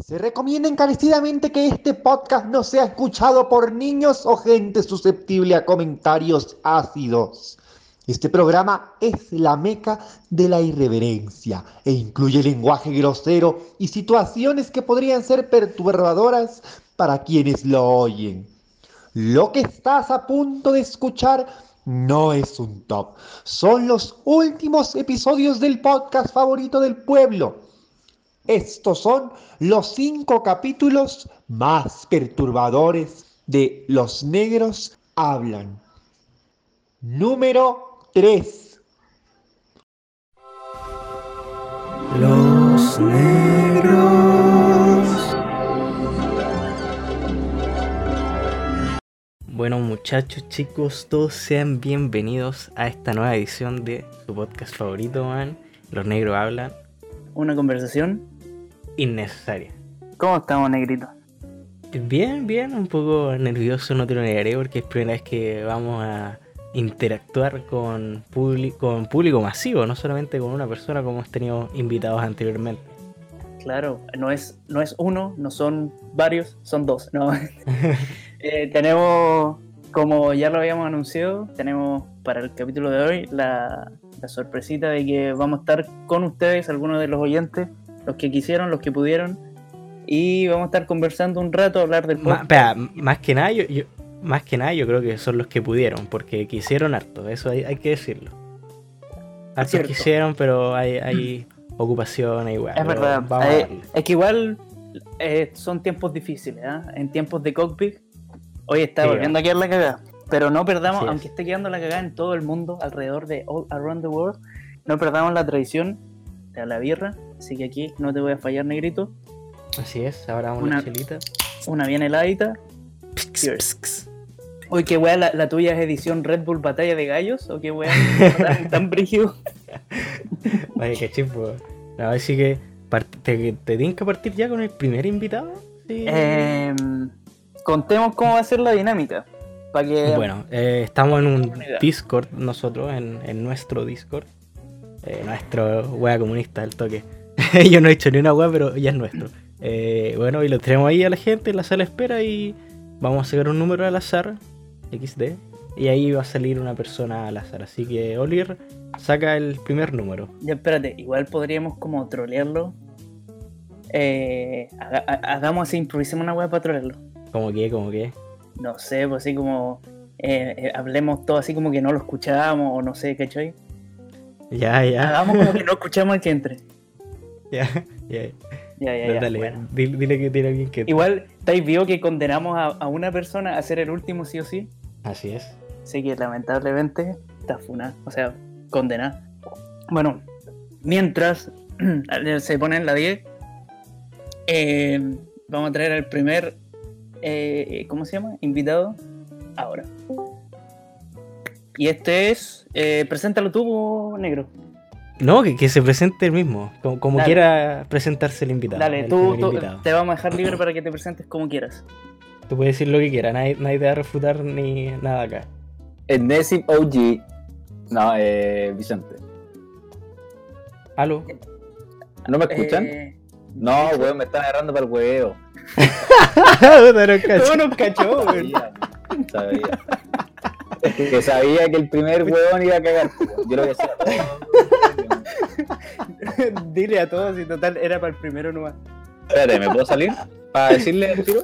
Se recomienda encarecidamente que este podcast no sea escuchado por niños o gente susceptible a comentarios ácidos. Este programa es la meca de la irreverencia e incluye lenguaje grosero y situaciones que podrían ser perturbadoras para quienes lo oyen. Lo que estás a punto de escuchar no es un top, son los últimos episodios del podcast favorito del pueblo estos son los cinco capítulos más perturbadores de Los Negros Hablan. Número 3. Los Negros. Bueno muchachos, chicos, todos sean bienvenidos a esta nueva edición de su podcast favorito, man. Los Negros Hablan. Una conversación innecesaria. ¿Cómo estamos, negrito? Bien, bien, un poco nervioso, no te lo negaré, porque es primera vez que vamos a interactuar con, con público masivo, no solamente con una persona como hemos tenido invitados anteriormente. Claro, no es, no es uno, no son varios, son dos. ¿no? Eh, tenemos, como ya lo habíamos anunciado, tenemos para el capítulo de hoy la, la sorpresita de que vamos a estar con ustedes, algunos de los oyentes, los que quisieron, los que pudieron. Y vamos a estar conversando un rato, hablar del podcast. más que nada, yo, más que nada, yo creo que son los que pudieron, porque quisieron harto, eso hay, que decirlo. Hartos quisieron, pero hay, hay ocupación, igual. Es verdad, eh, es que igual eh, son tiempos difíciles, ¿eh? En tiempos de cockpit, hoy está volviendo a quedar la cagada. Pero no perdamos, aunque esté quedando la cagada en todo el mundo, alrededor de All Around the World, no perdamos la tradición de la birra Así que aquí no te voy a fallar, negrito. Así es, ahora una chelita. Una bien heladita. Cheers. Uy, qué weá, la, tuya es edición Red Bull Batalla de Gallos, o qué weá, tan, tan brígido. Vaya, qué chipo. Así que, ¿te, te tienen que partir ya con el primer invitado? Sí. Em, contemos cómo va a ser la dinámica. Para que... Bueno, eh, estamos en un Discord nosotros, en, en nuestro Discord. Eh, nuestro wea comunista, el toque. Yo no he hecho ni una web, pero ya es nuestro. Eh, bueno, y lo tenemos ahí a la gente en la sala de espera y vamos a sacar un número al azar, XD, y ahí va a salir una persona al azar. Así que, Oliver, saca el primer número. Ya, espérate, igual podríamos como trolearlo. Eh, hagamos así, improvisemos una web para trolearlo. ¿Cómo que? ¿Cómo que? No sé, pues así como. Eh, hablemos todo así como que no lo escuchábamos o no sé, ¿cachai? Ya, ya. Hagamos como que no escuchamos al que entre. Ya, ya. Ya, ya, ya. Dale, dile, que tiene alguien que. Igual, ¿estáis vio que condenamos a, una persona a ser el último sí o sí? Así es. Sí, que lamentablemente está funada, o sea, condenada. Bueno, mientras se pone en la 10, eh, vamos a traer al primer, eh, ¿cómo se llama? Invitado ahora. Y este es, eh, preséntalo tú, negro. No, que, se presente el mismo, como, quiera presentarse el invitado. Dale, tú, te vamos a dejar libre para que te presentes como quieras. Tú puedes decir lo que quieras, nadie, te va a refutar ni nada acá. Nessim OG. No, eh, Vicente. ¿Aló? ¿No me escuchan? Eh, no, weón, me están agarrando para el huevo. no nos cachó, weón. Sabía, que sabía que el primer huevón iba a cagar. Yo lo que sé. Dile a todos, y total era para el primero nomás. Espérate, ¿me puedo salir? ¿Para decirle el tiro?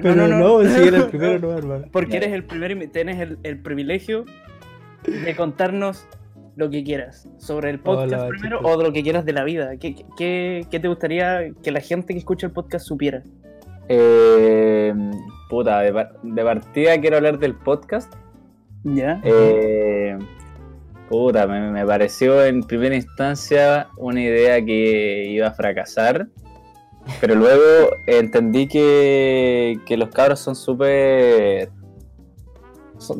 no, no, no, si era el primero nomás, hermano. Porque eres el primero y tienes el, el, privilegio de contarnos lo que quieras sobre el podcast primero o de lo que quieras de la vida. ¿Qué, qué, qué te gustaría que la gente que escucha el podcast supiera? Eh, puta, de, de partida quiero hablar del podcast ¿Ya? Eh, puta, me, pareció en primera instancia una idea que iba a fracasar. Pero luego entendí que, que los cabros son súper.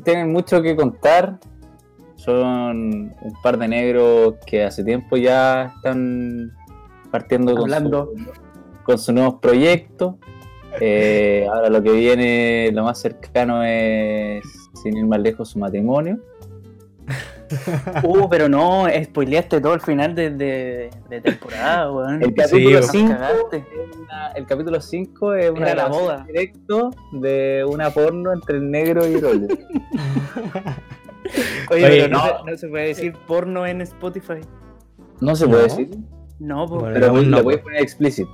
tienen mucho que contar. Son un par de negros que hace tiempo ya están partiendo con, con sus nuevos proyectos. Eh, ahora lo que viene, lo más cercano es sin ir más lejos, su matrimonio. Uh, pero no, spoileaste todo el final de, de, de temporada, weón. El capítulo Sí, 5 cagaste. es una- el capítulo 5 es una Era la boda. directo de una porno entre el negro y el. Oye, Oye, pero no, no. se, no se puede decir porno en Spotify. No se No. puede decir, No, pues. Pero le voy a poner explícito.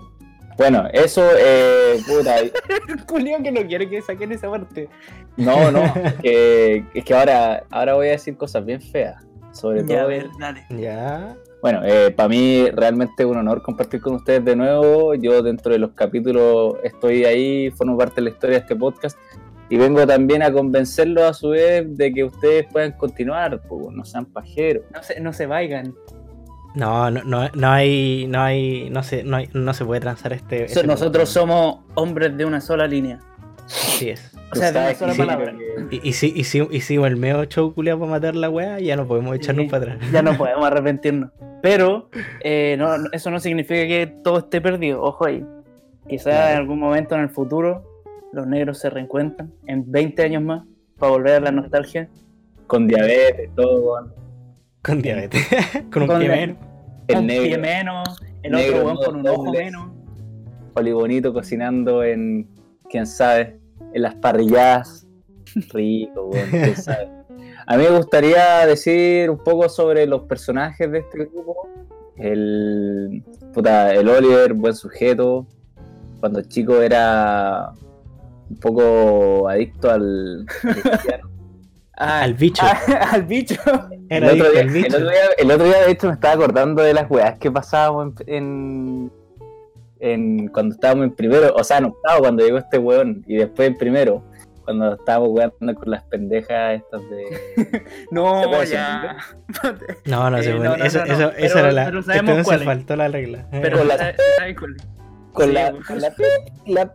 Bueno, eso, eh, puta, Julio que no quiere que saquen esa parte. no, no, es que, es que ahora, ahora voy a decir cosas bien feas, sobre Ya, a todo ver, dale. Ya. Bueno, para mí realmente es un honor compartir con ustedes de nuevo. Yo dentro de los capítulos estoy ahí, formo parte de la historia de este podcast y vengo también a convencerlos a su vez de que ustedes puedan continuar, pues, no sean pajeros. No se, no se vayan. No, no, no, no hay, no hay, no se, no, hay- no se puede transar este. So- este Nosotros somos hombres de una sola línea. Así es. O sea, de una ¿Sabes sola palabra. Y, y si, y si, y si el meo show culiao para matar la wea, ya no podemos echarnos Sí. para atrás. Ya no podemos arrepentirnos. Pero eh, no, eso no significa que todo esté perdido. Ojo ahí. Quizás Claro. en algún momento en el futuro los negros se reencuentran en 20 años más para volver a la nostalgia. Con diabetes, todo, Con diabetes. con un Con pie menos. el un negro, pie menos, el negro, otro weón con un ojo menos. Oli Bonito cocinando en, quién sabe, en las parrilladas. Rico, weón, quién sabe. A mí me gustaría decir un poco sobre los personajes de este grupo. El, puta, el Oliver, buen sujeto. Cuando chico era un poco adicto al, al. Ah, Al bicho. ah, al bicho. Era el, otro día, al bicho. el otro día- el otro día, de hecho, me estaba acordando de las weas que pasábamos en, en, en- cuando estábamos en primero, o sea, en octavo, cuando llegó este weón, y después en primero, cuando estábamos weando con las pendejas estas de. No, ¿Se puede decir ya. No, no, Eh, no, no, eso, no, no. eso, Pero- esa era la. pero este sabemos cuál se faltó la regla. Pero la- ¿sabes- sabes cuál? Con Sí, la, con la, la-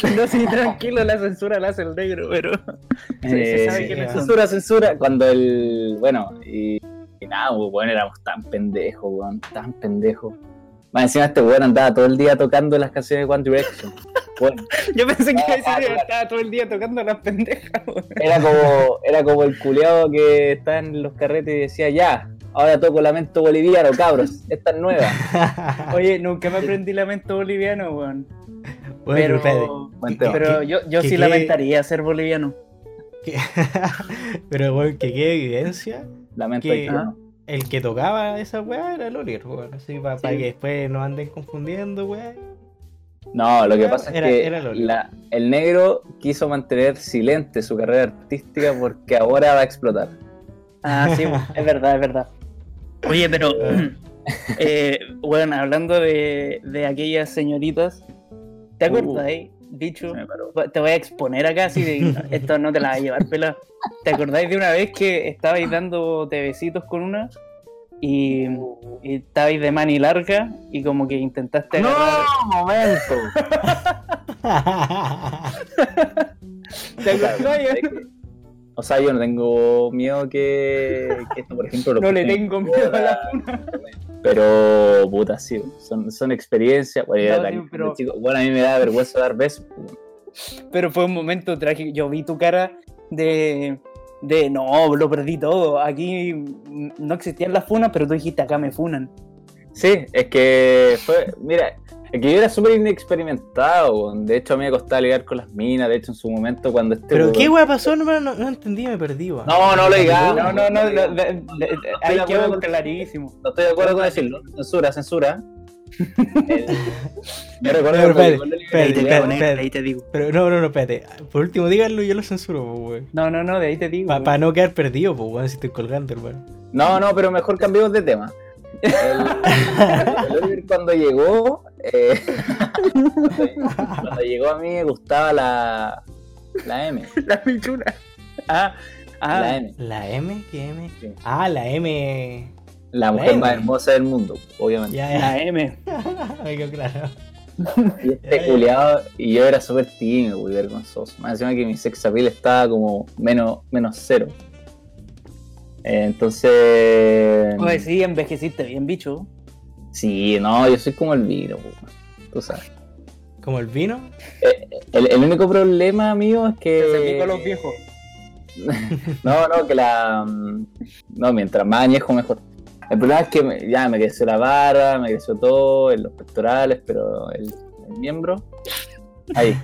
No, sí, tranquilo, la censura la hace el negro, pero. Sí, se eh, sabe censura, censura. Cuando el. Bueno, y, y nada, pues, weón, éramos tan pendejos, weón, tan pendejos. Más encima este weón andaba todo el día tocando las canciones de One Direction. Bueno, Yo pensé que Ah, ah, que estaba todo el día tocando las pendejas, weón. Era como, era como el culeado que está en los carretes y decía, ya, ahora toco lamento boliviano, cabros, esta es nueva. Oye, nunca me aprendí lamento boliviano, weón. Bueno, Pero, tema. pero yo, yo ¿Qué- sí qué- lamentaría ser boliviano. Que- Pero bueno, que quede evidencia. Lamento haitiano. El que tocaba esa weá era el Oliver, weón. Así para Sí. que después no anden confundiendo, weá. No, lo que pasa es que era el Oliver. la- el negro quiso mantener silente su carrera artística porque ahora va a explotar. Ah, sí, weón, es verdad, es verdad. Oye, pero, eh, bueno, hablando de, de aquellas señoritas, ¿te Uh. acordáis, bicho? Me paró. Te voy a exponer acá, así de esto no te la va a llevar, pela. ¿Te acordáis de una vez que estabais dando besitos con una y, y estabais de mani larga y como que intentaste agarrar? ¡No! ¡Momento! ¿Te acordáis? O sea, yo no tengo miedo que, que esto, por ejemplo, lo No le tengo en miedo a la funa. Pero, puta, sí, son, son experiencias. Bueno, No, la- sí, pero- chico- bueno, a mí me da vergüenza dar besos. Pero fue un momento trágico. Yo vi tu cara de, de no, lo perdí todo. Aquí no existían las funas, pero tú dijiste acá me funan. Sí, es que fue, mira, es que yo era súper inexperimentado. weón. De hecho, a mí me costaba ligar con las minas. De hecho, en su momento, cuando este. Pero qué weá pasó, no, no, no entendí, me perdí, weón. No, no lo digas. No, no, no, acuerdo quedó con- clarísimo. No estoy de acuerdo con decirlo. Censura, censura. Yo recuerdo Pero espérate, Ahí te digo. Pero no, no, no, espérate. Por último, díganlo y yo lo censuro, weón. No, no, no, de ahí te digo. Para no quedar perdido, pues, weón, si estoy colgando, hermano. No, no, pero mejor cambiemos de tema. El, el Oliver cuando llegó, eh, cuando, cuando llegó a mí me gustaba la, la M. La pichula. Ah, ah. La M. ¿La M? ¿Qué M? Sí. Ah, la M. La mujer M. más hermosa del mundo, obviamente. Ya, ya. La M. Me quedó claro. Y este culiado, y yo era súper tímido, muy vergonzoso. Más encima que mi sex appeal estaba como menos, menos cero. Eh, Entonces. Oye, sí, envejeciste bien, bicho. Sí, no, yo soy como el vino, tú sabes. Como el vino. El, el único problema mío es que. Se se picó los viejos. no, no, que la. mm, No, mientras más añejo, mejor. El problema es que me- ya me creció la barba, me creció todo, en los pectorales, pero el, el miembro. Ahí.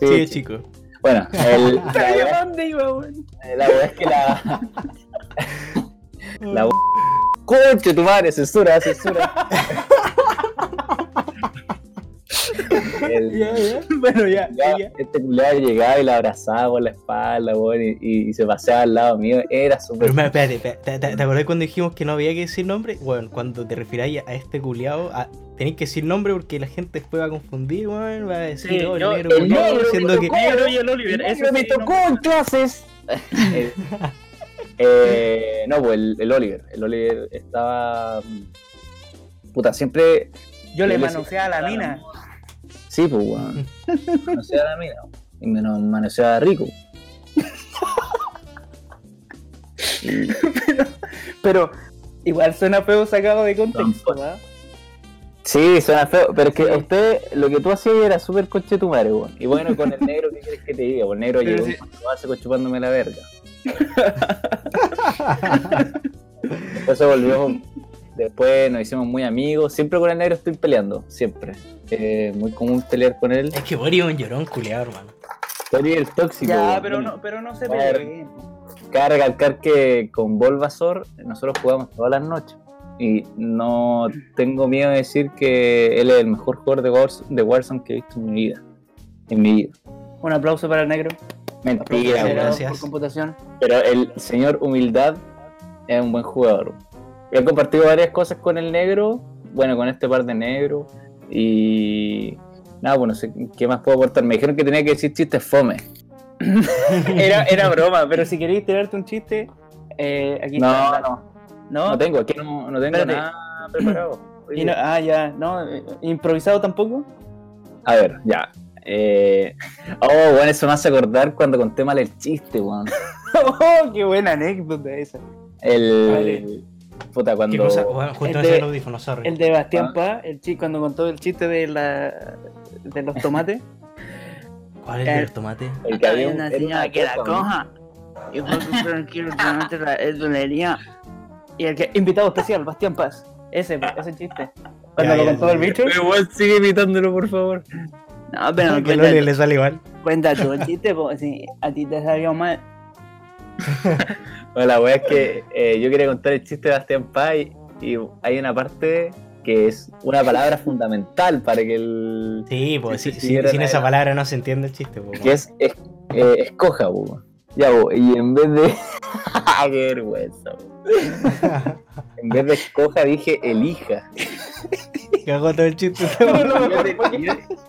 Sí, Sí, sí. chico. Bueno, el, la, la wea es que la. la Conche tu madre, censura, censura. El- Ya, ya. Bueno, ya, este culiado llegaba y la abrazaba por la espalda, weón, y, y- y se paseaba al lado mío. Era súper. Pero espérate, espérate, ¿te, acordás cuando dijimos que no había que decir nombre? Bueno, cuando te refiráis a este culiado, a- tenéis que decir nombre porque la gente después va a confundir, weón, va a decir, Sí, oh, el yo- negro el culiao", negro siendo me que... tocó. Negro y el Oliver, eso me sí, tocó no- en clases. Eh, no, pues el, el Oliver. El Oliver estaba. mm, Puta, siempre. Yo le manoseaba a la mina. Sí, pues, weón. Manoseaba a la mina. Y me no- manoseaba rico. Pero igual suena feo sacado de contexto, ¿verdad? Sí, suena feo, pero es que Sí. usted, lo que tú hacías era súper coche tu madre, weón. Y bueno, con el negro, ¿qué quieres que te diga? Pues el negro llegó sí. un básico chupándome la verga. Se volvió, después nos hicimos muy amigos. Siempre con el negro estoy peleando, siempre. Eh, muy común pelear con él. Es que Boris es un llorón culiado, hermano. Soy el tóxico. Ya, weón. pero no, pero no se A peleen. Cabe recalcar que con Bulbasaur nosotros jugamos todas las noches. Y no tengo miedo de decir que él es el mejor jugador de, Wars de Warzone que he visto en mi vida. En mi vida. Un aplauso para el negro. Mentira, Gracias. por computación. Pero el señor Humildad es un buen jugador. He compartido varias cosas con el negro. Bueno, con este par de negros. Y. Nada, bueno, no sé qué más puedo aportar. Me dijeron que tenía que decir chistes fome. Era, era broma, pero si queréis tirarte un chiste, eh, aquí No, está. no. ¿No? No tengo, aquí no, no tengo Espérate. nada preparado. Y no- ah, ya, no, eh, improvisado tampoco. A ver, ya. Eh... Oh, bueno, eso me hace acordar cuando conté mal el chiste, weón. oh, qué buena anécdota esa. El. Vale. Puta, ¿Qué cuando. cosa? Bueno, justo El ese de- el audífono, sorry. El de Bastián Ah. Paz, el chico cuando contó el chiste de la de los tomates. ¿Cuál es el del tomate? el que había un- una señora que la ¿no? coja. Y fue la es dolería. Y el que invitado especial, Bastián Paz. Ese, ese chiste. Cuando Ya, lo contó ya. el bicho. Igual sigue imitándolo, por favor. No, pero que el Oli le sale igual. cuenta tú el chiste, porque si a ti te salió mal. Bueno, la weá es que eh, yo quería contar el chiste de Bastián Paz y, y hay una parte que es una palabra fundamental para que el. Sí, pues sin esa palabra no se entiende el chiste. pues, que es, es- eh, escoja, po. Ya, po, y en vez de. ¡Qué vergüenza, po. En vez de escoja dije elija. Cagó todo el chiste.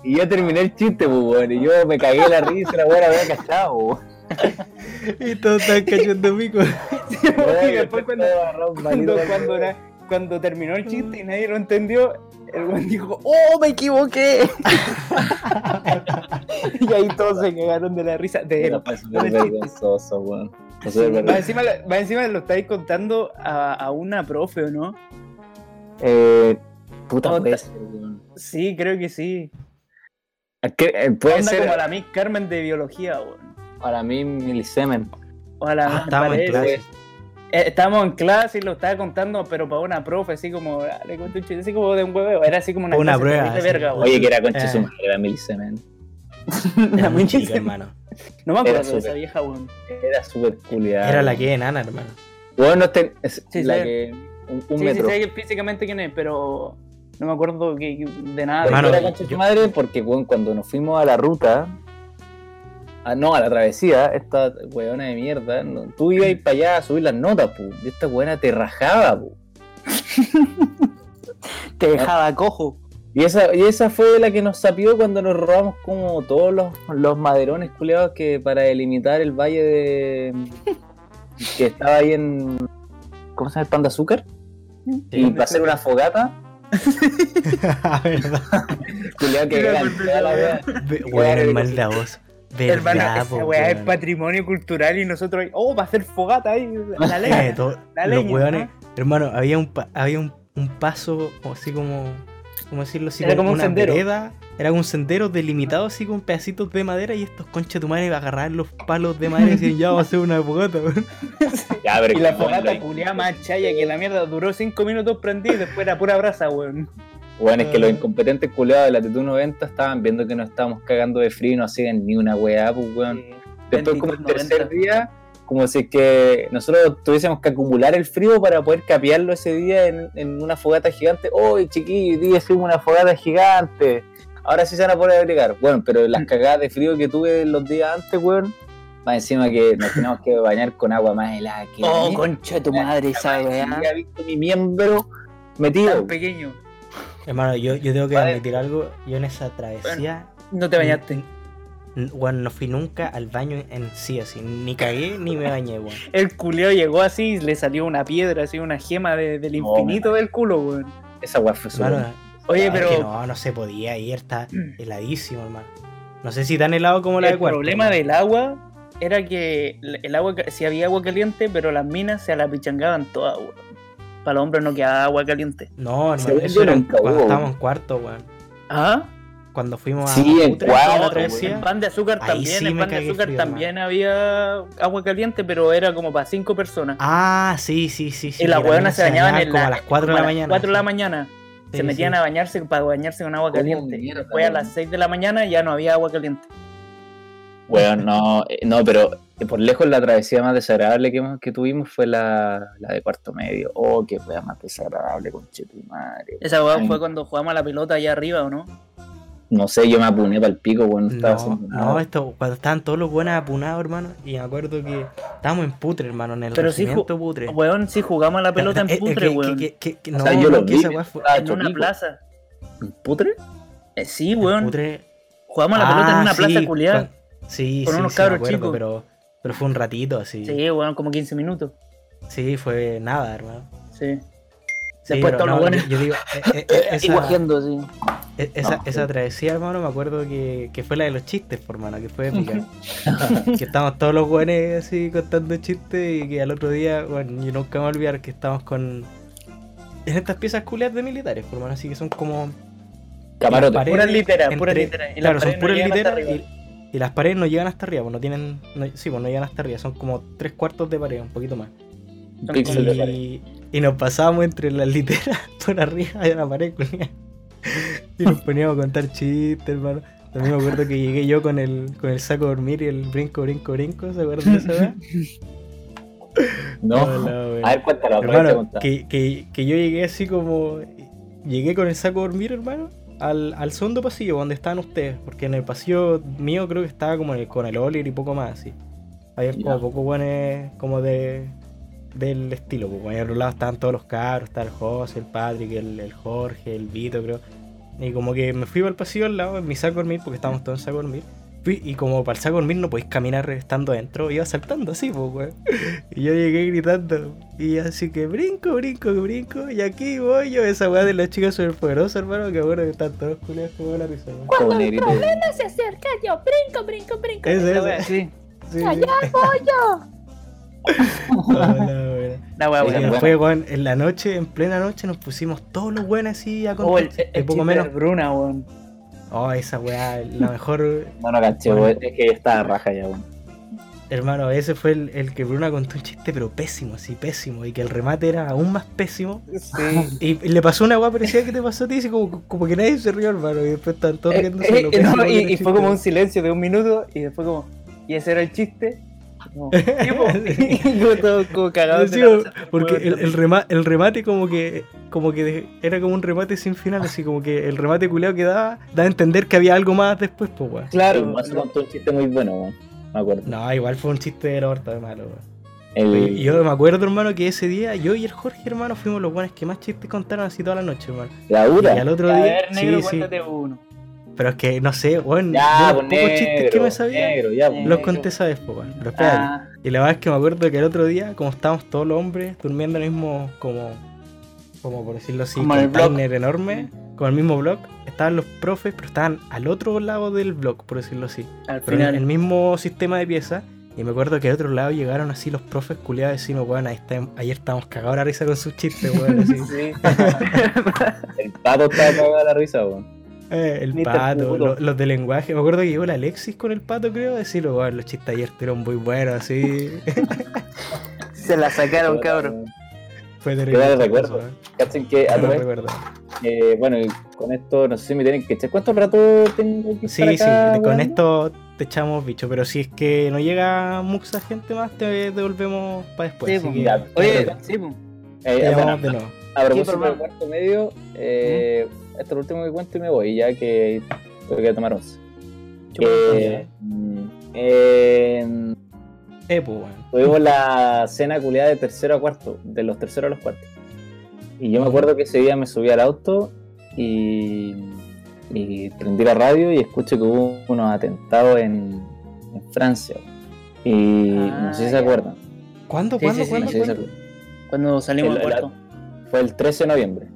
Y yo, y terminé el chiste, pues, weón. Y yo me cagué la risa, la weá la había cachado, y todos están cayendo pico. Y después cuando, cuando, palito, cuando, era- cuando terminó el chiste y nadie lo entendió, el buen dijo, ¡Oh, me equivoqué! y ahí todos se cagaron de la risa de él. Era fue súper vergonzoso, weón. Fue súper Va encima, va encima lo estáis contando a, a una profe, ¿o no? Eh, puta, weón. Sí, creo que sí. ¿Qué- eh, Puede ser como a la Miss Carmen de biología, weón. para mí milisemen. O a la Ah, estábamos en clase. Eh, estábamos en clase y lo estaba contando, pero para una profe, así como, le conté un chiste, así como de un hueveo. Era así como una, Una clase prueba, verga. Oye, que era concha Eh. su madre, era milisemen. Era muy chica, hermano. No me Era acuerdo de esa súper. vieja, weón. Era súper culiada. Era la que enana, hermano. Bueno, este, es Sí, la que. Un, un Sí, sí, metro. sé físicamente quién es, pero no me acuerdo que, de nada. Hermano, era concha yo- madre porque, weón, cuando nos fuimos a la ruta. ah, no, a la travesía, esta weona de mierda. no, tú ibas a ir para allá a subir las notas, pu. Y esta weona te rajaba, pu. te dejaba cojo. Y esa, y esa fue la que nos sapió cuando nos robamos como todos los, los maderones culiados que para delimitar el valle de. que estaba ahí en. ¿Cómo se llama el pan de azúcar? y para hacer una fogata, verdad. culiado que toda la wea. Weón, el mal de a voz. Hermano, esa weá es patrimonio cultural y nosotros oh, va a hacer fogata ahí, la Eh, leña. La los leña, weones, hermano, había un pa- había un, un paso así como, ¿cómo decirlo? Así Era como un una sendero. vereda, era un sendero delimitado así con pedacitos de madera y estos conches tu madre agarraban los palos de madera y decían, ya vamos a hacer una fogata, weón. Ya, pero Y la fogata culiada más chaya que la mierda duró 5 minutos prendida y después era pura brasa, weón. Bueno, es que los Ah. incompetentes culiados de la TT 90 estaban viendo que nos estábamos cagando de frío y no hacían ni una weá, pues weón. Después, como el 22.90. tercer día, como si es que nosotros tuviésemos que acumular el frío para poder capearlo ese día en, en una fogata gigante. ¡Uy, chiquillo! Hoy día hicimos una fogata gigante. Ahora sí se van a poder abrigar. Bueno, pero las cagadas de frío que tuve los días antes, weón, más encima que nos teníamos que bañar con agua más helada que Oh, mierda. concha de tu madre, esa weá. había visto mi miembro metido. Tan pequeño. Hermano, yo, yo tengo que Vale. admitir algo. Yo en esa travesía. No te bañaste. Weón, no fui nunca al baño en sí, así. Ni cagué ni me bañé, weón. El culeo llegó así y le salió una piedra, así una gema de- del infinito del culo, weón. Esa weá fue súper- Hermano, Oye, es pero que no, no se podía ir, está heladísimo, hermano. No sé si tan helado como la de el cuarto. problema hermano. del agua era que el el agua, si había agua caliente, pero las minas se la pichangaban todas, weón. Para los hombres no quedaba agua caliente. No, hermano, eso era cuando estábamos en cuarto, weón. ¿Ah? Cuando fuimos a Sí, en travesía. En pan de azúcar Ahí también, sí en pan de azúcar frío, también había agua caliente, pero era como para cinco personas. Ah, sí, sí, sí. sí y las que hueonas se bañaban en como la, a las 4 de la mañana. 4 de la mañana. Sí, se metían sí. a bañarse para bañarse con agua ¿Cómo caliente. mierda, Después a las 6 de la mañana ya no había agua caliente. Weón, no, eh, no, pero eh, por lejos la travesía más desagradable que, hemos- que tuvimos fue la, la de cuarto medio. Oh, qué wea más desagradable, conchetumare. Esa hueá Ay. fue cuando jugamos a la pelota allá arriba, ¿o no? No sé, yo me apuné para el pico, weón, no estaba No, haciendo no, esto, cuando estaban todos los buenos apunados, hermano. Y me acuerdo que estábamos en Putre, hermano, en el Pero sí regimiento Putre. Weón, sí jugamos a la pelota en putre, weón. que- O no, sea, yo no, lo que vi, esa fue- estaba En una plaza. ¿En ¿Putre? Eh, sí, weón. Putre. Jugamos a la pelota en Ah, una plaza sí, culiada. con- Sí, con sí, unos sí, me cabros acuerdo, chicos. Pero, pero fue un ratito así. Sí, Sí, weón, como 15 minutos. fue nada, hermano. Sí. Sí, Después pero todos los no, yo, yo digo, eh, eh, eh, esa, guajeando, sí. e- esa, No, esa sí. travesía, hermano, me acuerdo que, que fue la de los chistes, por hermano, que fue épica. que estábamos todos los buenos así contando chistes y que al otro día, bueno, yo nunca me voy a olvidar que estábamos con. En estas piezas culiadas de militares, por hermano, así que son como. Camarote. Paredes Puras literas, puras literas. Y las claro, son paredes no puras llegan hasta literas arriba. y, y las paredes no llegan hasta arriba, pues no tienen. no- sí, pues no llegan hasta arriba, son como tres cuartos de pared, un poquito más. De pared. Y, nos pasábamos entre las literas por arriba de la pared. Y nos poníamos a contar chistes, hermano. También me acuerdo que llegué yo con el, con el saco de dormir y el brinco, brinco, brinco, ¿se acuerdan de esa? No. Weón. A ver, cuéntalo, Hermano, que, que, que yo llegué así como. Llegué con el saco de dormir, hermano, al, al segundo pasillo donde estaban ustedes. Porque en el pasillo mío creo que estaba como en el- con el Oliver y poco más así. Había como poco buenos como de del estilo. Bueno, al otro lado estaban todos los cabros, estaba el José, el Patrick, el, el Jorge, el Vito, creo. Y como que me fui para el pasillo al lado, en mi saco de dormir, porque estábamos todos en saco de dormir. Fui- y como para el saco de dormir no podéis caminar estando dentro, iba saltando así, pues, weón. Y yo llegué gritando. Y así que brinco, brinco, brinco. Y aquí voy yo, esa weá de la chica súper poderosa, hermano, que bueno que están todos culiados como la risa, weón. Como negrito. se acerca yo, brinco, brinco, brinco. Esa, La esa. wea, Sí. Sí, sí. Allá voy yo. La wea, Y después, weón, en la noche, en plena noche, nos pusimos todos los buenos así a Oh, el, contar. el poco menos. Bruna, weón. Oh, esa weá, la mejor. No, no caché, Bueno. weón, es que estaba raja ya, weón. Hermano, ese fue el, el que Bruna contó un chiste, pero pésimo, así, pésimo. Y que el remate era aún más pésimo. Sí. Y, y le pasó una weá parecida que te pasó a ti, así como, como que nadie se rió, hermano. Y después estaban todos Eh, riéndose eh, no, y, y fue como un silencio de un minuto y después como, ¿y ese era el chiste? Como, "Sí, po". Y como todo como cagado. Sí, porque el, el, rema- el remate como que como que de- era como un remate sin final, así como que el remate culeado que daba, da a entender que había algo más después, pues weón. Claro. mazo contó un chiste muy bueno, weón. Me acuerdo. No, igual fue un chiste del orto de malo, weón. El- Y yo me acuerdo, hermano, que ese día yo y el Jorge, hermano, fuimos los buenos que más chistes contaron así toda la noche, hermano. La Y dura. al otro A día. ver, negro, sí, sí. cuéntate uno. Pero es que no sé, weón. Ya, yo pues los pocos chistes que me sabía, negro, ya, pues. los conté esa vez, pues, weón. Pero espérate. Ah, Y la verdad es que me acuerdo que el otro día, como estábamos todos los hombres durmiendo en el mismo, como, como por decirlo así, Como en el container enorme, con el mismo blog, estaban los profes, pero estaban al otro lado del blog, por decirlo así. al Pero en el final. mismo sistema de piezas. Y me acuerdo que al otro lado llegaron así los profes culiados y decimos, weón, ahí está- ayer estábamos cagados a la risa con sus chistes, weón. así. Sí. El pato estaba cagado de la risa, weón. Eh, el pato, lo- los de lenguaje. Me acuerdo que llegó la Alexis con el pato, creo, decirlo, "Weón, los chistes ayer estuvieron muy buenos, así. Se la sacaron, cabrón. Fue terrible. mal recuerdo. Cachen que ¿eh? a No recuerdo. eh, bueno, y con esto no sé si me tienen que echar. ¿Cuánto rato tengo que Sí, sí, acá, con esto te echamos bicho, pero si es que no llega mucha gente más, te devolvemos para después. Sí, así que. Oye, Pero- sí. Eh, te bueno, de nuevo. a propósito del cuarto medio, eh, esto es lo último que cuento y me voy, ya que tengo que tomar once. Eh, mm, eh, Eh, pues, tuvimos la cena culiada de tercero a cuarto, de los terceros a los cuartos. Y yo me acuerdo que ese día me subí al auto y, y prendí la radio y escuché que hubo unos atentados en, en Francia. Y no sé si Ah, se acuerdan. ¿Cuándo, Sí, cuándo, sí, sí, cuándo? No sé si se cuándo? salimos El- del cuarto. Fue el 13 de noviembre.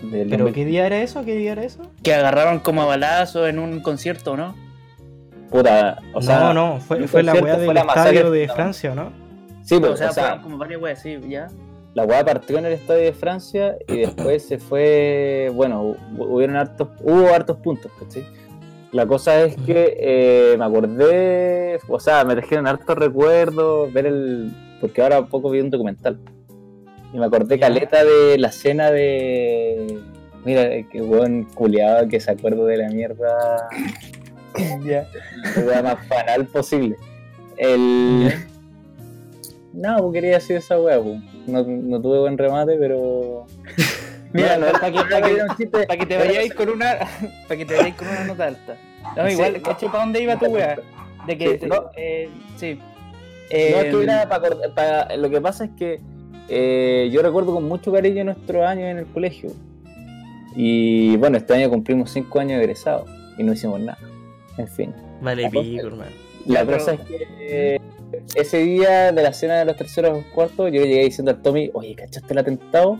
Del ¿Pero 2000. qué día era eso? ¿Qué día era eso? Que agarraron como a balazo en un concierto, ¿no? Puta, o sea, no, no, fue, fue la weá del fue la masacre estadio de no. Francia, ¿no? Sí, pero, o sea, o sea, como varias weas, sí, ya. la weá partió en el estadio de Francia y después se fue, bueno, hu- hubieron hartos, hubo hartos puntos, ¿cachai? La cosa es que eh, me acordé, o sea, me trajeron hartos recuerdos, ver el, porque ahora poco vi un documental. Y me acordé caleta de la escena de, mira, qué buen culiado que se acuerda de la mierda, ya, la weá más banal posible. El... No, pues quería decir esa weá, pues. No, no tuve buen remate, pero. Mira, no, para que, para que- para que te vayáis con una para que te vayáis con una nota alta. No, Sí. igual, caché para dónde iba tu wea. De que Sí, no. eh, sí. No, es que Eh, era para, acord- para- Lo que pasa es que eh, yo recuerdo con mucho cariño nuestros años en el colegio. Y bueno, este año cumplimos cinco años de egresados y no hicimos nada. En fin. Vale, La cosa- pico, hermano. La cosa es que eh, ese día de la cena de los terceros cuartos, yo le llegué diciendo al Tommy, oye, ¿cachaste el atentado?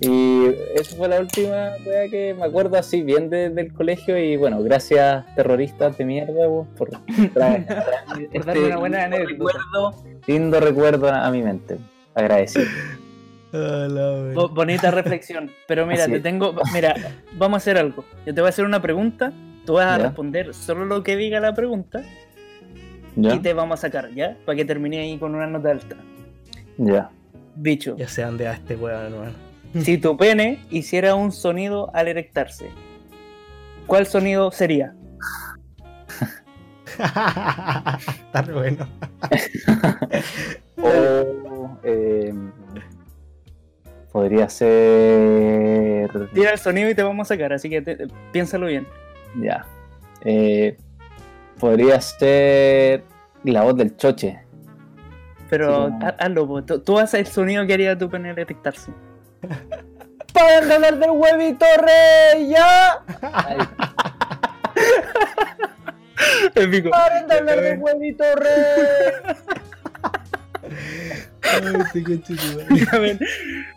Y esa fue la última wea que me acuerdo así bien de- del colegio y bueno, gracias terroristas de mierda vos, por traer darme una buena anécdota. recuerdo, lindo recuerdo a, a mi mente. Agradecido. Ah, Bonita reflexión. Pero mira, Así te tengo. Mira, vamos a hacer algo. Yo te voy a hacer una pregunta. Tú vas a Ya. responder solo lo que diga la pregunta ¿Ya? y te vamos a sacar, ¿ya? Para que termine ahí con una nota alta. Ya. Bicho, Ya sé dónde va este weón, hermano. Si tu pene hiciera un sonido al erectarse, ¿cuál sonido sería? Está re bueno. O eh, podría ser. Tira el sonido y te vamos a sacar, así que te- piénsalo bien. Ya. Eh, podría ser la voz del choche. Pero Sí, hazlo, tú, tú haces el sonido que haría tu pene al erectarse. ¡Paren de hablar del huevito rey! ¡Ya! Épico. ¡Paren de hablar del huevito rey!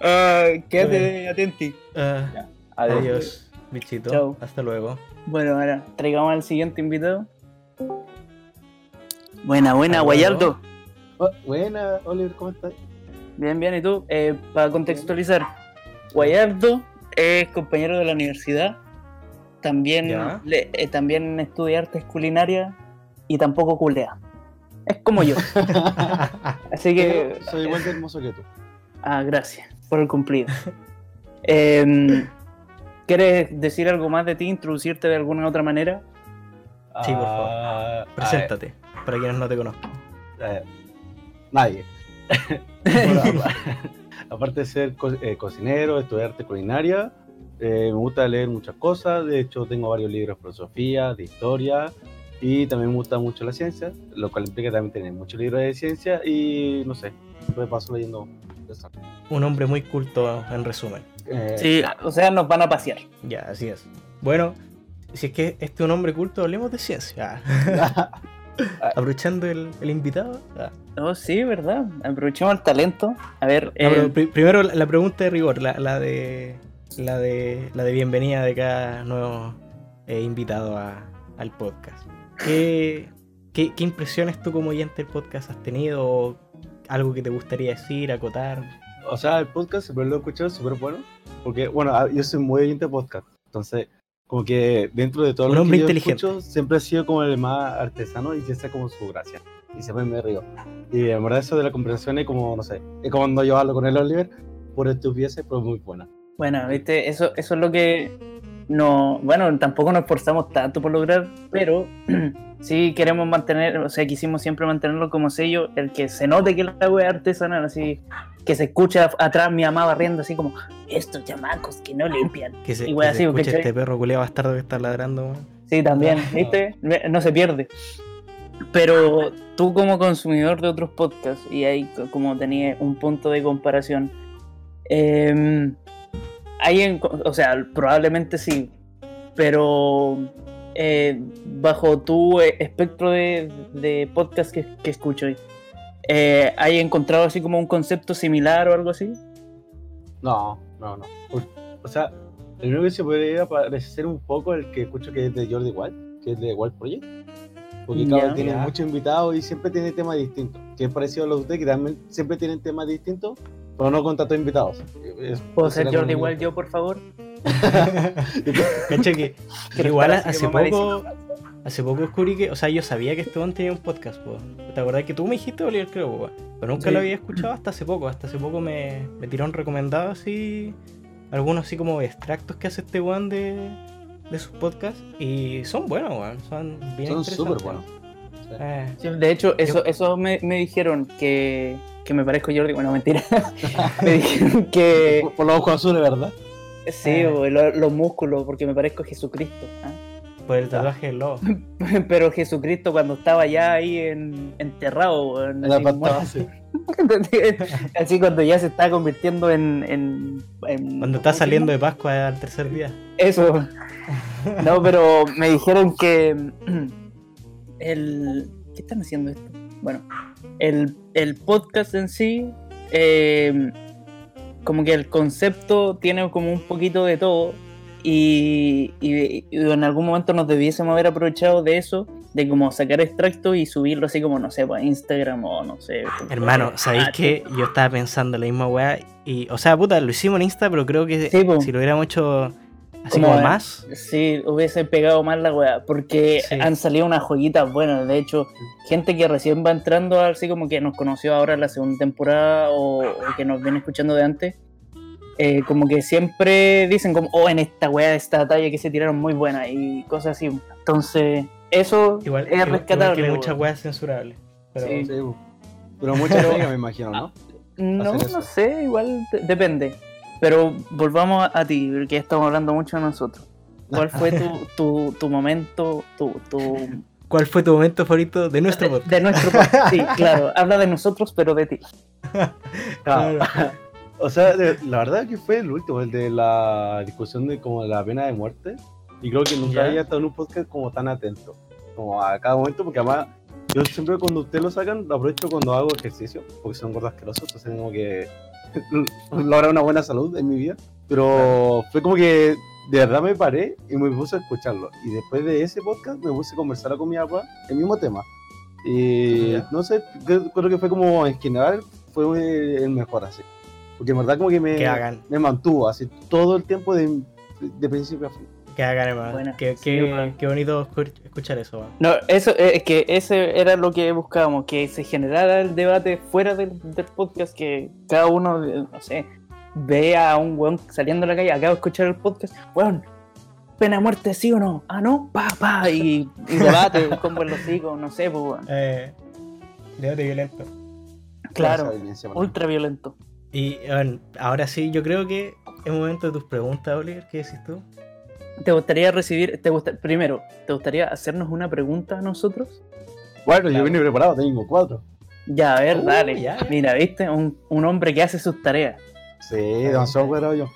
Ah, quédate Bueno. atenti. Ah, Adiós. adiós, bichito. Hasta luego. Bueno, ahora traigamos al siguiente invitado. Buena, buena. Guayaldo. Oh, buena, Oliver, ¿cómo estás? Bien, bien, ¿y tú? Eh, para contextualizar, Guayardo es compañero de la universidad, también, le- eh, también estudia artes culinarias y tampoco culea. Es como yo. Así que, Pero soy igual de hermoso que tú. ah, gracias por el cumplido. Em, ¿Quieres decir algo más de ti, introducirte de alguna otra manera? Sí, por favor. Ah, Preséntate, para quienes no te conozcan. nadie. Bueno, aparte de ser co- eh, cocinero, estudiar arte culinaria, eh, me gusta leer muchas cosas. De hecho, tengo varios libros de filosofía, de historia y también me gusta mucho la ciencia, lo cual implica también tener muchos libros de ciencia y no sé, me paso leyendo. Un hombre muy culto, en resumen. Eh, Sí, o sea, nos van a pasear. Ya, así es. Bueno, si es que este es un hombre culto, hablemos de ciencia. Aprovechando el, el invitado. Ah. Oh, sí, ¿verdad? Aprovechemos el talento. A ver, No, eh, pri- primero la pregunta de rigor, la, la de la de la de bienvenida de cada nuevo eh, invitado a- al podcast. ¿Qué, qué, qué impresiones tú como oyente del podcast has tenido? ¿O ¿Algo que te gustaría decir, acotar? O sea, el podcast siempre lo he escuchado, es súper bueno. Porque, bueno, a- yo soy muy oyente de podcast. Entonces, Como que dentro de todo Un lo hombre que yo inteligente. escucho, siempre ha sido como el más artesano y esa es como su gracia. Y siempre me río. Y en verdad eso de la conversación es como, no sé, es como cuando yo hablo con el Oliver, por estupideces, pero muy buena. Bueno, viste, eso, eso es lo que no, bueno, tampoco nos esforzamos tanto por lograr, pero sí queremos mantener, o sea, quisimos siempre mantenerlo como sello, el que se note que la wea es artesanal, así, que se escucha atrás mi mamá barriendo así como, estos chamacos que no limpian. Que se, Y wea que se así, escuche ¿cachai? este perro culiado bastardo que está ladrando. Sí, también, ¿viste? No se pierde. Pero tú como consumidor de otros podcasts, y ahí co- como tenía un punto de comparación, eh, hay en- o sea, probablemente sí, pero eh, bajo tu eh, espectro de, de podcast que, que escucho, eh, ¿hay encontrado así como un concepto similar o algo así? No, no, no. O sea, el único que se podría parecer un poco el que escucho que es de Jordi Wild, que es de Wild Project. Porque claro, Ya. tiene Ya. muchos invitados y siempre tiene temas distintos. Que es parecido a los de ustedes, que también siempre tienen temas distintos, pero no con tantos invitados. Es- ¿Puedo ser Jordi Wild yo, por favor? Cacha que Quiero igual hace poco, hace poco descubrí que, o sea, yo sabía que este weón tenía un podcast, po. ¿Te acordás que tú me dijiste, Oliver, creo, po? Pero nunca Sí. lo había escuchado hasta hace poco. Hasta hace poco me, me tiraron recomendado así, algunos así como extractos que hace este weón de, de sus podcasts. Y son buenos, weón. Son bien Son interesantes. súper buenos. Eh, Sí, de hecho, eso, eso me, me dijeron que, que me parezco Jordi. Bueno, mentira. me dijeron que Por, por los ojos azules, ¿verdad? sí, Eh. o lo- los músculos, porque me parezco a Jesucristo. ¿ah? por el tatuaje del lobo. Pero Jesucristo cuando estaba ya ahí en, enterrado, weón, En la así, así cuando ya se está convirtiendo en... en, en- Cuando está ¿cómo se saliendo de Pascua al tercer día. Eso. No, pero me dijeron que el ¿qué están haciendo esto? Bueno, el, el podcast en sí, eh, como que el concepto tiene como un poquito de todo y, y- y en algún momento nos debiésemos haber aprovechado de eso, de como sacar extractos y subirlo así como, no sé, pues, a Instagram o no sé. Hermano, ¿sabéis Ah, que yo estaba pensando la misma weá? Y, o sea, puta, lo hicimos en Insta, pero creo que Sí, si lo hubiéramos hecho así Como, como más, Sí, hubiese pegado más la weá, porque Sí. han salido unas joyitas buenas. De hecho, gente que recién va entrando, así como que nos conoció ahora en la segunda temporada o, o que nos viene escuchando de antes, eh, como que siempre dicen como, oh, en esta weá, esta talla que se tiraron muy buena y cosas así. Entonces, eso igual, es igual- igual rescatable. que muchas weas censurables. Pero Sí. Sí, pero muchas me imagino, ¿no? No, no sé, igual de- depende. Pero volvamos a, ti, porque estamos hablando mucho de nosotros. ¿Cuál fue tu, tu, tu momento, tu, tu, ¿cuál fue tu momento favorito de nuestro de, podcast? de nuestro podcast? Sí, claro, habla de nosotros, pero de ti. Claro. O sea, de- la verdad que fue el último, el de la discusión de como la pena de muerte. Y creo que nunca Ya. había estado en un podcast como tan atento, como a cada momento, porque además yo siempre cuando ustedes lo sacan, lo aprovecho cuando hago ejercicio, porque son gordos asquerosos, entonces tengo que lograr una buena salud en mi vida. Pero fue como que de verdad me paré y me puse a escucharlo. Y después de ese podcast me puse a conversar con mi papá el mismo tema. Y no sé, creo, que fue como en general fue el mejor así. Porque en verdad como que me, Que me mantuvo así todo el tiempo de, de principio a fin. Que hagan, hermano. Buena. Qué, Sí, qué- qué bonito escu- escuchar eso, weón. No, eso eh, es que ese era lo que buscábamos, que se generara el debate fuera del, del podcast, que cada uno, no sé, vea a un weón saliendo a la calle, acabo de escuchar el podcast, weón, pena de muerte sí o no, ah no, pa, pa, y, y debate, en los hijos, no sé, pues weón. Eh, debate violento. Claro, ultra violento. Y bueno, ahora sí, yo creo que es momento de tus preguntas, Oliver. ¿Qué decís tú? ¿Te gustaría recibir, te gusta, primero, ¿te gustaría hacernos una pregunta a nosotros? Bueno, Claro. yo vine preparado, tengo cuatro. Ya, a ver, Uh, dale. ya, ya. Mira, ¿viste? Un, un hombre que hace sus tareas. Sí, demasiado cuadrado yo.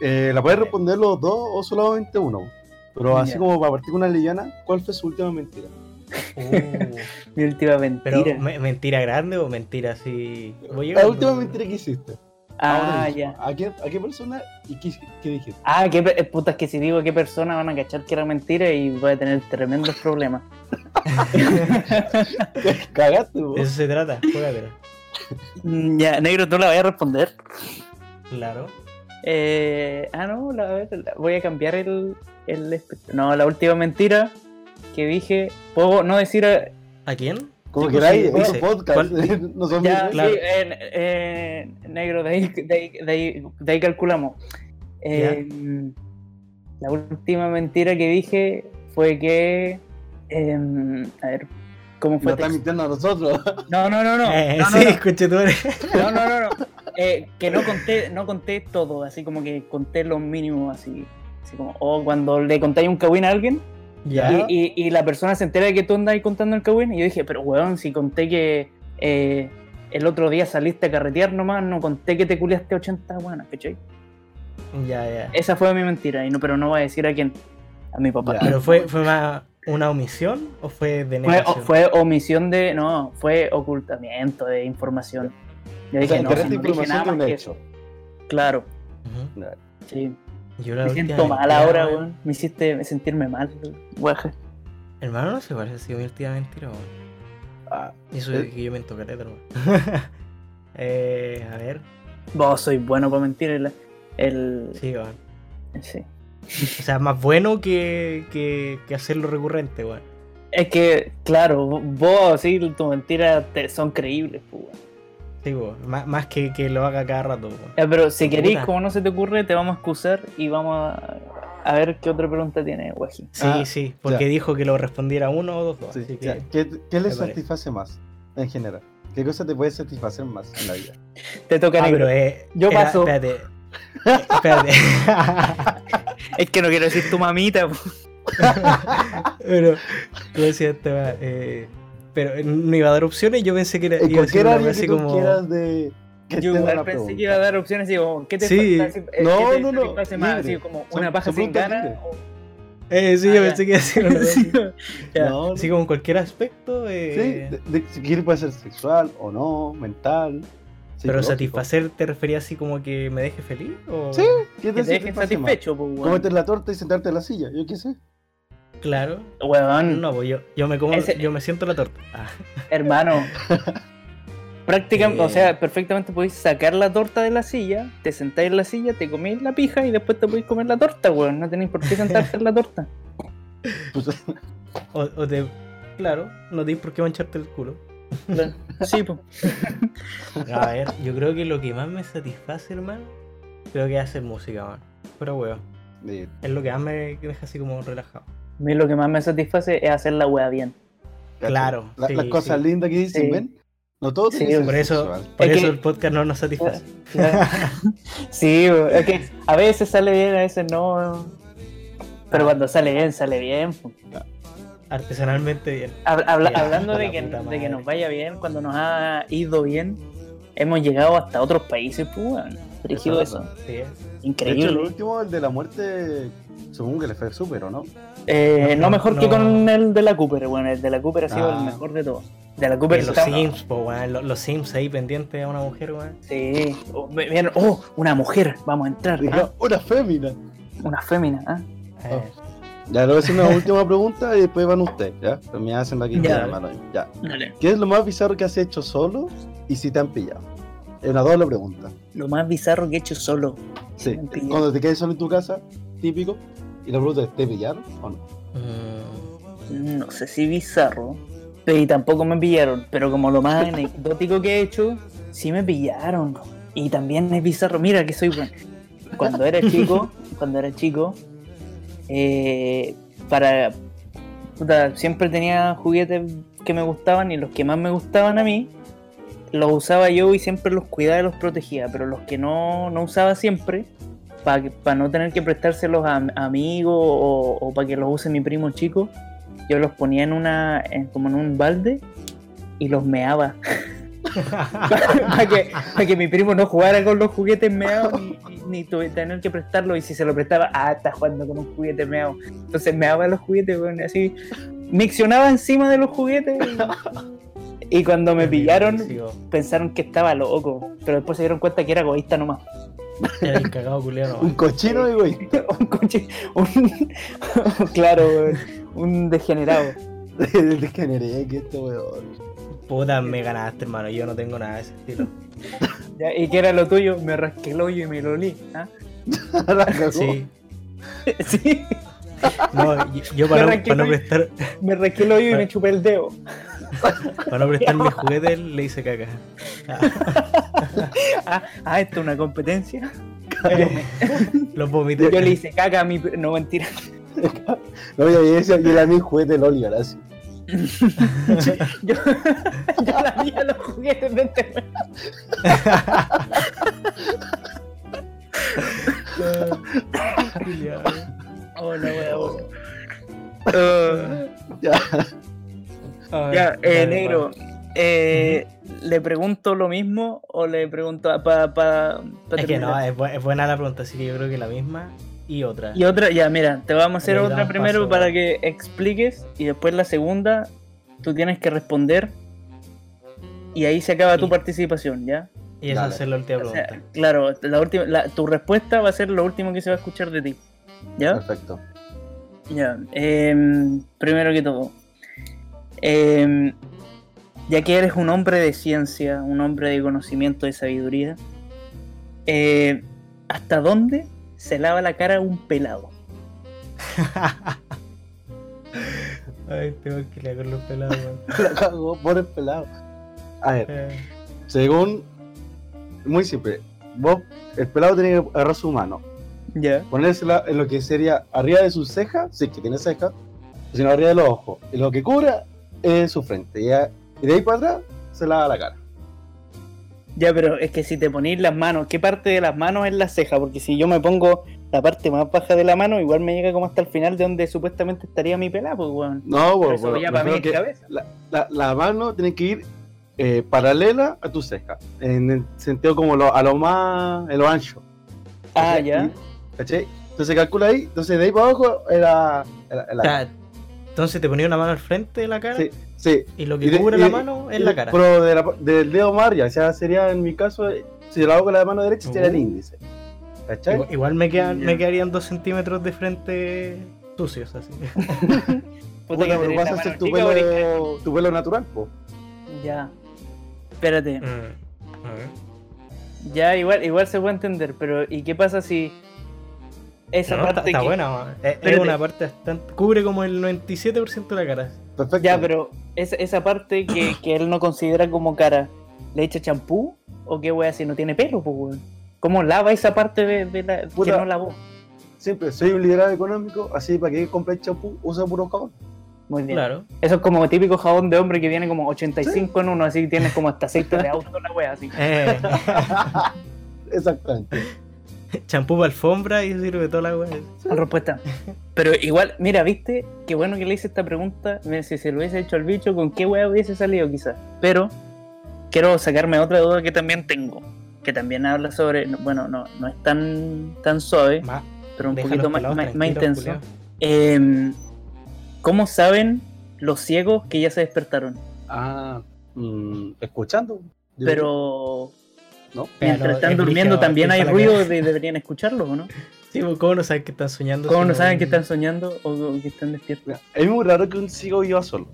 Eh, ¿La puedes responder los dos o solamente uno? Pero así Ya. como para partir con una liviana, ¿cuál fue su última mentira? Uh, Mi última pero, mentira. ¿me- ¿mentira grande o mentira así? Voy La última mentira que hiciste. Ah, ya. ¿A qué, ¿A qué persona y qué, qué dijiste? Ah, qué pe- puta, es que si digo qué persona van a cachar que era mentira y voy a tener tremendos problemas. Cagaste, vos. eso se trata, juégatela. Mm, ya, negro, ¿tú la vas a responder? Claro. Eh, ah, no, la- a ver, la- voy a cambiar el, el No, la última mentira que dije. ¿Puedo no decir. eh, ¿A quién? Como Sí, que pues, sí, podcast. ¿Cuál? no son Ya, mis- claro. sí, eh, eh, negro, de ahí, de, ahí, de ahí- de ahí calculamos. Eh, la última mentira que dije fue que. em, a ver, ¿cómo fue? están texto? mintiendo a nosotros. No, no, no, no. Eh, no, no, sí, no. escuché tú. No, no, no, no. Eh, que no conté, no conté todo, así como que conté lo mínimo, así. Así como, o cuando le contáis un cagüín a alguien Ya. y, y- y la persona se entera de que tú andas ahí contando el cagüín, y yo dije, pero weón, si conté que eh, el otro día saliste a carretear nomás, no conté que te culiaste 80 buenas, ¿cachai? Ya, ya. Esa fue mi mentira, y no, pero no voy a decir a quién. A mi papá. Ya. ¿Pero fue, fue más una omisión o fue de Fue, fue omisión de. No, fue ocultamiento de información. Yo O dije, sea, no, si no dije nada de más que hecho. eso. Claro, sí. Yo la Me siento mal ahora, weón. weón. Me hiciste sentirme mal, guaje. Hermano, no se parece sido última mentira, weón. Ah, eso ¿Eh? de que yo miento caleta, weón. eh, a ver. Vos soy bueno para mentir. El, el, Sí, weón. sí. O sea, más bueno que, que, que hacerlo recurrente, weón. Es que, claro, vos, sí, tus mentiras te- son creíbles, pues, weón. Sí. Más, más que, que lo haga cada rato. Ya, pero si Puta. querés, como no se te ocurre, te vamos a excusar y vamos a, a ver qué otra pregunta tiene Guaji. Sí, Ah, sí, porque ya. dijo que lo respondiera uno o dos, dos. sí, así que- ya. ¿Qué, qué le parece. satisface más en general? ¿Qué cosa te puede satisfacer más en la vida? Te toca Ah, negro. pero eh, Yo era- paso. Espérate. Espérate. Es que no quiero decir tu mamita. pero, ¿cómo decía este va? Eh, pero no iba a dar opciones, yo pensé que era, En iba a decir cualquier área que tú como. quieras de... Que Yo igual pensé pregunta. que iba a dar opciones y digo, ¿qué te Sí. Así, eh, No, ¿qué te no, no, satisface más? Así como Son- una paja sin ganas. o- Eh, sí, Ah, yo pensé que iba a decir una Sí, cosa. ya. No, Así como en cualquier aspecto. Sí, Eh, de- de- si quieres puede ser sexual o no, mental. Pero satisfacer te refería así como que me deje feliz o. Sí, ¿qué Que te satisface más? satisfecho, pues. Comerte la torta y sentarte en la silla, yo qué sé. Claro. Weón, No, pues yo, yo me como, Ese- yo me siento la torta. Ah, hermano. Prácticamente, Eh. o sea, perfectamente podéis sacar la torta de la silla, te sentáis en la silla, te comís la pija y después te podéis comer la torta, weón. No tenéis por qué sentarte en la torta. O, o te. Claro, no tienes por qué mancharte el culo. Sí, pues. A ver, yo creo que lo que más me satisface, hermano, creo que es hacer música, man. Pero weón, es lo que más me deja así como relajado. A mí lo que más me satisface es hacer la wea bien. Claro, la- sí, las cosas sí. lindas que dicen, Sí. ¿ven? No todo Sí, tiene Por eso, por Es eso que- el podcast no nos satisface. Sí, es que a veces sale bien, a veces no. Pero cuando sale bien, sale bien. Artesanalmente bien. Hab- habla- Ya, hablando la de que, de que nos vaya bien, cuando nos ha ido bien, hemos llegado hasta otros países, pues. Dirigido Eso eso. Sí, De hecho, el Increíble. último, el de la muerte, supongo que le fue súper, ¿o no? Eh, No, no, mejor que con el de la Cooper, bueno, el de la Cooper ha sido Ah. el mejor de todos. De la Cooper los está- Sims, po, weón. Los, los Sims ahí pendientes a una mujer, weón. Sí. Oh, oh, una mujer, vamos a entrar. ¿ah? una fémina. Una fémina, ¿ah? Eh, Ya, le voy a hacer una última pregunta y después van ustedes, ¿ya? Pero me hacen la Ya. quieran, mano. Ya. Dale. ¿Qué es lo más bizarro que has hecho solo y si te han pillado? Es una doble pregunta. Lo más bizarro que he hecho solo. Sí, cuando te quedes solo en tu casa, típico, y la pregunta es, ¿te pillaron o no? mm, No sé si bizarro. Pero y tampoco me pillaron. Pero como lo más anecdótico que he hecho, sí me pillaron. Y también es bizarro. Mira que soy bueno. Cuando era chico, cuando era chico, eh, para. puta, siempre tenía juguetes que me gustaban y los que más me gustaban a mí los usaba yo y siempre los cuidaba y los protegía. Pero los que no, no usaba siempre, para no tener que prestárselos a, a amigos o, para que los use mi primo chico, yo los ponía en una en- como en un balde y los meaba. Para que, pa' que mi primo no jugara con los juguetes meados ni, ni tuve- tener que prestarlo y si se lo prestaba ah está jugando con un juguete meado. Entonces meaba los juguetes weón, así miccionaba encima de los juguetes y, y cuando me pillaron pensaron que estaba loco pero después se dieron cuenta que era egoísta nomás Era el cagado culiano. Un cochino y güey. un coche un claro weón, un degenerado Degeneré que esto, weón. Puta, me ganaste, hermano. Yo no tengo nada de ese estilo. Ya, ¿Y qué era lo tuyo? Me rasqué el hoyo y me lo olí. ¿ah? Sí. Sí, No, yo, yo para, Me no- para no arranqué prestar, me rasqué el oído y me chupé el dedo. para no prestar mis juguetes, le hice caca. Ah, ah, esto es una competencia. Los vomité. Yo le hice caca a mi. No, mentira. No, yo, yo decía, yo era mi juguete del Oliver, así. Yo, yo la mía los juguetes de este. Oh, no, weón. Ya. Ya, eh, dale, negro. eh, ¿Le pregunto lo mismo o le pregunto para pa, pa Es que no, es, bu- es buena la pregunta, así que yo creo que la misma y otra. Y otra, ya, mira, te vamos a hacer Le otra primero paso. para que expliques y después la segunda tú tienes que responder y ahí se acaba tu Y- participación, ¿ya? Y esa va a ser la última O sea, pregunta. claro, la última, la- tu respuesta va a ser lo último que se va a escuchar de ti, ¿ya? Perfecto. Ya, em, primero que todo, em, ya que eres un hombre de ciencia, un hombre de conocimiento, de sabiduría, eh, ¿hasta dónde se lava la cara un pelado? Ay, tengo que leer con los pelados. La cagó por el pelado. A ver, Eh, según. Muy simple. Vos, el pelado tiene que agarrar su mano, Ya. ponérsela en lo que sería arriba de sus cejas, sí que tiene cejas, sino arriba de los ojos. Y lo que cubra es su frente. Y, ya- y de ahí para atrás se lava la cara. Ya, pero es que si te ponís las manos, ¿qué parte de las manos es la ceja? Porque si yo me pongo la parte más baja de la mano, igual me llega como hasta el final de donde supuestamente estaría mi pelado, pues, weón. No, Por bueno, ya para mí que cabeza. la, la- la mano tiene que ir eh, paralela a tu ceja, en el sentido como lo- a lo más, en lo ancho. Ah, ¿cachai? ya. ¿Cachai? Entonces calcula ahí, entonces de ahí para abajo era... entonces te ponía una mano al frente de la cara sí, sí. y lo que Y de- cubre y la mano es la cara. Pero de la- del dedo arriba, o sea, sería en mi caso, eh, si lo hago con la mano derecha, sería el Uh. índice. ¿Cachai? Igual, igual me, quedan, me quedarían dos centímetros de frente sucios así. Puta pero vas a hacer tu pelo, tu pelo natural, po. Ya. Espérate. Mm, a ver. Ya, igual, igual se puede entender, pero ¿y qué pasa si esa No, está, parte está que- buena, es, una parte bastante. cubre como el 97% de la cara. Perfecto. Ya, pero esa, esa parte que, que él no considera como cara, ¿le echa champú? ¿O qué wea si no tiene pelo, pues weón? ¿Cómo lava esa parte de, de la que Puta. no lavó? Siempre, soy un liberal económico, así para que compre champú, usa puro jabón. Muy bien. Claro. Eso es como típico jabón de hombre que viene como 85 en uno, así que tienes como hasta aceite de auto la wea, así. Eh, Exactamente. champú para alfombra y sirve toda la weá. La respuesta. Pero igual, mira, viste, qué bueno que le hice esta pregunta. Mira, si se lo hubiese hecho al bicho, ¿con qué wea hubiese salido quizás? Pero quiero sacarme otra duda que también tengo. Que también habla sobre. no, Bueno, no, no es tan, tan suave, pero un poquito más, pelados más- intenso. Em, ¿Cómo saben los ciegos que ya se despertaron? Ah, mm, escuchando. Yo- Pero ¿No? mientras están es durmiendo brígido, también hay ruido, de, deberían escucharlo, ¿o no? Sí, pues, ¿cómo no saben que están soñando? ¿Cómo si no saben que están soñando o, o que están despiertos? Es muy raro que un ciego viva solo.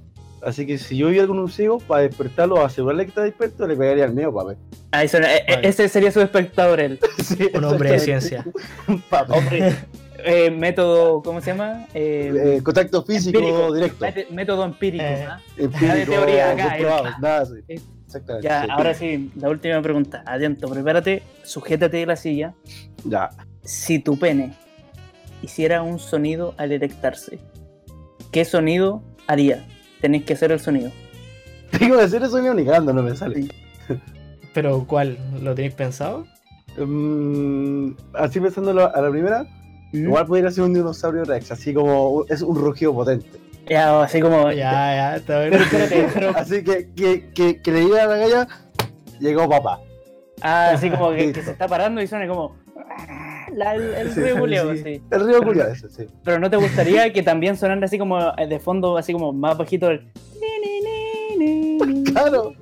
Así que si yo viviera con un ciego, para despertarlo o asegurarle que está despierto, le pegaría el mío, papá. Ah, eso, era- e- e- Vale. ese sería su espectador, él. Un hombre de ciencia. Papá. Hombre, eh, método, ¿cómo se llama? Eh, Eh, contacto físico empírico. directo. método empírico. Eh. ¿ah? Empírico, Nada de teoría acá, eh. nada así. Exactamente. Ya, sí. ahora sí, la última pregunta. Atento, prepárate, sujétate de la silla. Ya. Si tu pene hiciera un sonido al erectarse, ¿qué sonido haría? Tenéis que hacer el sonido. Tengo que hacer eso ni negando, no me sale. ¿Pero cuál? ¿Lo tenéis pensado? Mm, así pensándolo a la primera, ¿Mm? igual podría ser un dinosaurio Rex, así como es un rugido potente. Ya, así como. Ya, ya, está bien. Así que, que, que, que le diga a la galla, llegó papá. ah, así como que, se está parando y suena como. La, el el Sí, ruido sí. El río culiado ese, sí. Pero no te gustaría que también sonara así como eh, de fondo, así como más bajito el. Claro.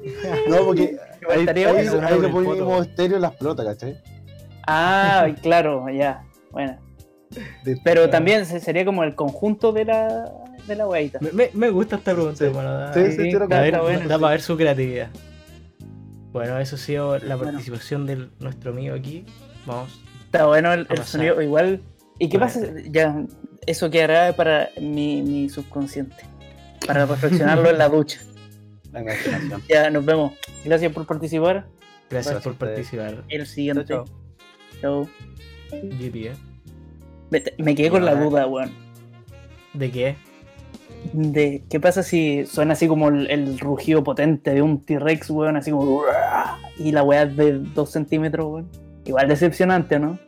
No, porque ahí, ahí, ahí por le ponemos estéreo en las pelotas, ¿cachai? Ah, claro, ya. Bueno. De- Pero también se- sería como el conjunto de la, de la weita. Me, gusta esta pregunta, Sí. Sí, sí, da, ver- bueno, da para ver su creatividad. Bueno, eso ha sido la Bueno. participación de nuestro amigo aquí. Vamos Está bueno el, sonido, igual. ¿Y qué Bueno. pasa? Ya, eso quedará para mi, mi subconsciente. Para reflexionarlo en la ducha. La imaginación. Ya, nos vemos. Gracias por participar. Gracias Gracias por participar. El siguiente. Chao, Chao. GP, ¿eh? Me, quedé con la duda, weón. ¿De qué? De qué pasa si suena así como el, el rugido potente de un T-Rex, weón, así como. Y la weá es de 2 centímetros, weón. Igual decepcionante, ¿no?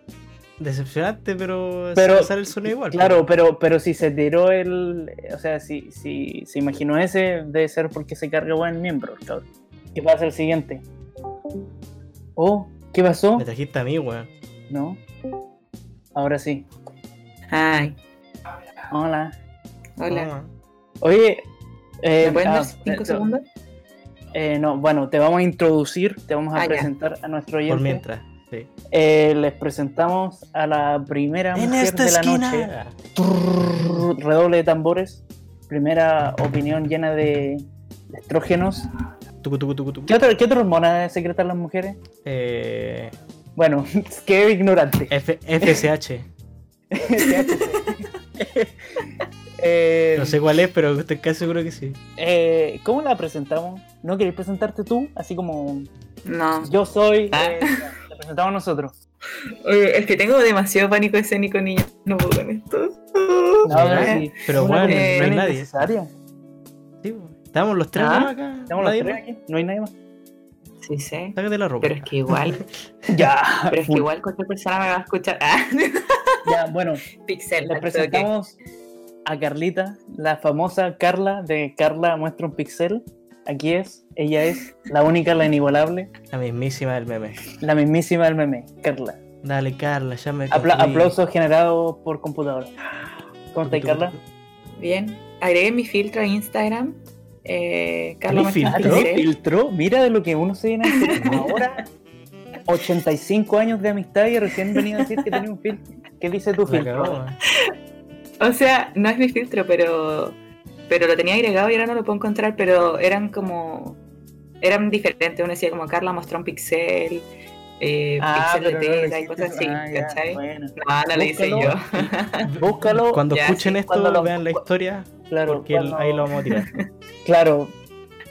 Decepcionante, pero, Pero- pero sale el sonido igual. Claro, pero, pero si se tiró el. O sea, si, si se imaginó ese, debe ser porque se carga buen miembro, cabrón. ¿Qué pasa el siguiente? Oh, ¿qué pasó? Me trajiste a mí, weón. No. Ahora sí. Ay, Hola. hola. Oye. Eh, ¿Me pueden ah, dar 5 eh, segundos? eh, no, bueno, te vamos a introducir, te vamos a Ah, ya. presentar a nuestro oyente. por mientras, sí. Eh, les presentamos a la primera mujer de la noche. Trrr, redoble de tambores. Primera opinión llena de estrógenos. Tucu, tucu, tucu, tucu. ¿Qué, otra- qué otra hormona secretan las mujeres? Eh, Bueno, qué ignorante. F- FSH. Eh, No sé cuál es, pero estoy casi seguro que sí. eh, ¿Cómo la presentamos? ¿No querés presentarte tú? Así como No. yo soy. Ah. eh, la presentamos nosotros. Oye, es que tengo demasiado pánico escénico, niño. No puedo con esto. No, pero sí, pero bueno, no hay nadie. Sí. Estamos los tres Ah, acá. Estamos los tres aquí, no hay nadie más. Sí, sé. Sácate la ropa. Pero es que igual, Ya, pero es que igual cualquier persona me va a escuchar. Ya, bueno, pixel. les presentamos a Carlita, la famosa Carla de Carla Muestra un Pixel. Aquí es, ella es la única, la inigualable, La mismísima del meme. la mismísima del meme, Carla. Dale, Carla, ya me Apla- aplausos generados por computadora. ¿Cómo estás, Carla? Bien. Agregué mi filtro a Instagram. Eh, ¿Mi Martínez filtro? Filtró? Mira de lo que uno se viene ahora. 85 años de amistad y recién venía a decir que tenía un filtro. ¿Qué dice tu filtro? O sea, no es mi filtro, pero pero lo tenía agregado y ahora no lo puedo encontrar, pero eran como eran diferentes, uno decía como Carla mostró un pixel, eh, pixel de Ah, no lo tela y cosas así, Ah, ya, ¿cachai? bueno. No, no lo hice Búscalo. yo. Búscalo. Cuando Ya, escuchen sí, esto, cuando lo- vean la historia, Claro, porque cuando- ahí lo vamos a tirar. Claro,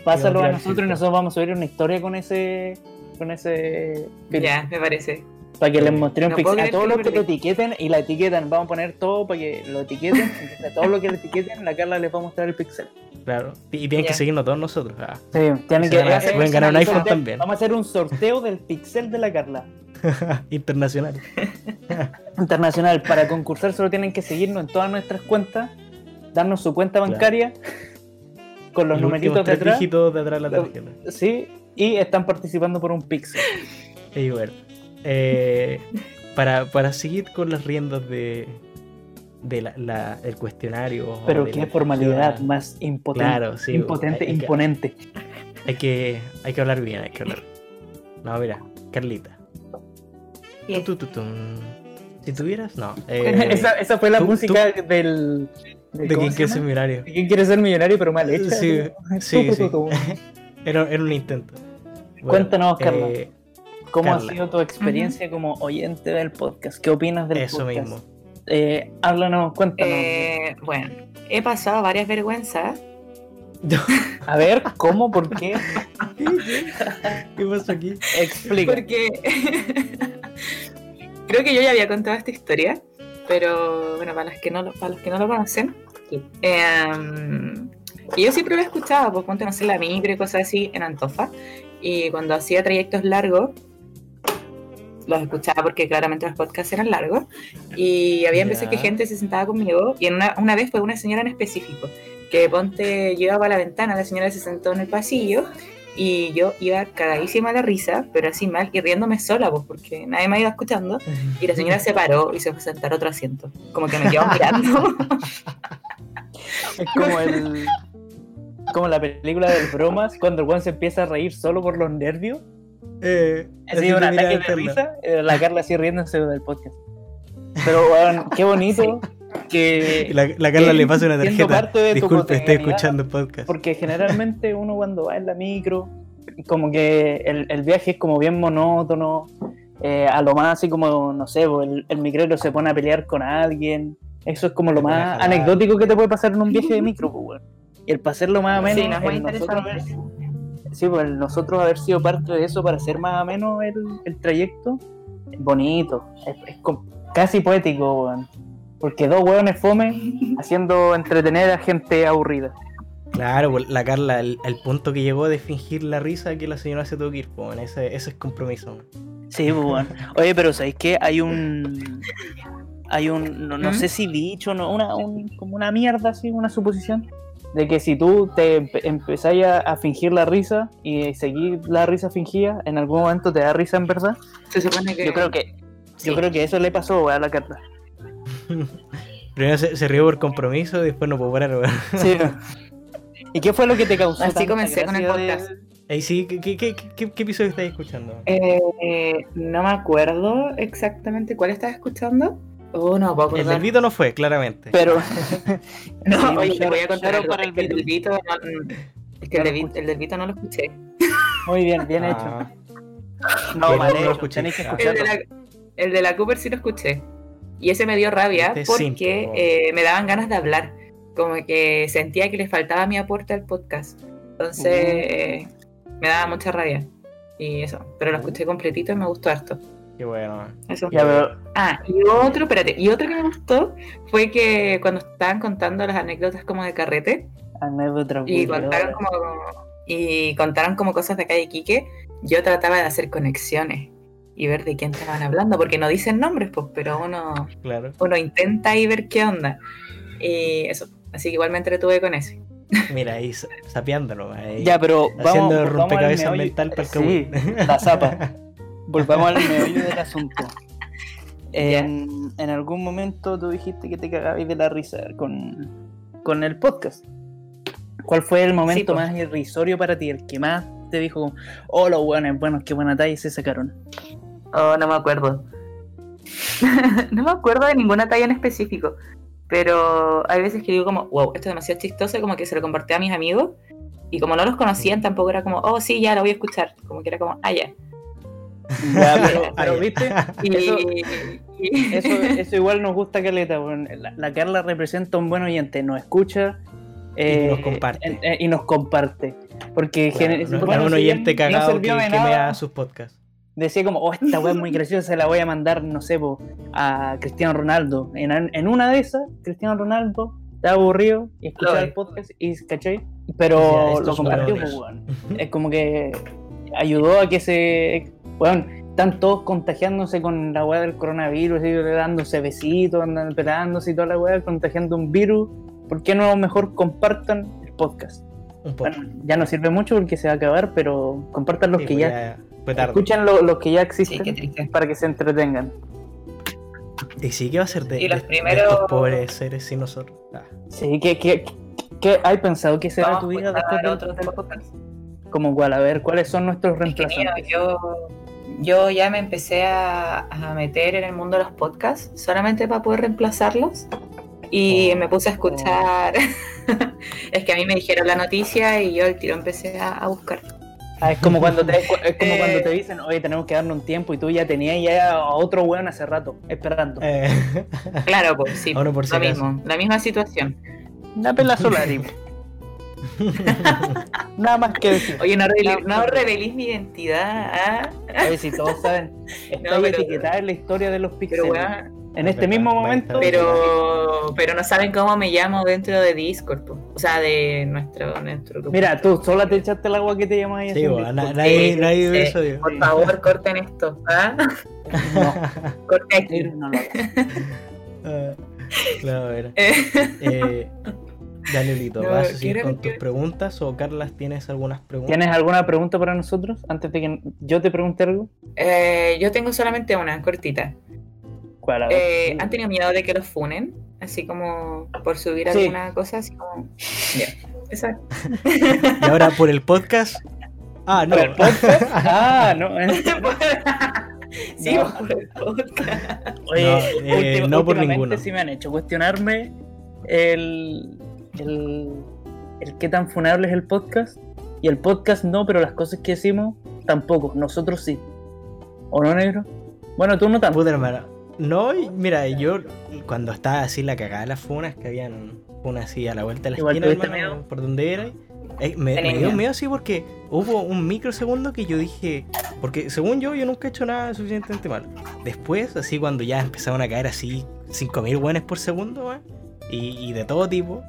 pásalo a tirar nosotros y nosotros vamos a subir una historia con ese con ese filtro. Ya, me parece. Para que les mostré un No A todos los lo que te etiqueten y la etiquetan, vamos a poner todo para que lo etiqueten. Entonces, a todos los que le etiqueten, la Carla les va a mostrar el pixel. Claro. Y tienen Ya. que seguirnos todos nosotros. ah. Sí, tienen que hacer- pueden ganar un iPhone sorteo- también. Vamos a hacer un sorteo del pixel de la Carla. Internacional. Internacional. Para concursar solo tienen que seguirnos en todas nuestras cuentas, darnos su cuenta Claro. Con los Los numeritos dígitos de la Lo- tarjeta. Sí, y están participando por un pixel. Y bueno, eh, para, para seguir con las riendas de, de la, la- el cuestionario. Pero qué formalidad más impotente. Claro, sí. impotente, hay, hay que- imponente. hay que, hay que hablar bien, hay que hablar. No, mira, Carlita. Si tuvieras, no. eh, esa, esa fue la tú- música del. ¿De ¿cómo quién se quiere ser millonario? ¿De quién quiere ser millonario pero mal hecha? Sí, sí, sí. Era, era un intento. Bueno, Cuéntanos, Carla. eh, ¿Cómo Carla. ha sido tu experiencia como oyente del podcast? ¿Qué opinas del eso podcast? mismo. Eh, háblanos, cuéntanos. Eh, bueno, he pasado varias vergüenzas. A ver, ¿cómo? ¿Por qué? ¿Qué pasó aquí? Explica. Porque creo que yo ya había contado esta historia, pero bueno, para, las que no, para los que no lo conocen, eh, y yo siempre lo escuchaba, pues ponte, no sé, la micro y cosas así en Antofa, y cuando hacía trayectos largos, los escuchaba porque claramente los podcasts eran largos, y había veces que gente se sentaba conmigo, y en una, una vez fue una señora en específico, que ponte, iba para la ventana, la señora se sentó en el pasillo, y yo iba cagadísima de risa, pero así mal, y riéndome sola, pues, porque nadie me iba escuchando. Y la señora se paró y se fue a sentar a otro asiento. Como que me quedó mirando. Es como el. Como la película del bromas, cuando el weón se empieza a reír solo por los nervios. Eh, Así así un ataque de risa. eh, La Carla así riéndose del podcast. Pero weón, qué bonito que. La, la Carla que le pasa una tarjeta. Disculpe, estoy escuchando el podcast. Porque generalmente uno cuando va en la micro, como que el, el viaje es como bien monótono, eh, a lo más así como, no sé, pues, el, el micrero se pone a pelear con alguien. Eso es como lo más anecdótico que te puede pasar en un viaje de micro, pues, el para hacerlo más o menos. Sí, no es muy el nosotros interesante. haber- sí, pues el nosotros haber sido parte de eso para hacer más o menos el, el trayecto, es bonito. Es, es casi poético, weón. Porque dos hueones fome haciendo entretener a gente aburrida. Claro, pues, la Carla, el, el punto que llegó de fingir la risa que la señora se tuvo que ir, pues, ese, ese es compromiso. Sí, pues bueno. Oye, pero ¿sabéis qué? Hay un. Hay un. No, no ¿Mm? sé si dicho, no, una, un- como una mierda, así, una suposición. De que si tú te empe- empezáis a, a fingir la risa y seguir la risa fingida, en algún momento te da risa en verdad. Se supone que. Yo creo que. Sí. Yo creo que eso le pasó a la carta. Primero se, se rió por compromiso y después no puedo parar. Sí. ¿Y qué fue lo que te causó? Así comencé con el de- podcast. Ey, sí, ¿qué, qué, qué, qué- qué episodio estáis escuchando? Eh, no me acuerdo exactamente cuál estás escuchando. Oh, no puedo El del Vito no fue, claramente. Pero. No, Sí, oye, te voy a contar algo. para el el del Vito. Vito no- es que el, de Vi- el del Vito no lo escuché. Muy bien, bien Ah, hecho. No, mal no lo escuché. Tenéis que Ah. El de, escucharlo. la, el de la Cooper sí lo escuché. Y ese me dio rabia Este es porque eh, me daban ganas de hablar. Como que sentía que le faltaba mi aporte al podcast. Entonces eh, me daba mucha rabia. Y eso. Pero lo escuché completito y me gustó harto. Qué bueno. Eso. Ya, pero. Ah, y otro, espérate, y otro que me gustó fue que cuando estaban contando las anécdotas como de carrete Anécdota y contaron como y contaron como cosas de acá de Iquique, yo trataba de hacer conexiones y ver de quién estaban hablando, porque no dicen nombres, pues, pero uno, Claro. uno intenta ahí ver qué onda. Y eso, así que igual me entretuve con eso. Mira, ahí sa- sapeándolo. Ahí, Ya, pero vamos, haciendo volvamos al rompecabezas mental para el Sí, la zapa. Volvamos al meollo del asunto. En, en algún momento tú dijiste que te cagabas de la risa con, con el podcast. ¿Cuál fue el momento pues. más irrisorio para ti? El que más te dijo, como, oh, los buenos, buenos, qué buena talla se sacaron. Oh, no me acuerdo. no me acuerdo de ninguna talla en específico. Pero hay veces que digo como, wow, esto es demasiado chistoso, como que se lo compartí a mis amigos. Y como no los conocían, tampoco era como, oh, sí, ya lo voy a escuchar. Como que era como, ah, ya. Ya, pero, viste, Y, Eso- y- eso, eso igual nos gusta Caleta. La, la Carla representa un buen oyente, nos escucha eh, nos comparte. en- eh, y nos comparte. Porque Claro, gener- no bueno, un si oyente no cagado que, sirvió de que nada, vea sus podcasts. Decía como, oh, esta weá es muy graciosa, se la voy a mandar, no sé, po, a Cristiano Ronaldo. En, en una de esas, Cristiano Ronaldo está aburrido y escucha Lo el podcast y ¿cachai? Ya, Pero lo compartió, pues, weón. Es como que ayudó a que se. Weón, están todos contagiándose con la weá del coronavirus, y dándose besitos, andan pelándose y toda la weá, contagiando un virus. ¿Por qué no mejor compartan el podcast? Un. Bueno, ya no sirve mucho porque se va a acabar, pero compartan los Sí, que pues ya. Fue tarde. Escuchen lo- los que ya Sí, existen para que se entretengan. Y sí, ¿qué va a ser de, Y los de- de primeros- estos pobres seres sin nosotros? Ah, Sí, ¿qué, qué, qué hay pensado que será Vamos tu vida después otros del podcast? Como cuál, a ver, ¿cuáles son nuestros Es que, mira, reemplazantes? yo, yo ya me empecé a, a meter en el mundo de los podcasts solamente para poder reemplazarlos. Y Oh. me puse a escuchar. es que a mí me dijeron la noticia y yo el tiro empecé a, a buscar. Ah, es como cuando te es como Eh. cuando te dicen, oye, tenemos que darle un tiempo y tú ya tenías ya a otro weón hace rato, esperando. eh, Claro, pues sí, Ahora por si lo acaso. mismo, la misma situación. Una pela Solari. Nada más que decir. Oye, no, revelís mi identidad, ¿ah? A ver si todos saben. Está No, pero- etiquetada en la historia de los pero pixeles. weón, en este mismo momento. pero, pero no saben cómo me llamo dentro de Discord, po. o sea, de nuestro, nuestro grupo. Mira, tú sola te echaste el agua que te llamas ahí. sí, Discord. nadie, Sí, nadie ve sí. eso. Por favor, corten esto, ¿ah? No, Corten aquí. no. Ah, claro, a ver. Eh, Eh, dale, Lito, No, ¿vas a seguir ¿qué era con que- tus preguntas o Carlas tienes algunas preguntas? ¿Tienes alguna pregunta para nosotros antes de que yo te pregunte algo? eh, yo tengo solamente una cortita. Eh, ¿Han tenido miedo de que los funen? Así como por subir Sí. alguna cosa, así como. Esa. Y ahora por el podcast. Ah, no. ¿Por el podcast? Ah, no. eh. sí, No. por el podcast. Oye, No, eh, no por ninguno. sí me han hecho cuestionarme el, el, el qué tan funable es el podcast. Y el podcast no, pero las cosas que decimos tampoco. Nosotros sí. ¿O no, negro? Bueno, tú no tanto. Puta hermano. No, mira, yo cuando estaba así la cagada de las funas, que habían funas así a la vuelta de la Igual esquina, hermano, miedo. por donde era. eh, me, me dio miedo. así porque hubo un microsegundo que yo dije, porque según yo, yo nunca he hecho nada suficientemente mal. Después, así cuando ya empezaron a caer así 5.000 guanes por segundo, y, y de todo tipo,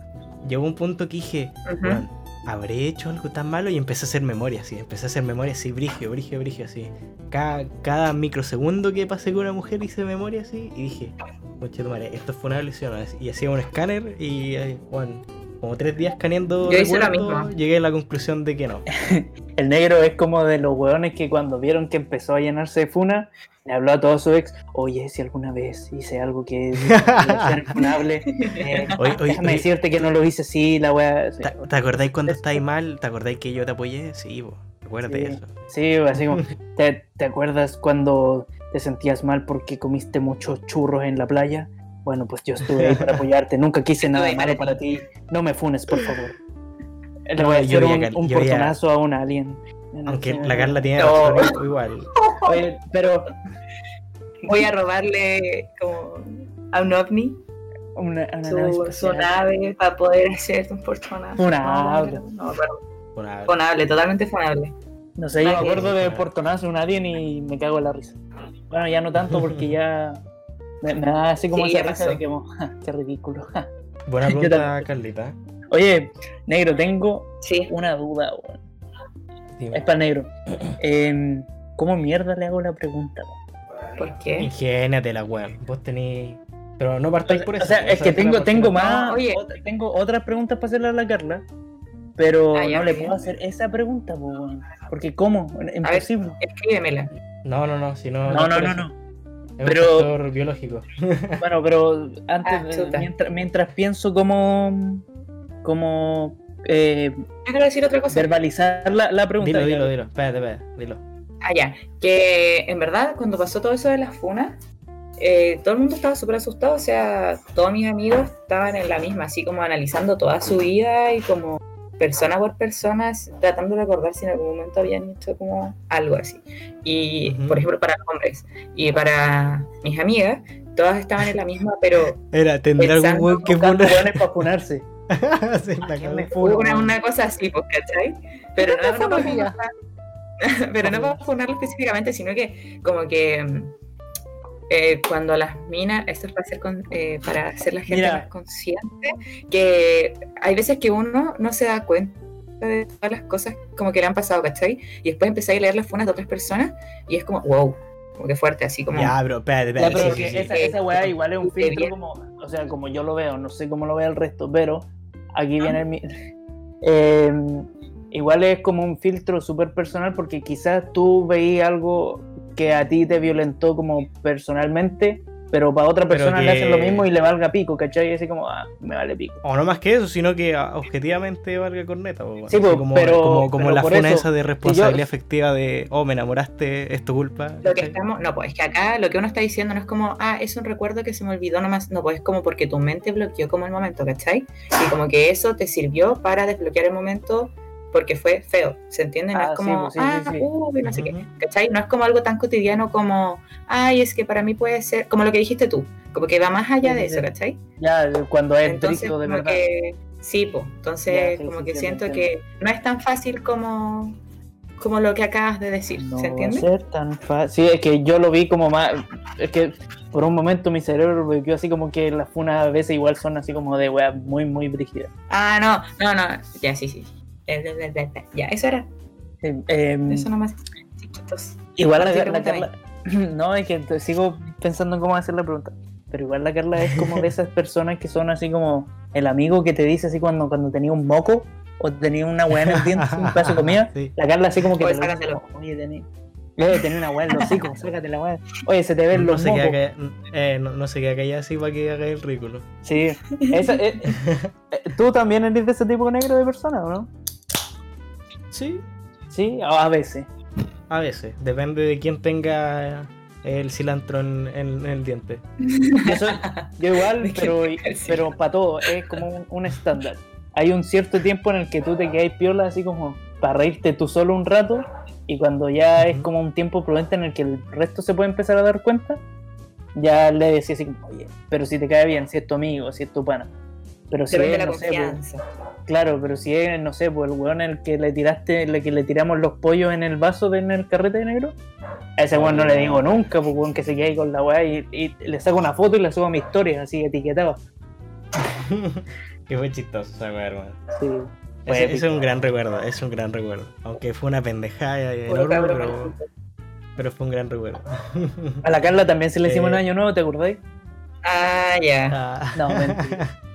llegó un punto que dije, weón, habré hecho algo tan malo y empecé a hacer memoria, así, empecé a hacer memoria así, brigio, brigio, brigio, así. Cada, cada microsegundo que pasé con una mujer hice memoria así y dije, conche tu madre, esto fue una lesión. Y hacía un escáner y, eh, bueno, como tres días escaneando Yo hice lo mismo. llegué a la conclusión de que no. El negro es como de los hueones que cuando vieron que empezó a llenarse de funa, le habló a todo su ex, oye, si alguna vez hice algo que ser funable, eh, Oye, oye, déjame oye. decirte que no lo hice así, la wea. Sí, ¿Te, te acordáis cuando estáis mal? ¿Te acordáis que yo te apoyé? Sí, vos, recuérdate Sí. eso. Sí, así como, ¿te, te acuerdas cuando te sentías mal porque comiste muchos churros en la playa? Bueno, pues yo estuve ahí para apoyarte, nunca quise nada malo para ti, no me funes, por favor. Le No, voy a yo hacer un, un portonazo a un alien. Aunque la Carla tiene No. razón, igual. Oye, pero Voy a robarle como a un ovni una, una nave su, su nave para poder hacer un portonazo. Funable. No, Una- funable, totalmente funable. No sé, yo me acuerdo de. Portonazo, un alien y me cago en la risa. Bueno, ya no tanto porque ya me, me da así como Sí, esa risa pasó. de que, como, "Ja, qué ridículo. ja". Buena pregunta, Carlita. Oye, negro, tengo Sí. una duda. Dime. Es para negro. Em, ¿Cómo mierda le hago la pregunta? ¿Por qué? Ingéniatela, weón. Vos tenés. Pero no partáis por eso. O sea, es que tengo, tengo más, No, oye. ot- tengo otras preguntas para hacerle a la Carla, pero Ah, no le puedo hacer esa pregunta, po. Porque ¿cómo? Imposible. Escríbemela. No, no, no, si no. No, no, no, no. Es Pero- un factor biológico. Bueno, pero antes, Ah, mientras, mientras pienso cómo, cómo eh, quiero decir otra cosa. verbalizar la, la pregunta. Dilo, dilo, dilo. Espérate, espérate, dilo. Ah, ya. Que en verdad, cuando pasó todo eso de las funas, eh, todo el mundo estaba súper asustado. O sea, todos mis amigos estaban en la misma, así como analizando toda su vida y como persona por persona, tratando de recordar si en algún momento habían hecho como algo así. Y, Ujú. por ejemplo, para hombres y para mis amigas, todas estaban en la misma, pero Era, tendrá algún weón que para funarse. Sí, la ¿Quién me cagó. funa, una, una cosa así, pues, ¿cachai? Pero no, no para funarla- pero no para funarlo específicamente, sino que como que mm, eh, cuando las minas, esto es para hacer, con- eh, para hacer la gente Mira. más consciente, que hay veces que uno no se da cuenta de todas las cosas como que le han pasado, ¿cachai? Y después empecé a leer las funas de otras personas y es como, wow, como que fuerte, así como... Ya, bro, espérate, Ya, espérate. pero sí, sí, sí. esa, esa weá igual es un filtro bien. como, o sea, como yo lo veo, no sé cómo lo ve el resto, pero aquí viene el mi- eh, igual es como un filtro súper personal porque quizás tú veías algo que a ti te violentó como personalmente, pero para otra persona le hacen lo que- mismo y le valga pico, ¿cachai? Y así como, ah, me vale pico. O no más que eso, sino que ah, objetivamente valga corneta. po, weón. Sí, po, como, pero- como, como pero la funa eso, esa de responsabilidad afectiva de, oh, me enamoraste, es tu culpa. Lo que estamos, no, pues es que acá lo que uno está diciendo no es como, ah, es un recuerdo que se me olvidó nomás, no, pues es como porque tu mente bloqueó como el momento, ¿cachai? Y como que eso te sirvió para desbloquear el momento porque fue feo, ¿se entiende? No Ah, es como, pues, sí, sí, ah, sí. uy, no sé qué. ¿cachai? No es como algo tan cotidiano como, ay, es que para mí puede ser, como lo que dijiste tú, como que va más allá de eso. ¿cachai? Ya, cuando es Entonces, de como verdad. que, sí, pues, entonces Ya, como que siento que no es tan fácil como, como lo que acabas de decir, No ¿se entiende? ser tan fácil. Sí, es que yo lo vi como más. Es que por un momento mi cerebro bloqueó así como que las funas a veces igual son así como de wea muy, muy brígidas. Ah, no, no, no, ya, sí, sí. Eh, bla, bla, bla, bla. Ya, eso era, Eh, em, eso nomás. Chiquitos. igual la, la. Carla. No, es que sigo pensando en cómo hacer la pregunta. Pero igual la Carla es como de esas personas que son así como el amigo que te dice así cuando, cuando tenía un moco o tenía una weá en el diente, un pedazo de comida. Sí. La Carla así como que Oye, te lo sácatelo. como, Oye, tenía. Debe tener una weá en los hocico, sácate la weá. Oye, se te ven No los se, queda mocos. eh, no, no se queda callada así para que haga el ridículo. Sí, esa, eh, eh, ¿tú también eres de ese tipo negro de persona o no? Sí, Sí, a veces. a veces. Depende de quién tenga el cilantro en, en- en el diente. Yo, soy- yo igual, ¿De qué pero, pero para todo, es como un, un estándar. Hay un cierto tiempo en el que tú te quedas piola así como, para reírte tú solo un rato y cuando ya es como un tiempo prudente en el que el resto se puede empezar a dar cuenta, ya le decís así como, oye, pero si te cae bien, si es tu amigo, si es tu pana. Pero si Depende de es, la no sé, pues, confianza. claro, pero si es, no sé, pues el weón el que le tiraste, el que le tiramos los pollos en el vaso de, en el carrete de negro, a ese weón no le digo nunca, pues weón que se quede ahí con la weá y, y le saco una foto y le subo a mi historia, así etiquetado. que fue chistoso esa weá, hermano. Sí. Ese, ese es un gran recuerdo, es un gran recuerdo. Aunque fue una pendejada enorme, cabrón pero, pero fue un gran recuerdo. A la Carla también se le hicimos Eh. un año nuevo, ¿te acordáis? Ah, ya. Ah. No, mentira.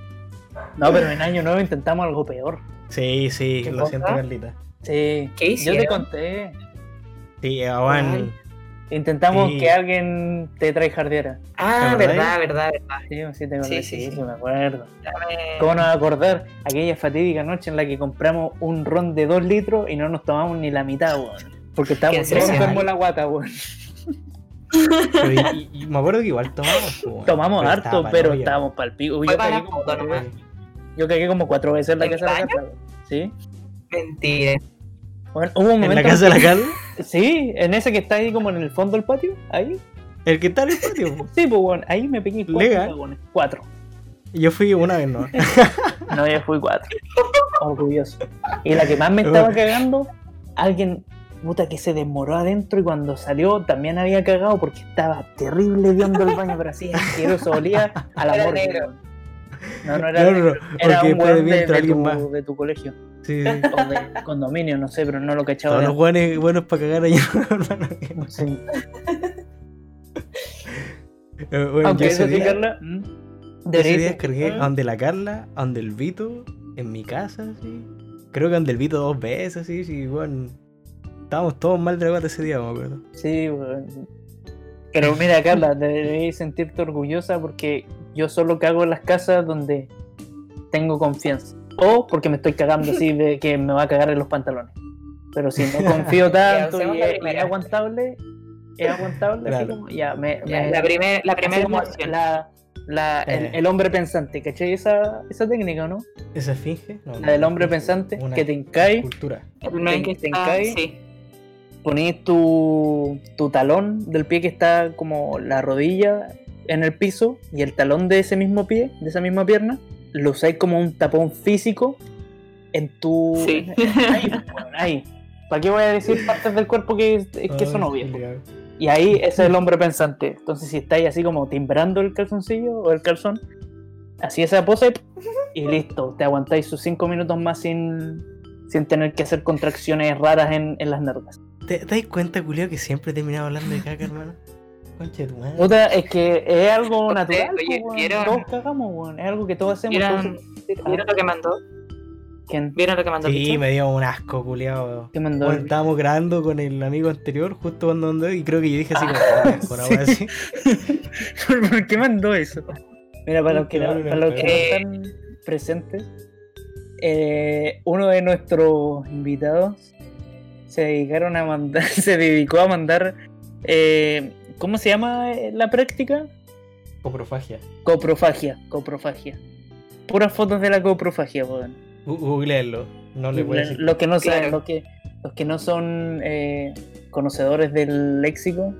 No, pero en año nuevo intentamos algo peor. Sí, sí, ¿Qué lo cosa? siento, Carlita. Sí. ¿Qué Yo te hicieron? conté. Sí, aguan. Ay. Intentamos Sí. que alguien te tryhardeara. Ah, ¿Te verdad, verdad, verdad. Sí, sí, te. Sí, Sí, sí, sí, sí. me acuerdo. Dame- ¿Cómo nos va a acordar aquella fatídica noche en la que compramos un ron de 2 litros y no nos tomamos ni la mitad, weón? Porque estábamos todos enfermos la guata, weón. Me acuerdo que igual tomamos. weón. Tomamos Pero harto, estaba pero estábamos pa'l pico. Fue Yo para como yo cagué como cuatro veces en la ¿En casa de la weón. ¿Sí? Mentira. Bueno, hubo un ¿En la casa de la Carla? Sí, en ese que está ahí como en el fondo del patio, ahí. El que está en el patio. Sí, pues bueno, ahí me pegué cuatro Legal. cagones. Cuatro. Yo fui una vez, ¿no? No, ya fui cuatro. Orgulloso. Y la que más me estaba cagando, alguien, puta, que se demoró adentro y cuando salió también había cagado porque estaba terrible viendo el baño, pero así asqueroso, olía a la Era morgue. No, no era No, era un weón de, de tu, de tu colegio. Sí, sí. O de condominio, no sé, pero no lo cachaba. Todos los buenos, buenos para cagar allá. Sí. Eh, bueno, Aunque yo eso ese sí, día, Carla. ese día descargué a donde la Carla, a donde el Vito, en mi casa, sí. Creo que donde el Vito dos veces, sí, sí, bueno. Estábamos todos mal de ese día, me acuerdo. Sí, weón. Pero mira, Carla, deberías sentirte orgullosa porque yo solo cago en las casas donde tengo confianza. O porque me estoy cagando así de que me va a cagar en los pantalones. Pero si no confío tanto y, es, y es primera. aguantable, es aguantable, así como ya me. Ya, me- la, primer- la primera emoción. la- la- el, Eh. el hombre pensante, ¿cachai? Esa, esa técnica, ¿no? ¿Esa esfinge? No, La del hombre pensante, Una que te encae, Cultura. Que te encae. sí. ponís tu, tu talón del pie que está como la rodilla en el piso y el talón de ese mismo pie, de esa misma pierna, lo usáis como un tapón físico en tu... Sí. Ahí, pues, weón, ahí. ¿Para qué voy a decir partes del cuerpo que, que son obvias? culiao. Y ahí ese es el hombre pensante. Entonces si estáis así como timbrando el calzoncillo o el calzón, así esa pose y listo. Te aguantáis sus cinco minutos más sin, sin tener que hacer contracciones raras en, en las nervas. ¿Te, te das cuenta, culiao, que siempre he terminado hablando de caca, hermano? Tu madre. Puta, es que es algo natural, oye, po, weón. ¿vieron? todos cagamos, weón. Es algo que todos hacemos. ¿Vieron, entonces- ¿Vieron lo que mandó? ¿Quién? ¿Vieron lo que mandó? Sí, Picho? me dio un asco, culiao. ¿Qué mandó? Bueno, estábamos grabando con el amigo anterior, justo cuando andó, y creo que yo dije así como, "Ah, con agua así. ¿Por qué mandó eso? Mira, para los que, no, para los que no están presentes, eh, uno de nuestros invitados se dedicaron a mandar, se dedicó a mandar, eh, ¿cómo se llama eh, la práctica? Coprofagia. Coprofagia, coprofagia. Puras fotos de la coprofagia, weón. Googlearlo. No le voy a decir. Los que no saben, Claro. los que, los que no son eh, conocedores del léxico,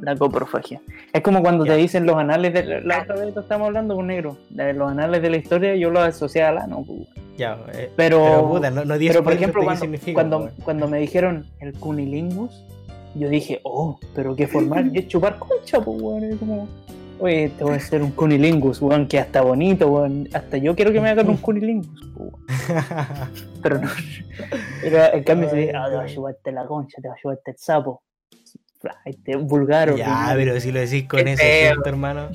la coprofagia. Es como cuando Ya. te dicen los anales de la, la otra vez estamos hablando con negro, de los anales de la historia, yo los asociaba al ano, pues. Ya, eh, pero, pero puta, no, no pero por ejemplo cuando, significa, cuando, cuando me dijeron el cunilingus, yo dije, oh, pero qué formal, y es chupar concha, pues weón, es como, oye, te voy a hacer un cunilingus, weón, que hasta bonito, weón, hasta yo quiero que me hagan un cunilingus, pues, weón. Pero no. Pero en cambio se dice, ah, te va a llevarte la concha, te va a llevarte el sapo. Este vulgar Ya, ordinario. pero si lo decís con ese feo. acento, hermano,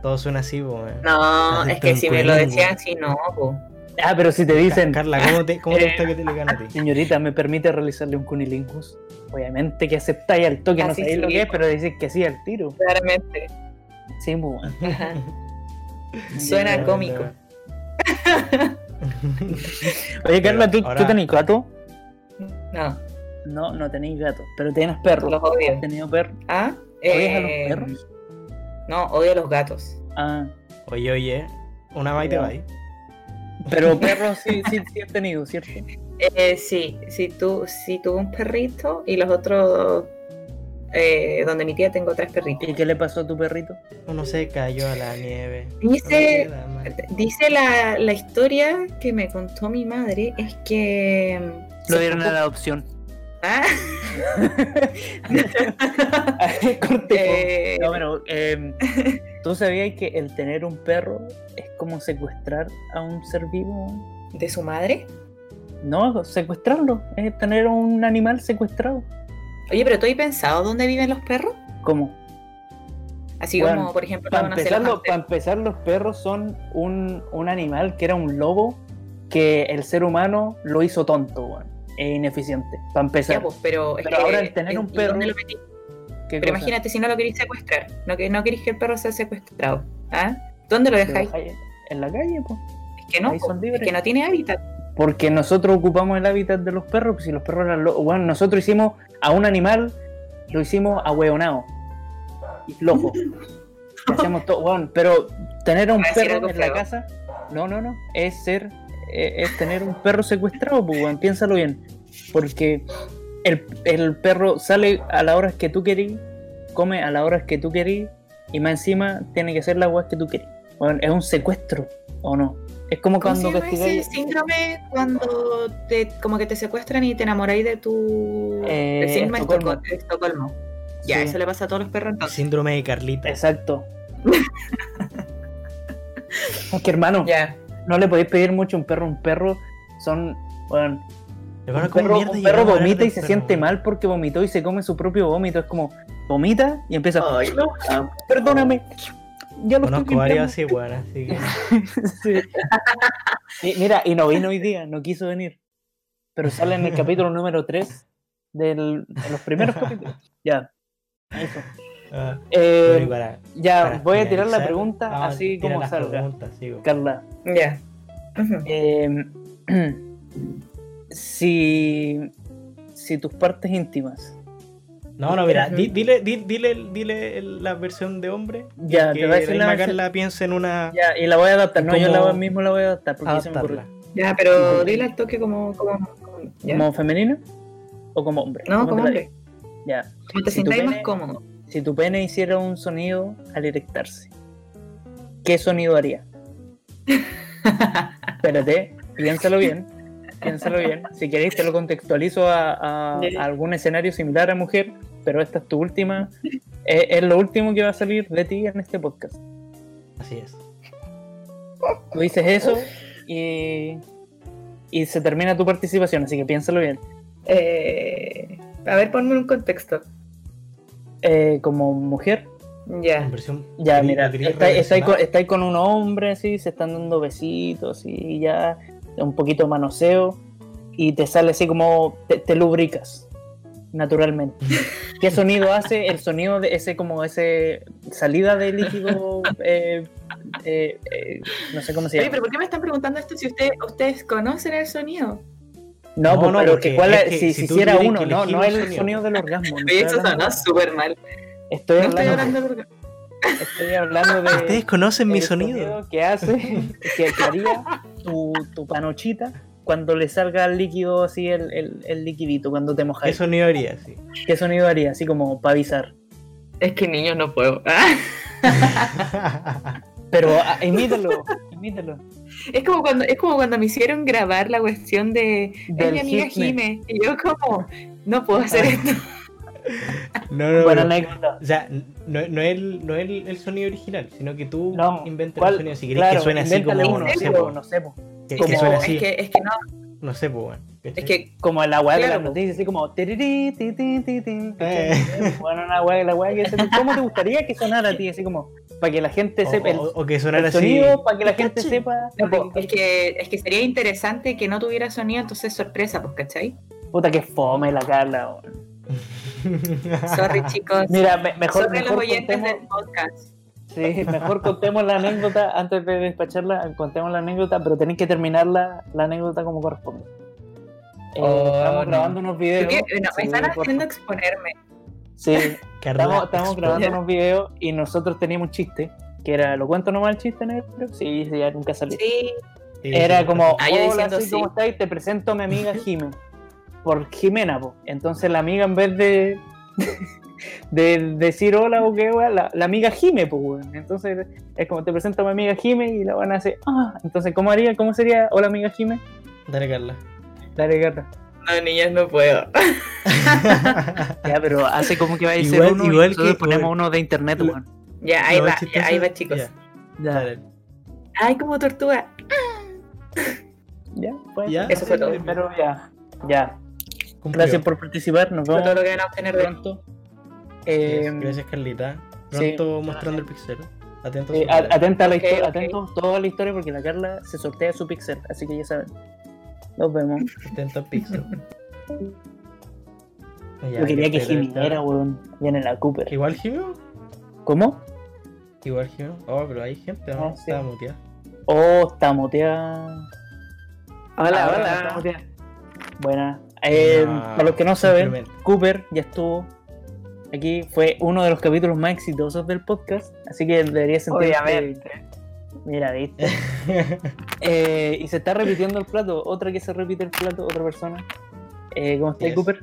todo suena así, po, weón. No, Hacerte es que si me lo decían así, no, po. Ah, pero si te dicen, Carla, ¿cómo te, cómo te gusta que te le gane a ti? señorita, ¿me permite realizarle un cunilingus? Obviamente que aceptáis al toque, no Así sabéis lo sí. que es, pero decís que sí al tiro. Claramente. Sí, bueno. Ajá. Suena cómico. Oye, Carla, ¿tú, Ahora- ¿tú tenés gato? No, No, no tenéis gato, pero tienes perros. los odio. ¿Has tenido perros? ¿Ah? ¿Odias a los Eh, perros? No, odio a los gatos. Ah, Oye, oye, una más y te va. Pero perros sí, sí, sí he tenido, ¿cierto? Eh, sí, sí, tú, sí tuve un perrito y los otros, eh, donde mi tía tengo tres perritos. ¿Y qué le pasó a tu perrito? Uno se cayó a la nieve. Dice, No queda mal. dice la, la historia que me contó mi madre, es que... mm, Lo dieron a la adopción. Ah, eh, No, pero eh, ¿tú sabías que el tener un perro es como secuestrar a un ser vivo? ¿De su madre? No, secuestrarlo. Es tener un animal secuestrado. Oye, pero ¿tú has pensado dónde viven los perros? ¿Cómo? Así Bueno, como, por ejemplo, Para empezar, las lo- para empezar, los perros son un, un animal que era un lobo que el ser humano lo hizo tonto, weón, e ineficiente. Para empezar. Ya, pues, pero, es Pero que- ahora el tener un ¿y perro- Pero cosa? imagínate si no lo queréis secuestrar, no, que, no queréis que el perro sea secuestrado. ¿Ah? ¿Dónde lo dejáis? En la calle, pues. Es que no, es que no tiene hábitat. Porque nosotros ocupamos el hábitat de los perros, pues si los perros eran locos. Bueno, nosotros hicimos a un animal, lo hicimos ahueonado y flojo. Y hacemos todo, weón, pero tener a un ¿Va a perro en la casa, no, no, no, es ser, eh, es tener un perro secuestrado, pues, weón, piénsalo bien. Porque el, el perro sale a las horas que tú querís, come a las horas que tú querís, y más encima tiene que hacer las weas que tú querís. Weón, es un secuestro, ¿o no? Es como ¿Cómo cuando se llama ese castigáis. síndrome cuando te, como que te secuestran y te enamoráis de tu... Eh, el síndrome de Estocolmo. Estocolmo. de Estocolmo. Ya, Sí. eso le pasa a todos los perros entonces. Síndrome de Carlita. Exacto. es que hermano, no le podéis pedir mucho a un perro. Un perro son. Bueno, un ¿cómo perro, un perro vomita y se perro, siente mal porque vomitó y se come su propio vómito. Es como, vomita y empieza. Ay, no. "Ah, perdóname. Ya lo estoy Conozco varios limpiando". así, weón, así que. Sí. Y mira, y no vino hoy día, no quiso venir. Pero sale en el capítulo número 3 del, de los primeros capítulos. Ya. Eso. ah, Eh, para- ya, para voy a tirar la pregunta ah, así como las salga. Carla, Ya. Eh, si, si tus partes íntimas. No, no, mira, di- dile, di- dile, dile la versión de hombre. Ya, que te voy a decir la Carla piensa en una. Ya, y la voy a adaptar. No, yo ¿Cómo la mismo la voy a adaptar porque ahí se adaptarla. Ya, pero dile al toque como... como, como- ¿ya? ¿Como femenino o como hombre? No, ¿Cómo como hombre. Ya. Como te Si más pene- cómodo. Si tu pene hiciera un sonido al erectarse, ¿qué sonido haría? Espérate, piénsalo bien. Piénsalo bien. Si queréis, te lo contextualizo a, a- a algún escenario similar a mujer, pero esta es tu última. Es, es lo último que va a salir de ti en este podcast. Así es. Tú dices eso y, y se termina tu participación, así que piénsalo bien. Eh, a ver, ponme un contexto. Eh, como mujer, Ya. Ya mira, estáis con, estáis con un hombre así, se están dando besitos y ya un poquito de manoseo y te sale así como te, te lubricas naturalmente. ¿Qué sonido hace? El sonido de ese como ese salida de líquido, eh, eh, eh, no sé cómo se Oye, llama. pero ¿por qué me están preguntando esto si ustedes, ustedes conocen el sonido? No, No, pues, no, pero porque cuál es que si, si hiciera uno, no, no el sonido. sonido del orgasmo. no Oye, eso hablando- sonó súper mal. Estoy No estoy hablando, hablando de... estoy hablando de. Ustedes conocen mi el sonido. que hace, que, que haría tu, tu panochita cuando le salga el líquido así, el, el, el liquidito, cuando te ¿Qué mojáis. sonido haría? Sí. ¿Qué sonido haría? Así como para avisar. Es que niños no puedo. Pero ah, imítalo, imítalo. Es como cuando es como cuando me hicieron grabar la cuestión de es Del mi amiga. Jime y yo como no puedo hacer esto. no, no, Buena no. anécdota. O sea, no, no es, el, no es el, el sonido original, sino que tú No, inventas el sonido. Si querés Claro, que suene así como. uno, no sé, po, no sé, po. Que, como- que suene es que es que no, No sé, pues, bueno. es que Como la weá de las noticias, así como. tiriri, ti, ti, ti, ti, Eh. Bueno, una weá, la weá que se- ¿Cómo te gustaría que sonara a ti? Así como, para que la gente O, sepa. El, o- o que sonara el así. sonido, para que la gente sepa. no, po, es que es que sería interesante que no tuviera sonido, entonces sorpresa, pues, ¿cachai? Puta que fome la Carla, weón. Sorry chicos. Mira, me- mejor, Sorry los mejor oyentes contemos, del podcast. Sí, mejor contemos la anécdota antes de despacharla, contemos la anécdota, pero tenéis que terminar la, la anécdota como corresponde. Eh, Oh, estamos no. grabando unos videos. Porque, no, me Sí, están haciendo exponerme. Sí, estamos, estamos grabando unos videos y nosotros teníamos un chiste, que era, ¿lo cuento nomás el chiste negro? Sí, sí, ya nunca salió. Sí, Y Era sí, como, Ah, hola, diciendo así sí. como estáis, te presento a mi amiga Jime. Por Jimena, po. Entonces la amiga en vez de, de decir hola o qué, wea, la, la amiga Jime, pues, weón. Entonces es como te presento a mi amiga Jime y la van a hacer, ah, entonces ¿cómo haría? ¿Cómo sería? Hola amiga Jime. Dale, Carla. Dale, gata. No, niñas, no puedo. Ya, pero hace como que va a ser Igual- uno igual y nosotros que- ponemos uno de internet, weón. Ya, ahí va, ya, ahí va, chicos. Ya, Ya, dale. Ay, como tortuga. ya, pues. Ya, Eso fue todo. Pero ya, ya. Cumplió. Gracias por participar, nos vemos todo lo que van a obtener pronto. Eh, Gracias, Carlita. sí. Pronto mostrando el pixel. Atento a Eh, a- cara. atenta a la Ok, historia, ok. atento toda la historia porque la Carla se sortea su pixel, así que ya saben. Nos vemos. Atento al pixel. Ya, Yo quería que Jimmy está- era, weón. En la Cooper. Igual Jimmy. ¿Cómo? Igual Jimmy. Oh, pero hay gente, ¿no? Ah, sí. Estaba muteada. Oh, está muteada. Hola, Ahora hola. está muteada. Buena. Eh, No, para los que no saben. Cooper ya estuvo aquí. Fue uno de los capítulos más exitosos del podcast. Así que debería sentirse. Obviamente. Mira, viste. Eh, y se está repitiendo el plato. Otra que se repite el plato, otra persona. Eh, ¿Cómo está Yes. Cooper?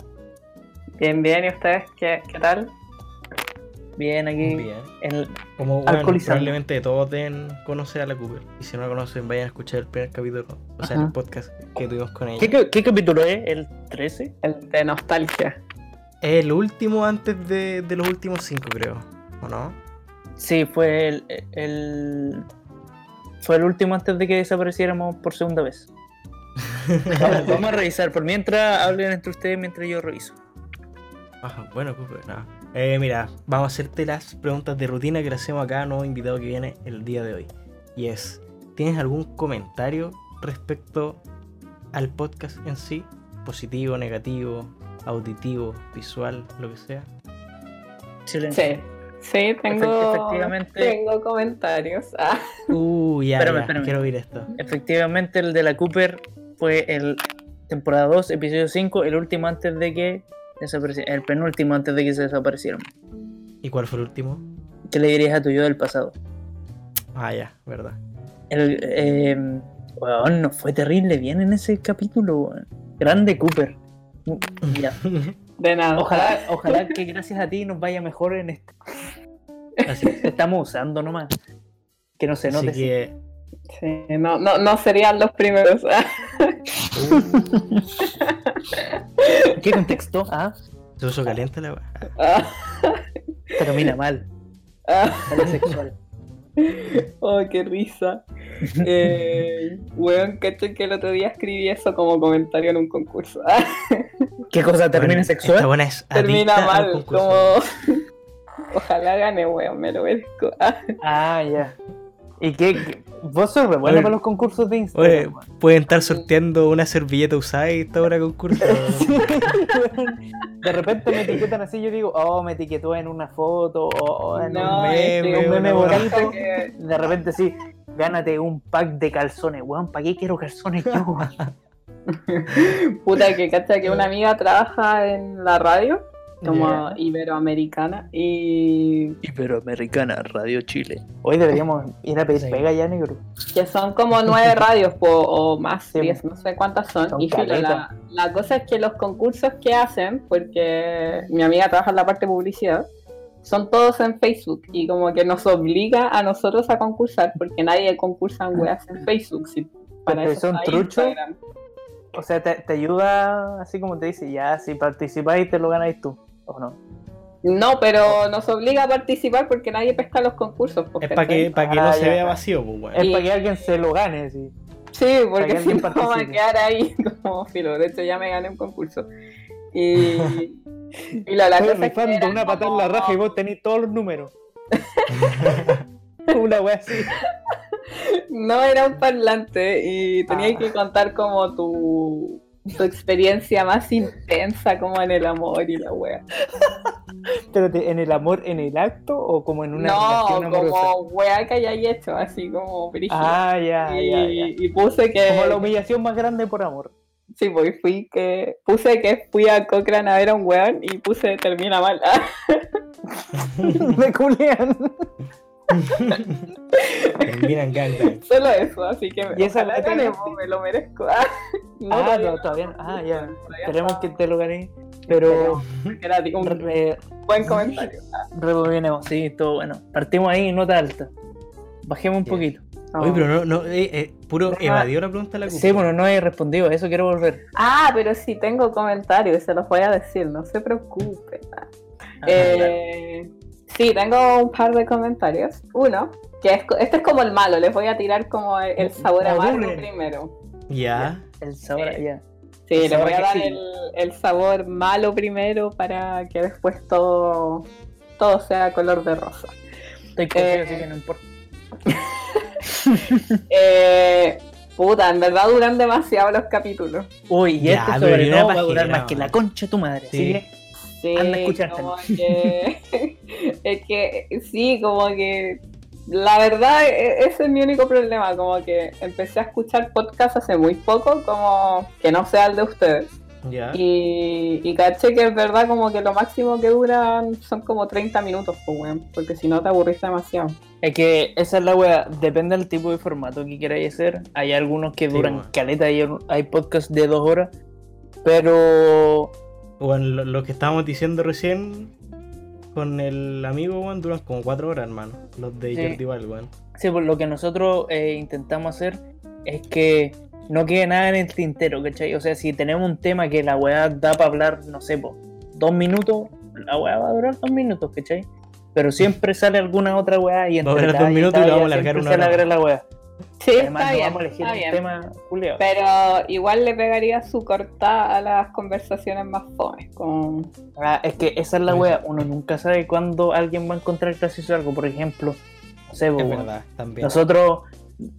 Bien, bien, ¿y ustedes qué, qué tal? Bien, aquí. Bien. El, Como bueno, probablemente todos deben conocer a la Cooper. Y si no la conocen, vayan a escuchar el primer capítulo. O sea, Ajá. el podcast que tuvimos con ella. ¿Qué, ca- qué capítulo es? ¿El 13? El de nostalgia. El último antes de, de los últimos cinco, creo. ¿O no? Sí, fue el, el- Fue el último antes de que desapareciéramos por segunda vez. Vamos, vamos a revisar. Por mientras, hablen entre ustedes mientras yo reviso. Ajá, bueno, Cooper, nada. Eh, mira, vamos a hacerte las preguntas de rutina que le hacemos acá a nuevo invitado que viene el día de hoy. Y es, ¿tienes algún comentario respecto al podcast en sí? Positivo, negativo, auditivo, visual, lo que sea. Silencio. Sí. Sí, tengo, efectivamente. tengo comentarios. Ah, Uh, ya, Espérame, ya, espérame. quiero oír esto. Efectivamente, el de la Cooper fue el temporada 2, episodio 5, el último antes de que el penúltimo antes de que se desaparecieron. ¿Y cuál fue el último? ¿Qué le dirías a tu yo del pasado? Ah, ya, verdad. El, eh, weón, nos fue terrible bien en ese capítulo, weón. Grande Cooper. Ya. de nada. Ojalá, ojalá que gracias a ti nos vaya mejor en esto. Así es. Te estamos usando nomás. Que no se Así note. que, Sí, no, no, no serían los primeros. Ah, ¿En ¿Qué contexto? Ah, se puso caliente la weá. termina mal. ah. Sexual. Oh, qué risa. Eh, weón, caché que el otro día escribí eso como comentario en un concurso. ¿Qué cosa termina Bueno, sexual? Esta buena es termina mal, como. Ojalá gane, weón, me lo merezco. Ah, Ah, ya. ¿Y qué? Vos sos re bueno para los concursos de Instagram. Oye, pueden estar sorteando una servilleta usada y esta hora concurso. De repente me etiquetan así, yo digo, oh, me etiquetó en una foto, o en no, un meme, un bonito. que- De repente sí, gánate un pack de calzones, weón, ¿para qué quiero calzones yo? Puta, que cacha que una amiga trabaja en la radio, como iberoamericana, y Iberoamericana, Radio Chile. Hoy deberíamos ir a pedir Sí. pega ya, negro. que son como nueve radios po, o más, Sí. diez, no sé cuántas son. Son y filo, la, la cosa es que los concursos que hacen, porque mi amiga trabaja en la parte de publicidad, son todos en Facebook y como que nos obliga a nosotros a concursar porque nadie concursa en weas en Facebook. si para Porque eso son truchos. Instagram. O sea, te, te ayuda, así como te dice, ya, si participáis te lo ganáis tú, ¿o no? No, pero nos obliga a participar porque nadie pesca los concursos. po, es para que, ¿cachai? pa' que Ah, no se ya. vea vacío, pues, weón. Es para que alguien se lo gane, sí. Sí, Para porque que si no va a quedar ahí como filo. De hecho, ya me gané un concurso. Y, y la, la Estoy cosa es que una patada en la raja y vos tenés todos los números. una wea así. No era un parlante y tenía Ah. que contar como tu, tu experiencia más intensa como en el amor y la wea. Pero te- en el amor, en el acto o como en una No, relación amorosa. como wea que hayáis hecho, así como brígida. Ah, ya, y, ya, ya. y puse que Como la humillación más grande por amor. sí, pues fui que puse que fui a Cochrane a ver a un weón y puse termina mal. Me culean. Termina en gangbang. Solo eso, así que ¿Y esa la tenés? ganemos, me lo merezco. Ah, no, ah, todavía no, todavía no. Ah, ya. Esperemos está. que te lo gané. Pero Era un re- buen comentario. rebobinemos, sí, todo bueno. Partimos ahí, nota alta. Bajemos un poquito. Oye, pero no, no, eh, eh, puro Deja- evadió la pregunta de la Sí, bueno, no he respondido, a eso quiero volver. Ah, pero sí tengo comentarios, se los voy a decir, no se preocupen. Ah, Eh, sí, tengo un par de comentarios. Uno, que es, co- este es como el malo, les voy a tirar como el, el sabor La amargo primero. Ya. El sabor, ya. Sí, El les sabor voy a dar sí. el, el sabor malo primero para que después todo, todo sea color de rosa. Estoy eh, así que no importa. Eh, puta, en verdad duran demasiado los capítulos. Uy, y Ya, este sobre todo va a durar más que la concha de tu madre. Sí. Que Sí, Anda como que, es que sí, como que la verdad e- ese es mi único problema, como que empecé a escuchar podcast hace muy poco, como que no sea el de ustedes. Ya. Y, y caché que es verdad como que lo máximo que duran son como 30 minutos, pues, weón, porque si no te aburrís demasiado. Es que esa es la wea, depende del tipo de formato que queráis hacer. Hay algunos que duran caleta, y hay podcasts de dos horas, pero Bueno, lo, lo que estábamos diciendo recién con el amigo, weón, duran como cuatro horas, hermano. Los de Sí. Jordi Wild, sí, pues lo que nosotros eh, intentamos hacer es que no quede nada en el tintero, ¿cachai? O sea, si tenemos un tema que la weá da para hablar, no sé, po, dos minutos, la weá va a durar dos minutos, ¿cachai? Pero siempre sale alguna otra weá y Va a durar entre dos talla minutos y lo vamos a siempre una hora la weá. Sí, Además, está no bien, vamos a elegir está bien. tema culiao. Pero igual le pegaría su corta a las conversaciones más fomes. Como... Ah, es que esa es la wea, uno nunca sabe cuándo alguien va a encontrar gracioso algo. Por ejemplo, no sé, Es verdad, también. nosotros,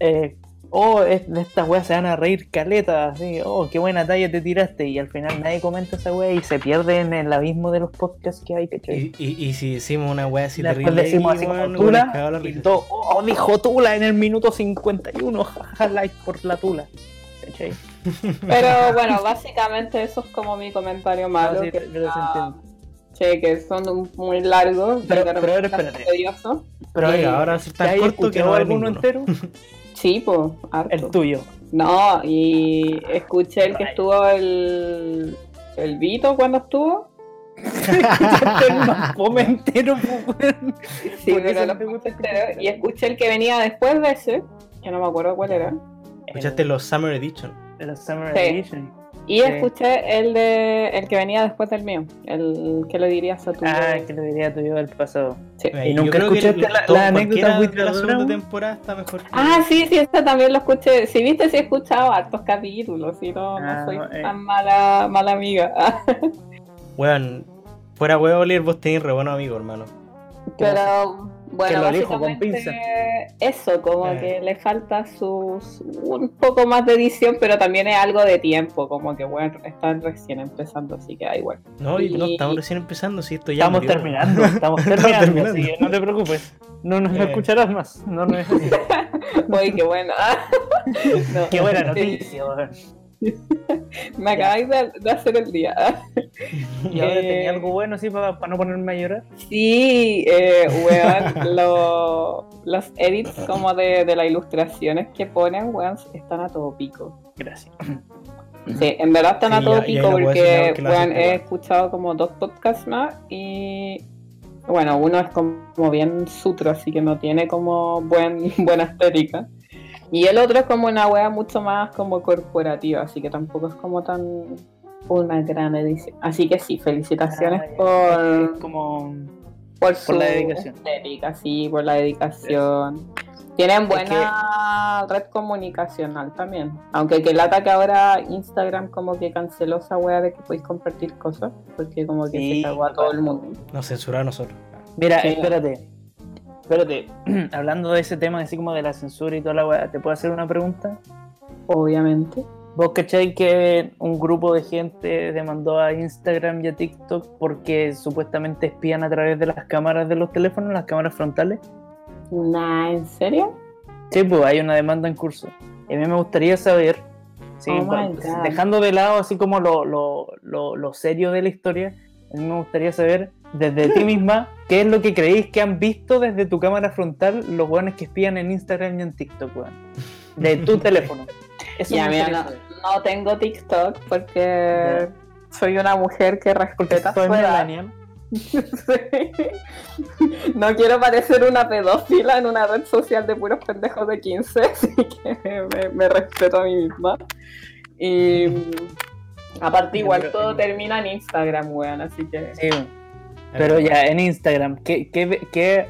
eh, oh, es- de estas weas se van a reír caleta, así, oh, qué buena talla te tiraste, y al final nadie comenta esa wea y se pierde en el abismo de los podcasts que hay, ¿cachai? Y, y, y si hicimos una wea así Después terrible, decimos así como Tula, y todo, oh, dijo Tula en el minuto 51, jaja, like por la Tula. ¿Cachai? Pero bueno, básicamente eso es como mi comentario malo. Sí, que, entiendo. che, que son muy largos. Pero- pero tedioso. Pero Eh, venga, ahora sí ¿te tan corto que no alguno ninguno. entero? Sí, pues, harto. El tuyo. No, y escuché el que estuvo el, el Vito cuando estuvo. el entero. Sí, pero lo entero. Y escuché el que venía después de ese, que no me acuerdo cuál era. Escuchaste los Summer Edition. El, el Summer Sí. Edition. Y Sí. escuché el de el que venía después del mío, el que le dirías a tu Ah, que le diría tuyo del pasado. Sí. ¿Y yo nunca creo que escuchaste la- la anécdota de la segunda temporada está mejor que... Ah, sí, sí, este también lo escuché. Si viste, sí he escuchado hartos capítulos, y no, Ah, no soy eh. tan mala, mala amiga. Weón, fuera huevo, Oliver, vos tenés re buenos amigos, hermano. Pero bueno, lo elijo con pinza. eso, como Eh. que le falta sus un poco más de edición, pero también es algo de tiempo, como que bueno, están recién empezando, así que da igual. No, y no, Y- estamos recién empezando, si esto ya Estamos murió. terminando, estamos Estamos terminando, terminando. así que no te preocupes. No nos Eh. escucharás más. No nos Uy, qué bueno. No, Qué buena sí, noticia. Me acabáis de, de hacer el día. Y ahora Eh. tenía algo bueno así para no ponerme a llorar. Sí, eh, weón, lo- los edits como de, de las ilustraciones que ponen, weón, están a todo pico. Gracias. Sí, en verdad están a todo ya- pico porque weón, he escuchado como dos podcasts más y bueno, uno es como bien sutro, así que no tiene como buen, buena estética. Y el otro es como una wea mucho más como corporativa, así que tampoco es como tan una gran edición. Así que sí, felicitaciones Ah, por, Es como. por su la dedicación. estética, sí, por la dedicación. Tienen Es buena red comunicacional también. Aunque que lata que ahora Instagram como que canceló esa wea de que podéis compartir cosas, porque como que Sí, se cagó a todo el mundo. Nos censuraron a nosotros. Mira, Sí. espérate. Espérate. Hablando de ese tema, así como de la censura y toda la weá, ¿te puedo hacer una pregunta? Obviamente. ¿Vos cacháis que un grupo de gente demandó a Instagram y a TikTok porque supuestamente espían a través de las cámaras de los teléfonos, las cámaras frontales? Nah, ¿en serio? Sí, pues hay una demanda en curso. Y a mí me gustaría saber, sí, Oh dejando de lado así como lo, lo, lo, lo serio de la historia, A mí me gustaría saber desde ti misma qué es lo que creéis que han visto desde tu cámara frontal los weones que espían en Instagram y en TikTok, weón. De tu teléfono. Eso Ya, me mira, no, tengo TikTok porque soy una mujer que respeta Soy su edad. millennial. Sí. No quiero parecer una pedófila en una red social de puros pendejos de 15, así que me, me respeto a mí misma. Y mm, aparte igual Pero- todo termina en Instagram, weón, así que... Sí, weón. Pero ya, en Instagram, ¿qué, qué, qué,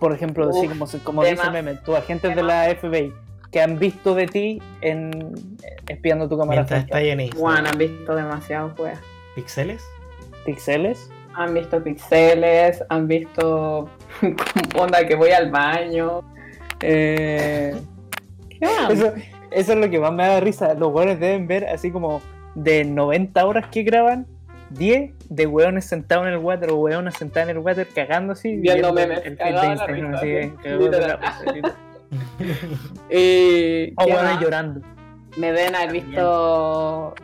por ejemplo, Uf, como, se- como dice Meme, tus agentes de la FBI, que han visto de ti en espiando tu cámara Mientras está en Instagram. Bueno, han visto demasiado, weón. ¿Pixeles? ¿Pixeles? Han visto pixeles, han visto onda que voy al baño. Eh... ¿Qué? Eso, eso es lo que más me da risa. Los weones deben ver así como de 90 horas que graban, 10 de weones sentados en el water o weones sentados en el water cagando así. Viendo memes, el Instagram, así, O ¿qué weones más? llorando. me deben haber visto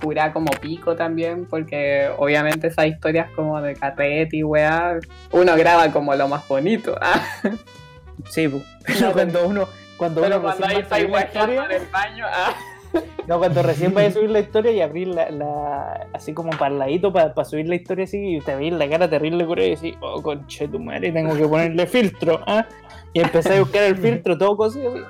curar como pico también, porque obviamente esas historias como de carrete y weá, uno graba como lo más bonito. ah. Sí, pues. Pero cuando uno. Cuando Pero uno cuando historia, en el baño, ah. No, cuando recién vaya a subir la historia y abrir la, la así como para el ladito para subir la historia así y te veis la cara terrible cura y decís, oh conche tu madre, tengo que ponerle filtro, ¿ah? Y empecé a buscar el filtro, todo cosido, así,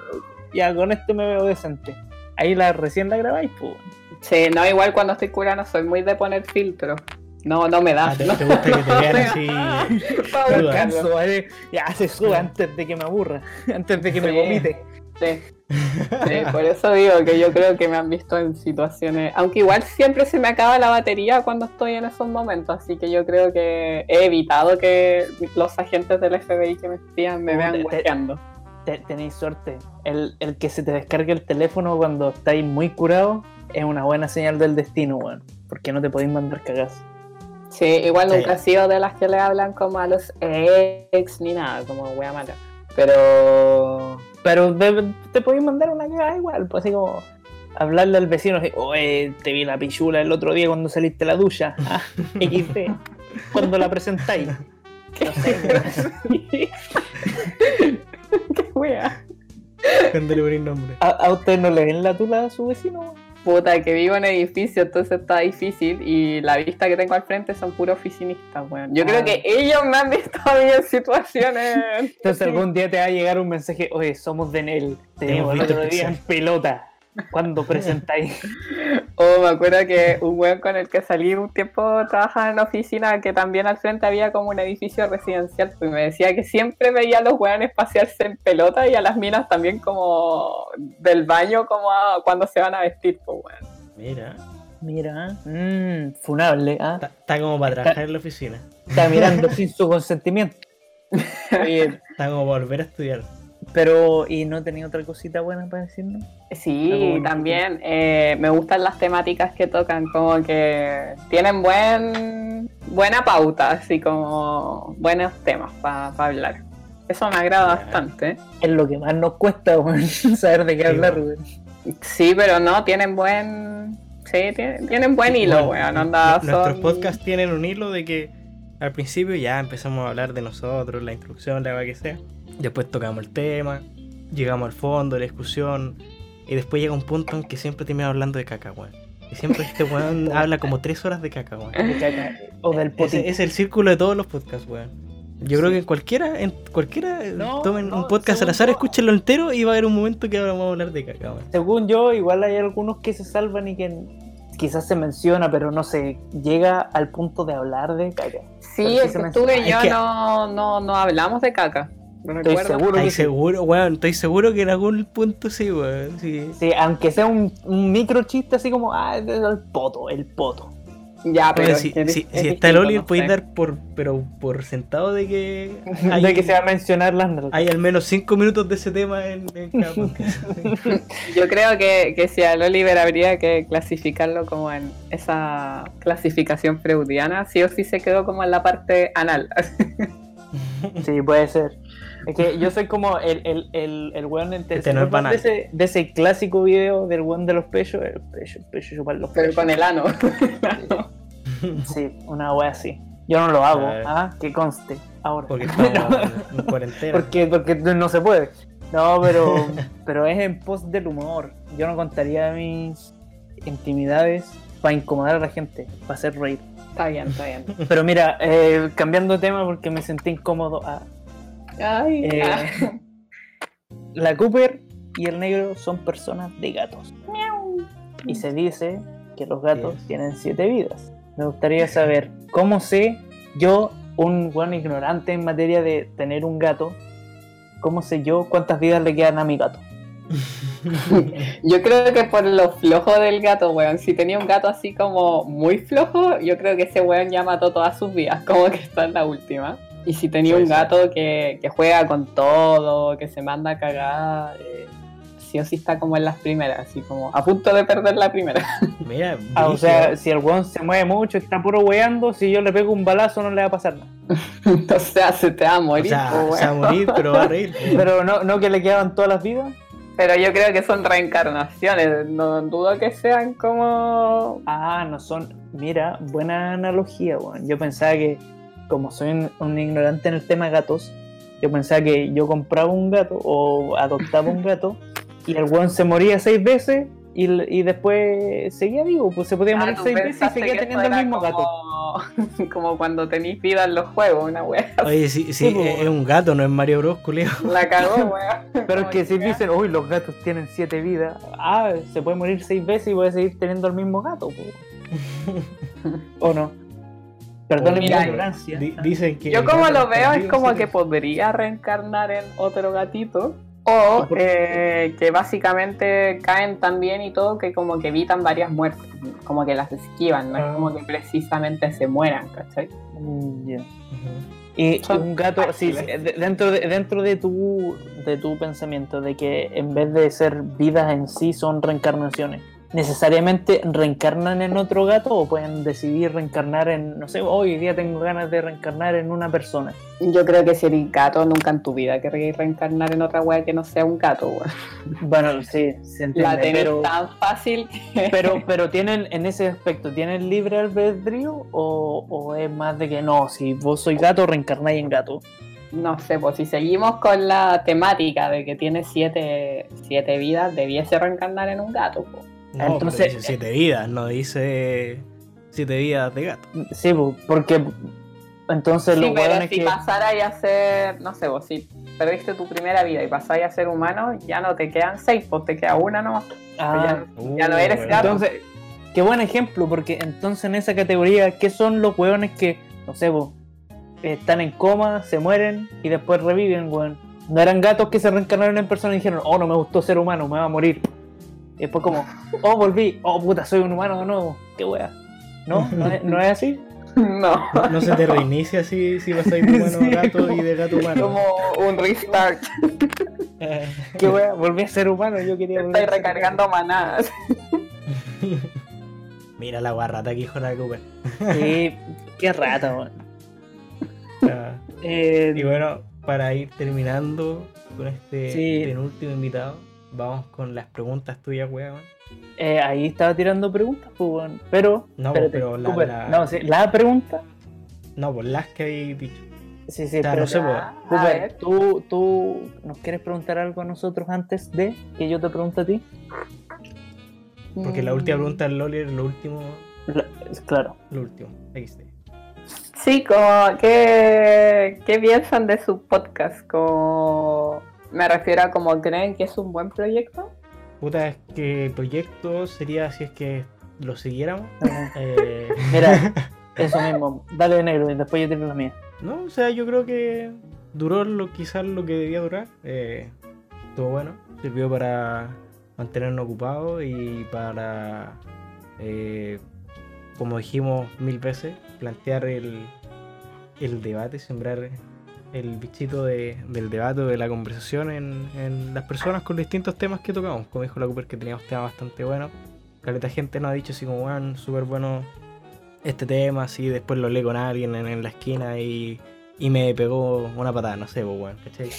ya con este me veo decente. Ahí la recién la grabáis, pues. Sí, no, igual cuando estoy curando soy muy de poner filtro. No, no me da. Ah, ¿te, no, te gusta que te vean así? pa' Cruda. buscarlo. Canso, ¿vale? Ya se sube antes de que me aburra, antes de que me vomite. Sí. Sí, por eso digo que yo creo que me han visto en situaciones, aunque igual siempre se me acaba la batería cuando estoy en esos momentos, así que yo creo que he evitado que los agentes del FBI que me espían me vean te- te- tenéis suerte. El, el que se te descargue el teléfono cuando estáis muy curado es una buena señal del destino, weón. Porque no te podéis mandar cagas. Sí, igual Sí. nunca he sido de las que le hablan como a los ex ni nada, como wea mala. Pero Pero de- te podéis mandar una cagada igual, pues así como hablarle al vecino así, oye, te vi la pichula el otro día cuando saliste a la ducha. Ah, XD. Cuando la presentáis. No sé, qué wea. Cuando le ponen nombre. ¿A, a usted no le ven la tula a su vecino? Puta, que vivo en edificio, entonces está difícil y la vista que tengo al frente son puros oficinistas, weón. Yo Ah. creo que ellos me han visto a mí en situaciones. Entonces algún día te va a llegar un mensaje, oye, somos de Nel, te Hemos visto otro día en pixel". pelota. Cuando presentáis. Oh, me acuerdo que un weón con el que salí un tiempo trabajaba en una oficina que también al frente había como un edificio residencial. Pues me decía que siempre veía a los weones pasearse en pelota y a las minas también como del baño como a- cuando se van a vestir, pues weón. Mira, Mira, mmm, funable, ¿ah? está, está como para trabajar en la oficina. Está mirando sin su consentimiento. Oye, Está como para volver a estudiar. Pero, ¿y no tenía otra cosita buena para decirnos? Sí, también eh, me gustan las temáticas que tocan, como que tienen buen buena pauta, así como buenos temas para hablar. Eso me agrada bastante. Es lo que más nos cuesta, saber de qué Sí, hablar, weón. Sí, pero no, tienen buen... Sí, tienen, tienen buen hilo, Bueno, weón. onda, Nuestros son- podcasts tienen un hilo de que al principio ya empezamos a hablar de nosotros, la introducción, la que sea. Después tocamos el tema, llegamos al fondo, la discusión. Y después llega un punto en que siempre terminamos hablando de caca, weón. Y siempre este weón habla como tres horas de caca, weón. De caca, O del potito. Es el círculo de todos los podcasts, weón. Yo creo que en cualquiera, en cualquiera, eh, No, tomen no, un podcast al azar, yo- escúchenlo entero y va a haber un momento que ahora vamos a hablar de caca, weón. Según yo, igual hay algunos que se salvan y que quizás se menciona, pero no se llega al punto de hablar de caca. Sí, se que menciona. tú y Es yo que- no, no, no hablamos de caca. No Estoy seguro que Estoy sí. seguro, weón, estoy seguro que en algún punto sí, weón. Sí. Sí, aunque sea un, un micro chiste así como, ah, es el poto, el poto. Ya, pero si, es- si- es si está el distinto, Oli, no podéis dar por, pero por sentado de que hay, de que se va a mencionar las hay al menos 5 minutos de ese tema en, en cada podcast. Yo creo que, que si al Oliver habría que clasificarlo como en esa clasificación freudiana, sí o sí se quedó como en la parte anal. Sí, puede ser. Es que yo soy como el, el, el, el weón entre Este no es banal. de, ese, de ese clásico video del weón de los pechos, el pecho, el pecho chupar los Pero pechos. con el ano. Sí, una wea así. Yo no lo hago, Ah. Que conste. Ahora. Porque estamos en, en cuarentena. Porque, porque no se puede. No, pero, pero es en pos del humor. Yo no contaría mis intimidades para incomodar a la gente, para hacer reír. Está bien, está bien. Pero mira, eh, cambiando de tema porque me sentí incómodo. ah, Ay, eh, ah. la Cooper y el negro son personas de gatos. Y se dice que los gatos Yes. tienen siete vidas. Me gustaría saber cómo sé yo, un buen ignorante en materia de tener un gato, cómo sé yo cuántas vidas le quedan a mi gato. Yo creo que por lo flojo del gato, weón. Si tenía un gato así como muy flojo, yo creo que ese weón ya mató todas sus vidas, como que está en la última. Y si tenía un gato que, que juega con todo, que se manda a cagar, eh, sí o sí está como en las primeras, así como a punto de perder la primera. Mira, Ah, o sea, si el weón se mueve mucho, está puro weando, si yo le pego un balazo no le va a pasar nada. o sea, se te va a O morir, sea, po, se va a morir, pero va a reír. Pero no, no que le quedaban todas las vidas. Pero yo creo que son reencarnaciones, no dudo que sean como... Ah, no son. Mira, buena analogía, weón. Yo pensaba que, como soy un, un ignorante en el tema de gatos, yo pensaba que yo compraba un gato o adoptaba un gato y el weón se moría seis veces y, y después seguía vivo, pues se podía Ah, morir seis veces y seguía teniendo el mismo gato. como... cuando tenéis vida en los juegos, una wea. Oye, sí, sí, es un gato, no es Mario Bros, culeo. La cagó, wea. Pero es que si dicen, uy, los gatos tienen siete vidas, ah, se puede morir seis veces y puede seguir teniendo el mismo gato, po. ¿o no? Perdón mi Mira, ignorancia. Di- dicen que. Yo como lo veo es como que podría reencarnar en otro gatito. O eh, que básicamente caen tan bien y todo que como que evitan varias muertes. Como que las esquivan, no Ah. es como que precisamente se mueran, ¿cachai? Mm. Y Son un gato, sí, dentro, de, dentro de, tu, de tu pensamiento, de que en vez de ser vidas en sí son reencarnaciones, ¿necesariamente reencarnan en otro gato o pueden decidir reencarnar en, no sé, hoy día tengo ganas de reencarnar en una persona? Yo creo que si eres gato, nunca en tu vida querrías reencarnar en otra wea que no sea un gato, wea. Bueno, sí, se entiende, La tenés pero, tan fácil que... pero, pero tienen, en ese aspecto, ¿tienen libre albedrío o, o es más de que no, si vos sois gato, reencarnáis en gato? No sé, pues si seguimos con la temática de que tiene siete, siete vidas, debiese reencarnar en un gato. pues. No, Entonces- pero dice siete vidas, no dice siete vidas de gato. Sí, po, porque entonces Sí, pero hueones si que... pasaras a ser, no sé, vos si perdiste tu primera vida y pasáis a ser humano, ya no te quedan seis, pues te queda una nomás. Ah, ya no eres bueno. gato. Entonces, qué buen ejemplo, porque entonces en esa categoría, ¿qué son los hueones que, no sé, vos, están en coma, se mueren y después reviven, weón? No eran gatos que se reencarnaron en personas y dijeron, oh, no me gustó ser humano, me va a morir. Y después como, oh, volví, oh, puta, soy un humano de nuevo, qué wea. ¿No? ¿No es, no es así? No, No se te reinicia si, si pasáis de humano Sí, a gato y de gato a humano. como un restart. ¿Qué wea? Volví a ser humano, yo quería Estoy a recargando manadas. Mira la guarrata que hijo la Cooper. humano. Sí, qué rata, weón. Ah, Eh, Y bueno, para ir terminando con este Sí. penúltimo invitado, vamos con las preguntas tuyas, weón. Eh, ahí estaba tirando preguntas, pues, weón. Pero, No, espérate, pero la- la- no, sí, la pregunta, No, por las que habéis dicho. sí, sí, pero no sé, pues, A Cooper. ¿tú, ¿tú nos quieres preguntar algo a nosotros antes de que yo te pregunte a ti? porque la Mm. última pregunta del Loli era lo último, La- es claro. lo último. XD. Sí, como, ¿qué, ¿qué piensan de su podcast? Como, me refiero a como creen que es un buen proyecto. Puta, es que el proyecto sería si es que lo siguiéramos. eh, Mira, eso mismo. Dale negro y después yo tiro la mía. No, o sea, yo creo que duró lo, quizás lo que debía durar. Eh, estuvo bueno. Sirvió para mantenernos ocupados y para, eh, como dijimos mil veces, plantear el, el debate, sembrar el bichito de- del debate, de la conversación en, en las personas con distintos temas que tocamos. Como dijo la Cooper, que teníamos temas bastante buenos. Caleta gente nos ha dicho así como, bueno, súper bueno este tema, así después lo hablé con alguien en, en la esquina y, y me pegó una patada, no sé, pues, weón, ¿cachai?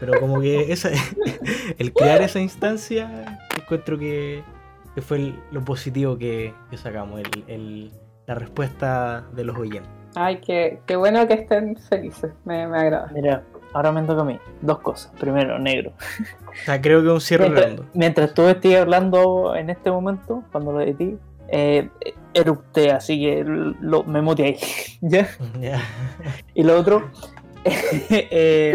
Pero como que esa, el crear esa instancia, encuentro que, que fue lo positivo que, que sacamos, el, el- la respuesta de los oyentes. Ay, qué, qué bueno que estén felices. Me, me agrada. Mira, ahora me toca a mí. Dos cosas. Primero, negro. O sea, creo que un cierre Mientras, mientras tú estés hablando en este momento, cuando lo edití, eh, erupté, así que lo, me muteé ahí. ¿Ya? Y lo otro, eh,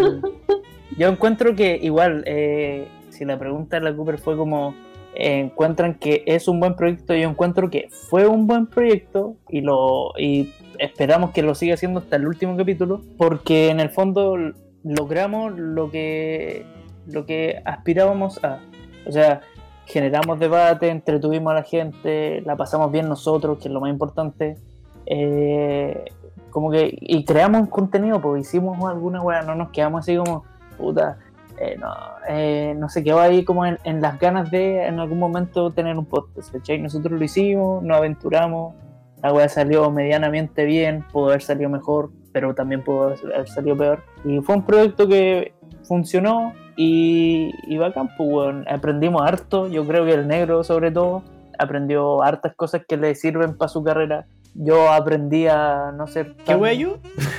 yo encuentro que igual, eh, si la pregunta de la Cooper fue como, encuentran que es un buen proyecto, yo encuentro que fue un buen proyecto y, lo, y esperamos que lo siga haciendo hasta el último capítulo, porque en el fondo logramos lo que, lo que aspirábamos a. O sea, generamos debate, entretuvimos a la gente, la pasamos bien nosotros, que es lo más importante. Eh, como que y creamos un contenido, pues hicimos alguna weá, no nos quedamos así como, puta, eh, no, eh, no se quedó ahí como en, en las ganas de en algún momento tener un podcast, ¿cachai? Nosotros lo hicimos, nos aventuramos, la weá salió medianamente bien, pudo haber salido mejor, pero también pudo haber salido peor. Y fue un proyecto que funcionó y, y bacán, pues, weón. aprendimos harto, yo creo que el negro sobre todo aprendió hartas cosas que le sirven para su carrera. Yo aprendí a no ser ¿Qué wea yo?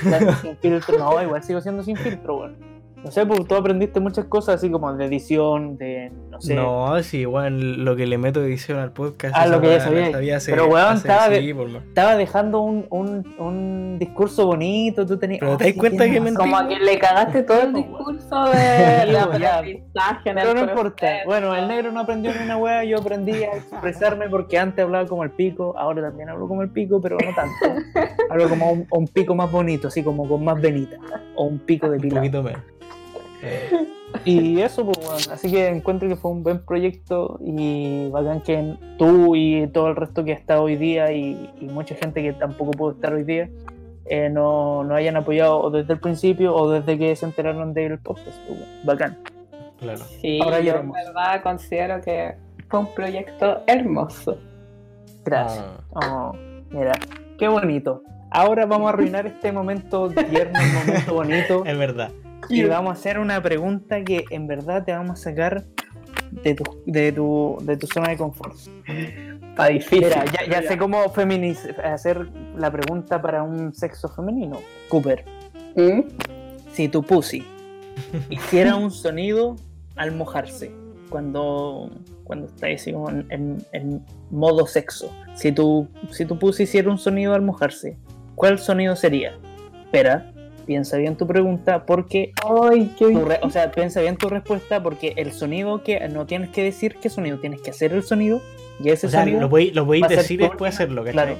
tan sin filtro. No, igual sigo siendo sin filtro, weón. No sé, porque tú aprendiste muchas cosas así como de edición, de no sé. No, sí, igual lo que le meto de edición al podcast. Ah, lo que ya sabía. hace- Pero, weón, estaba de- dejando un, un, un discurso bonito, tú tenías... Pero te das cuenta que razón. Como que le cagaste todo el discurso de la pues, aprendizaje en el Pero no importa. Bueno, el negro no aprendió ni una wea, yo aprendí a expresarme porque antes hablaba como el pico, ahora también hablo como el pico, pero no tanto. Hablo como un, un pico más bonito, así como con más venita. O un pico de Un pila. poquito menos. Y eso, pues, weón. Así que encuentro que fue un buen proyecto y bacán que tú y todo el resto que ha estado hoy día y, y mucha gente que tampoco pudo estar hoy día eh, no, no hayan apoyado o desde el principio o desde que se enteraron del podcast. pues, weón. Bacán. claro. Sí, Ahora yo en verdad considero que fue un proyecto hermoso. Gracias. Ah, Oh, mira, qué bonito. Ahora vamos a arruinar este momento tierno, momento bonito. es verdad. Y vamos a hacer una pregunta que en verdad te vamos a sacar de tu, de tu, de tu zona de confort. Está difícil. Mira, ya, ya sé cómo hacer la pregunta para un sexo femenino. Cooper, ¿Mm? si tu pussy hiciera un sonido al mojarse, cuando, cuando está así como en, en- en modo sexo, si tu, si tu pussy hiciera un sonido al mojarse, ¿cuál sonido sería? Espera, piensa bien tu pregunta porque Ay, qué tu re- o sea, piensa bien tu respuesta porque el sonido que no tienes que decir qué sonido, tienes que hacer el sonido y ese O sea, sonido lo podéis lo va a decir y después hacerlo, ¿cachai? Claro.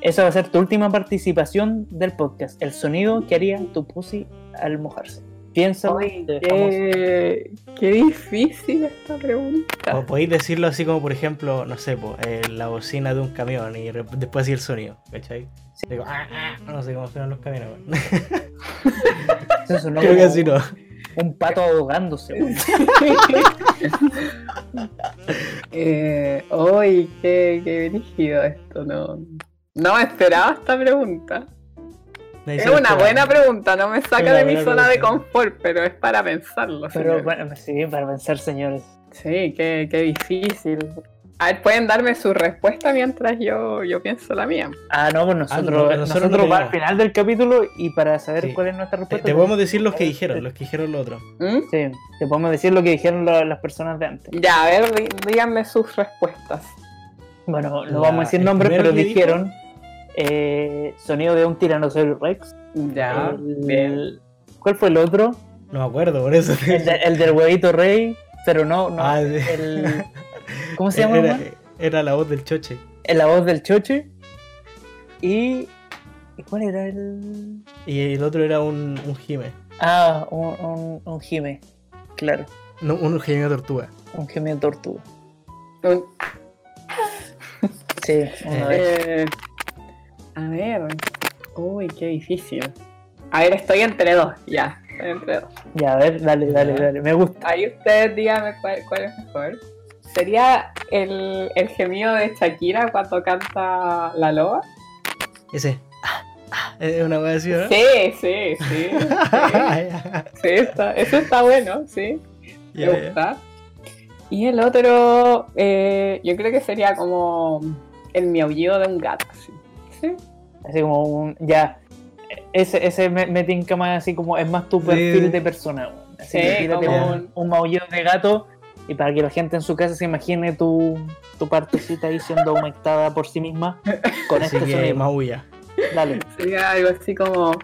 Esa va a ser tu última participación del podcast. El sonido que haría tu pussy al mojarse. Piensa. Ay, qué, qué difícil esta pregunta. O podéis decirlo así como, por ejemplo, no sé, po, eh, la bocina de un camión y después así el sonido, ¿cachai? Digo, "Ah, ah", no sé cómo suenan los camiones, weón. Creo que así no. Un pato ahogándose. Eh, Ay, qué, qué brígido esto, no. No me esperaba esta pregunta. Es una buena pregunta, no me saca de mi zona de confort, pero es para pensarlo. Pero bueno, sí, para pensar, señores. Sí, qué, qué difícil. A ver, pueden darme su respuesta mientras yo, yo pienso la mía. Ah, no, pues nosotros, Ah, no, nosotros nosotros, no para el teníamos. final del capítulo y para saber Sí. cuál es nuestra Te, respuesta. te podemos decir los que dijeron, los que dijeron lo otro. ¿Mm? Sí, te podemos decir lo que dijeron la- las personas de antes. Ya, a ver, dí- díganme sus respuestas. Bueno, no La- vamos a decir nombres, pero dijo- dijeron eh, sonido de un tiranosaurio Rex. Ya, El- bien. ¿Cuál fue el otro? No me acuerdo, por eso. El, de- el del huevito rey, pero no, no. Ah, sí. el, ¿Cómo se llama? Era, era la voz del choche. En la voz del choche. Y. ¿Y cuál era el.? Y el otro era un, un gime. Ah, un, un, un gime. Claro, No, un gime de tortuga. un gime de tortuga. Un- Sí, uno de esos. A ver. Uy, qué difícil. A ver, estoy entre dos, ya. Estoy entre dos. Ya, a ver, dale, dale, dale. Me gusta. Ahí ustedes díganme cuál, cuál es mejor. ¿Sería el, el gemido de Shakira cuando canta La Loba? Ese. Ah, ah, Es una ¿no? Sí, sí, sí. sí. Sí, está- eso está bueno, sí. Me gusta. Y el otro, eh, yo creo que sería como el miaullido de un gato. así. Sí. Así como un. Ya. Ese, ese me, me tinca más así como. Es más tu Sí. perfil de persona, weón. Así que Sí, tírate como- un, un maullido de gato. Y para que la gente en su casa se imagine tu, tu partecita ahí siendo humectada por sí misma. Con Así este que sonido. maulla. Dale. Sería algo así como.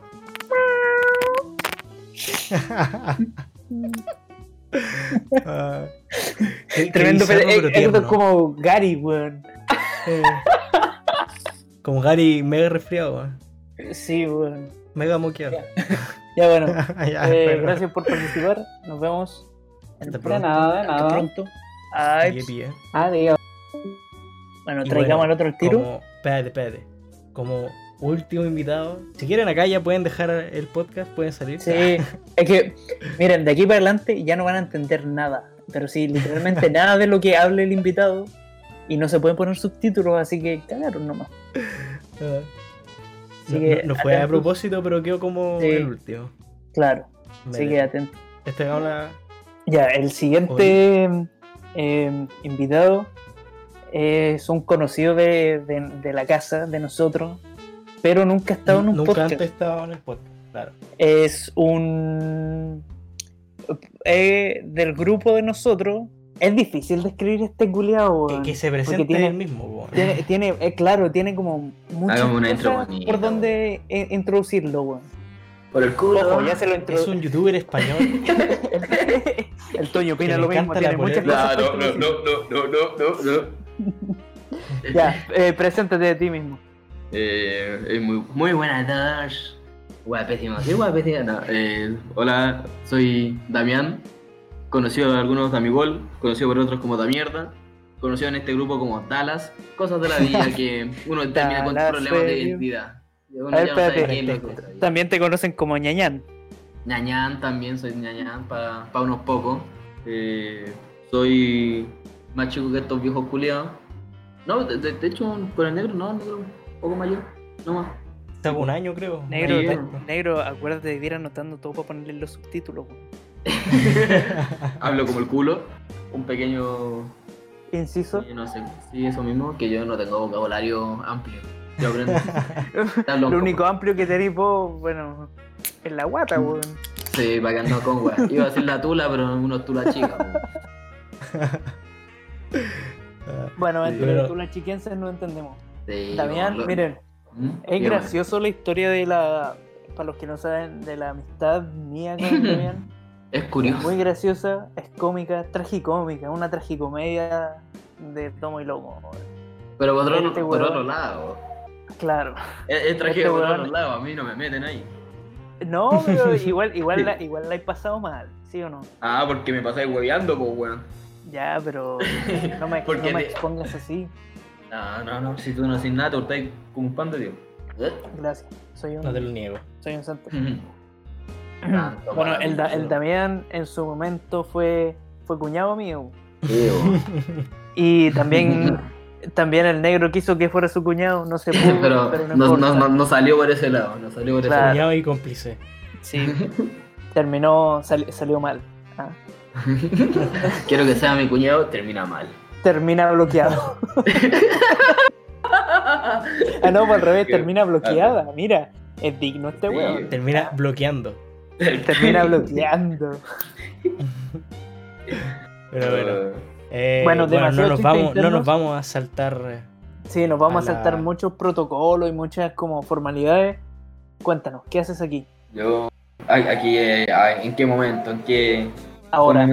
Ah. Qué- qué Tremendo. pero- pero es- es como Gary, weón. Eh, Como Gary mega resfriado, weón. Sí, weón. mega moqueado. Ya bueno. Ya, eh, bueno. gracias por participar. Nos vemos. Hasta pronto. nada, Hasta pronto. Ay, Qué pie. Adiós. bueno, Y traigamos bueno, al otro tiro. Como, espérate, espérate. Como último invitado. Si quieren acá ya pueden dejar el podcast, pueden salir. Sí, es que, miren, de aquí para adelante ya no van a entender nada. Pero sí, literalmente nada de lo que hable el invitado. Y no se pueden poner subtítulos, así que cagaron nomás. No, que no- no fue a propósito, pero quedó como Sí. el último. Claro, así que atentos. Este habla. Ya, el siguiente eh, invitado es un conocido de, de- de la casa, de nosotros, pero nunca ha estado en un Nunca podcast. antes estaba en el podcast. Claro. Es un... eh, del grupo de nosotros. Es difícil describir este culiao, Que, weón. que se presente tiene- él mismo, weón. Tiene, tiene eh, claro, tiene como muchas una intro cosas por donde eh, introducirlo, weón. Por el culo. Ojo, ya se lo Es introdujo. un youtuber español. El Toño le lo mismo, tiene muchas cosas. No, por no, no, no, no, no, no, no. Ya, eh, preséntate de ti mismo. Eh, eh, muy, muy buenas tardes. Guapísimo, sí, guapísimo. No, eh, hola, soy Damián, conocido por algunos Damigol, conocido por otros como Damierda, conocido en este grupo como Dallas, cosas de la vida que uno termina con problemas de identidad. Uno A ver, ya no sabe espérate. qué es lo que está ahí. También te conocen como ñañán. Ñañán también, soy ñañán para unos pocos. Eh, soy más chico que estos viejos culiados. No, de, de- de hecho, por el negro, no, el negro un poco mayor, no más. Hace un año, creo. Negro, negro, acuérdate de ir anotando todo para ponerle los subtítulos. Hablo como el culo, un pequeño. Inciso. sí, no sé, sí, eso mismo, que yo no tengo vocabulario amplio. Yo aprendo. Lo único amplio que tenéis vos, bueno, es la guata, weón. Sí, para que ando con wea. Iba a decir la tula, pero uno es tula chica. Bueno, Sí, entre pero- tú las chiquenses no entendemos. Sí, Damián, lo- miren, ¿Mm? es gracioso la historia de la. Para los que no saben, de la amistad mía con Damián. Es Es curioso. muy graciosa, es cómica, tragicómica, una tragicomedia de tomo y lomo. Pero por otro, Este por otro lado. Claro. Es, es tragedia Este por otro lado, a mí no me meten ahí. No, pero igual, igual, la, igual la he pasado mal, ¿sí o no? Ah, porque me pasáis hueveando, pues weón. Ya, pero no me, Porque no me te- expongas así. No, no, no, si tú no haces nada, te estáis como un pan de Dios. Gracias. Soy No te un, lo niego. soy un santo. Tanto Bueno, el, Da- el Damián en su momento fue, fue cuñado mío. Y también, también el negro quiso que fuera su cuñado, no se pudo, pero pero no, no, importa. no, no, no salió por ese lado, no salió por ese Claro. Cuñado y cómplice. Sí, terminó, sali- salió mal. Ah, Quiero que sea mi cuñado, termina mal. Termina bloqueado. ah, no, pues al revés, termina bloqueada. Mira, es digno este Sí. weón. Termina bloqueando. Termina bloqueando. Pero bueno. Eh, Bueno, no, demasiado nos vamos, no nos vamos a saltar. eh, Sí, nos vamos a, A la- saltar muchos protocolos y muchas como formalidades. Cuéntanos, ¿qué haces aquí? Yo, ay, aquí, eh, ¿en qué momento? ¿En qué? Ahora.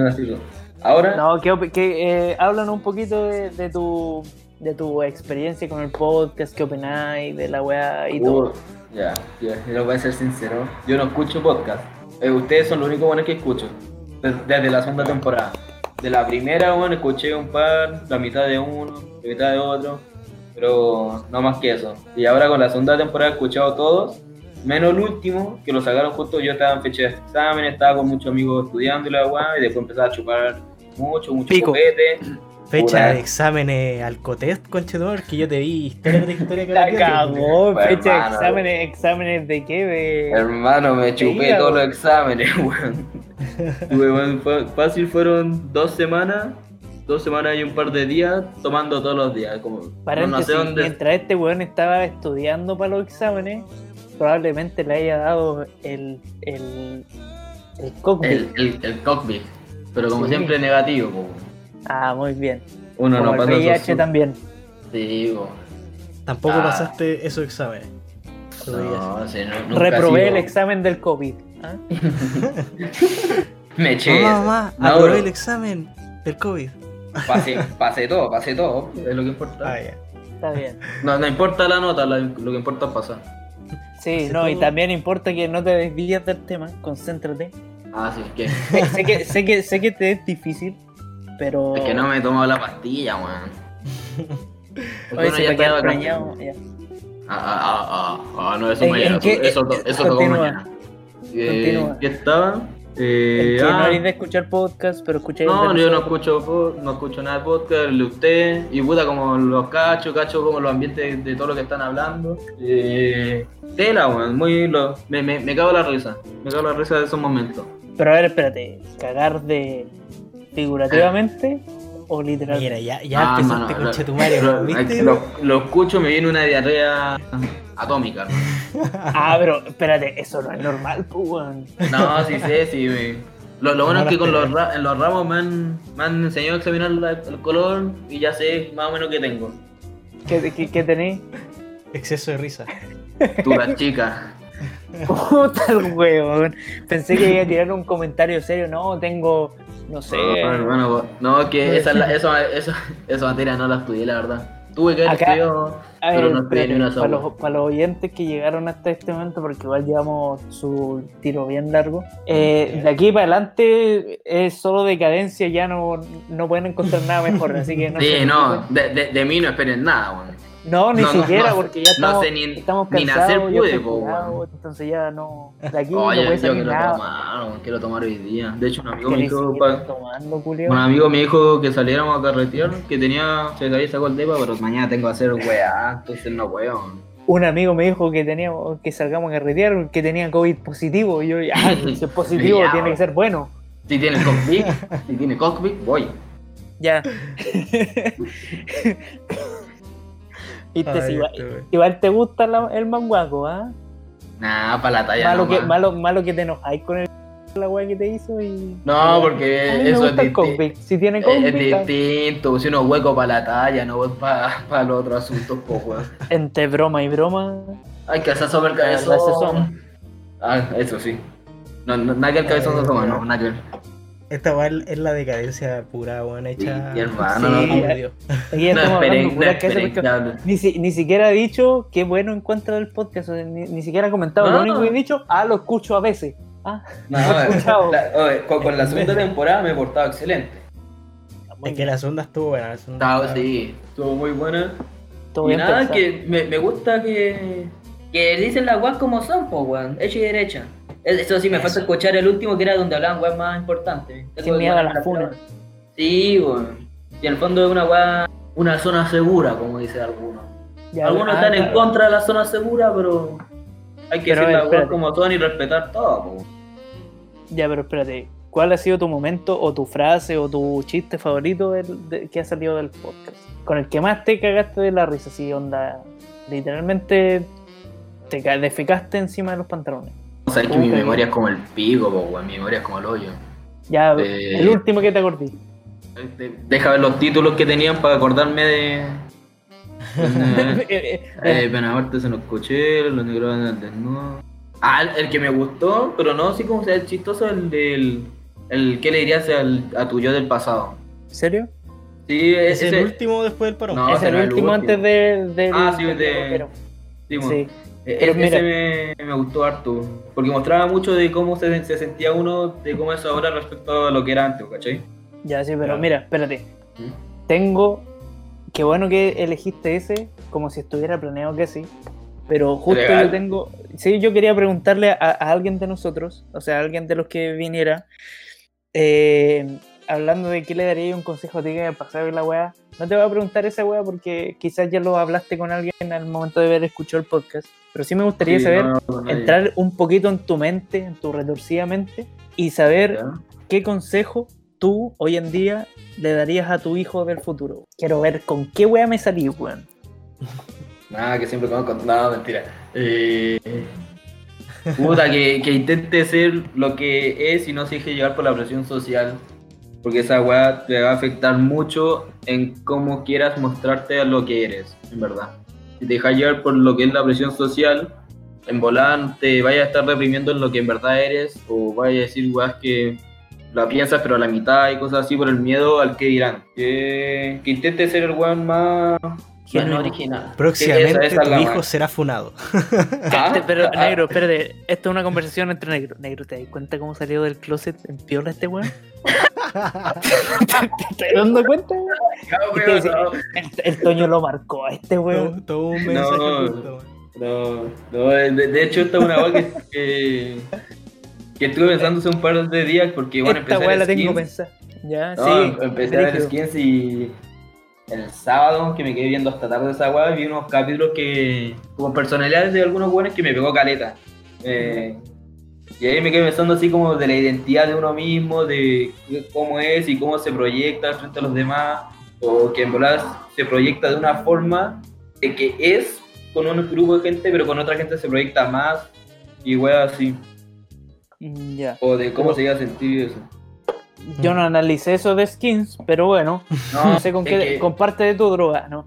¿Ahora? No, ¿qué, op- qué, eh, háblanos un poquito de, de tu de tu experiencia con el podcast, qué opináis de la weá y todo. Uh, ya, ya, yo voy a ser sincero. Yo no escucho podcast. Eh, ustedes son los únicos buenos que escucho. Des- Desde la segunda temporada. De la primera, bueno, escuché un par, la mitad de uno, la mitad de otro. Pero no más que eso. Y ahora con la segunda temporada he escuchado todos. Menos el último, que lo sacaron justo. Yo estaba en fecha de examen, estaba con muchos amigos estudiando y la weá. Y después empezaba a chupar mucho, mucho Pico. copete. Fecha de exámenes al COTEST, conchetumar, que yo te vi historia de historia que La cagó, Pues, fecha de exámenes, exámenes de qué, de... Hermano, me chupé todos los weón. exámenes, weón. Weón, fue- fácil fueron dos semanas dos semanas y un par de días tomando todos los días. Como, no, no Paréntesis, sé dónde. mientras este weón estaba estudiando para los exámenes, probablemente le haya dado el, el, el cockpit. El, el, el cockpit. Pero como Sí. siempre negativo, po. Ah, muy bien. Uno Como no el VIH esos- también. Sí, po. Tampoco Ah. pasaste esos exámenes. No, sí, no, nunca Reprobé el examen del COVID. ¿ah? Me eché. Mamá, ese. mamá, No, aprobé bro. el examen del COVID. Pasé, pasé todo, pasé todo. Es lo que importa. Ah, ya. Está bien. No, no importa la nota, la- lo que importa es pasar. Sí, no, y también importa que no te desvíes del tema, concéntrate. Ah, sí, que, sé que, sé, que, sé que te es difícil, pero. es que no me he tomado la pastilla, weón. Oye, se extrañado. ya. Ah, ah, ah, ah, ah, no, eso ¿En- mañana. en qué- eso, eso, eso continúa? mañana. Eh, Continúa. ¿Qué estaba? Eh, que no ah, eres de escuchar podcast, pero escucháis. no, yo no escucho, no escucho nada de podcast, el de usted, y puta como los cacho, cacho como los ambientes de todo lo que están hablando. Eh, tela, weón, muy lo, me, me, me cago en la risa, me cago en la risa de esos momentos. Pero a ver, espérate, ¿cagar de figurativamente o literalmente? Mira, ya, ya Ah, empezaste mano, con lo- Chetumario, lo, ¿viste? lo- lo escucho, me viene una diarrea atómica. Ah, pero espérate, eso no es normal, pues, weón. No, sí sé, sí. me- Lo, lo bueno es que con los, en los ramos me han, me han enseñado a examinar la- el color y ya sé más o menos qué tengo. ¿Qué, qué, qué tenéis? Exceso de risa. Tú, la chica. Puta el weón. Pensé que iba a tirar un comentario serio. No, tengo, no sé. Ah, bueno, no, que esa, eso, eso, esa materia no la estudié, la verdad. Tuve que haber estudiado, pero no estudié ni una espérate, para, sola. los, para los oyentes que llegaron hasta este momento, porque igual llevamos su tiro bien largo, eh, de aquí para adelante es solo decadencia, ya no, no pueden encontrar nada mejor, así que no Sí, no, de, de, de mí no esperen nada, weón. No, ni no, no, siquiera, no, porque ya no estamos, sé ni- estamos ni cansados, nacer ya pude, po, entonces ya no, de aquí no puede salir quiero nada. tomar, quiero tomar hoy día. De hecho, un amigo me ni dijo, pa- tomando, un amigo me dijo que saliéramos a carretear, que tenía, se había sacado el depa, pero mañana tengo que hacer weá, entonces no puedo. Un amigo me dijo que teníamos que salgamos a carretear, que tenía COVID positivo, y yo, ah, si es positivo, Ya, tiene que ser bueno. Si tiene cockpit, si tiene cockpit, voy. Ya. Viste, Ay, si igual, este igual te gusta la- el manguaco, ¿ah? Nah, para la talla Malo, que, malo, malo que te enojáis con el, la weá que te hizo y. No, porque a mí me eso es el cockpit. Si tiene Es, cockpit, es distinto, si uno es hueco para la talla, no es para los otros asuntos, po, weón. entre broma y broma. Ay, que se sobre el se cabezón. Ah, eso sí. No, no, nada que el cabezón se asoma, no, nada que ver. Esta igual es la decadencia pura, weón, hecha. Sí, hermano, Sí, no. Aquí no hablando no pura casa ni, si- ni siquiera ha dicho qué bueno encuentra del podcast. ni, ni siquiera ha comentado. Lo No. único que he dicho, ah, lo escucho a veces. Ah, No, Lo he escuchado. la- oye, con, con la segunda temporada me he portado excelente. Es que la segunda estuvo buena. La segunda sí, estuvo muy buena. todo y nada, pensado. que me, me gusta que, que dicen las weas como son, po, weón, hecha y derecha. Es- Eso sí, me falta escuchar el último que era donde hablaban weas más importantes. Sin miedo a funas. prueba. Sí, weón. Y en el fondo es una wea, una zona segura, como dice algunos. Ya, algunos ah, están en contra de la zona segura, pero hay que Pero, decir a ver, las weas espérate. como son y respetar todo, po. Ya, pero espérate. ¿Cuál ha sido tu momento o tu frase o tu chiste favorito del- de- que ha salido del podcast? Con el que más te cagaste de la risa, así onda. Literalmente te ca- defecaste encima de los pantalones. O sea, es que mi memoria es como el pico, po, weón. Mi memoria es como el hoyo. Ya, Eh. el último que te acordé. Este, Deja ver los títulos que tenían para acordarme de. Eh, eh, Benavarte se nos escuché, los negros en el desnudo. Ah, el, que me gustó, pero no así como sea el chistoso, el del. El que le dirías al- a tu yo del pasado. ¿En serio? Sí, Es ese. el último después del parón. No, es el no es el último último. antes de, del- Ah, sí, del de-. Sí. E- Pero ese me, me gustó harto. Porque mostraba mucho de cómo se, se sentía uno, de cómo es ahora respecto a lo que era antes, ¿cachai? Ya, sí, pero Ya. mira, espérate. ¿Mm? Tengo. Qué bueno que elegiste ese, como si estuviera planeado que sí. Pero justo ¿Legal? yo tengo. Sí, yo quería preguntarle a, a alguien de nosotros, o sea, a alguien de los que viniera, eh, hablando de qué le daría un consejo a ti que me pasaba la weá. No te voy a preguntar esa weá porque quizás ya lo hablaste con alguien al momento de haber escuchado el podcast. Pero sí me gustaría Sí, saber, no, no, nadie. entrar un poquito en tu mente, en tu retorcida mente, y saber Ya. qué consejo tú hoy en día le darías a tu hijo del futuro? Quiero ver con qué wea me salí, weón. Nada, que siempre como con... No, mentira. Eh, Puta, que, que intente ser lo que es y no se deje llevar por la presión social. Porque esa weá te va a afectar mucho en cómo quieras mostrarte a lo que eres, en verdad. Si te dejas llevar por lo que es la presión social, en volar te vayas a estar reprimiendo en lo que en verdad eres, o vayas a decir weas que la piensas pero a la mitad y cosas así por el miedo al que dirán. Que, que intente ser el weón más, original. Próximamente Esa- esa es tu hijo será funado. Ah, Este, pero, ah, negro, espérate. Esto es una conversación entre negro. Negro, ¿te das cuenta cómo salió del closet en piola este weón? ¿Te estás dando cuenta? no, no. El, el Toño lo marcó a este weón. todo, todo un mensaje No. No, no, de, de hecho esta es una weá que, que, que estuve pensando hace un par de días porque bueno, Esta empecé a weá la tengo pensada. Ya, No, sí. empecé a ver skins y el sábado que me quedé viendo hasta tarde esa weá vi unos capítulos que como personalidades de algunos buenos que me pegó caleta. Eh, y ahí me quedé pensando así como de la identidad de uno mismo, de cómo es y cómo se proyecta frente a los demás, o que en volar se proyecta de una forma de que es con un grupo de gente, pero con otra gente se proyecta más y weá así, o de cómo se iba a sentir eso. Yo no analicé eso de skins, pero bueno, no sé con es qué. que- Con parte de tu droga, ¿no?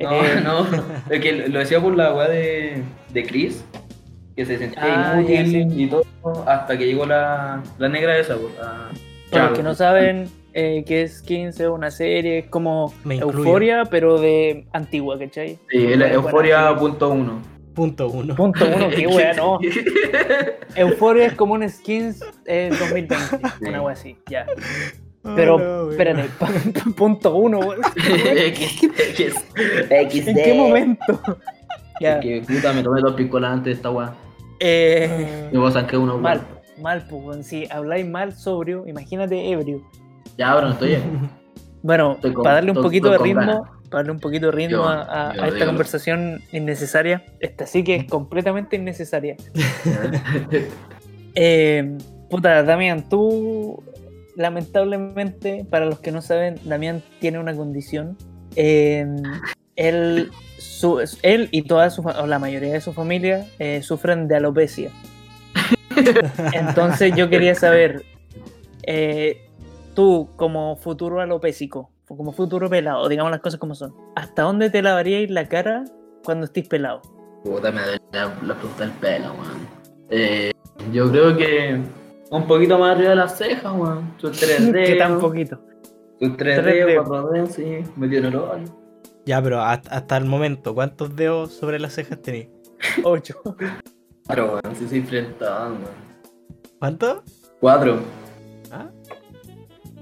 No, Eh, no, es que lo decía por la weá de, de Chris, que se sentía Ah, ya, inútil sí. y todo, hasta que llegó la, la negra esa, pues, la- Para los que no saben eh, que es 15 es una serie, es como. Euforia, pero de antigua, ¿cachai? Sí, el Buena- Euforia buena punto uno. Punto uno. Qué wea, no. Euforia es como un skins eh, 2020, una wea así, ya. Pero, Ah, no, weón. espérate, punto uno, weón. X, X, XD. ¿En qué momento? Ya. Que puta, me tomé dos picolas antes de esta weá. Eh, Me voy a sacar uno. mal, mal, pues, si habláis mal sobrio, imagínate ebrio. Ya, bro, estoy Bueno, para darle un poquito de ritmo, para darle un poquito de ritmo a, a- yo a esta conversación innecesaria, esta sí que es completamente innecesaria. Eh, puta, Damián, tú, lamentablemente, para los que no saben, Damián tiene una condición. Eh, él, su- él y toda su, o la mayoría de su familia eh, sufren de alopecia. Entonces yo quería saber, eh, tú como futuro alopésico, o como futuro pelado, digamos las cosas como son, ¿hasta dónde te lavaríais la cara cuando estés pelado? Puta, me duele la, la punta del pelo, weón. Eh, yo creo que un poquito más arriba de las cejas, weón. Sus tres ¿Qué dedos. tan poquito? Sus tres Tres dedos, cuatro dedos, sí. El ojo. Ya, pero hasta, hasta el momento, ¿cuántos dedos sobre las cejas tenéis? Ocho. Cuatro, weón. Sí, soy frentado, weón. ¿Cuántos? Cuatro. ¿Ah?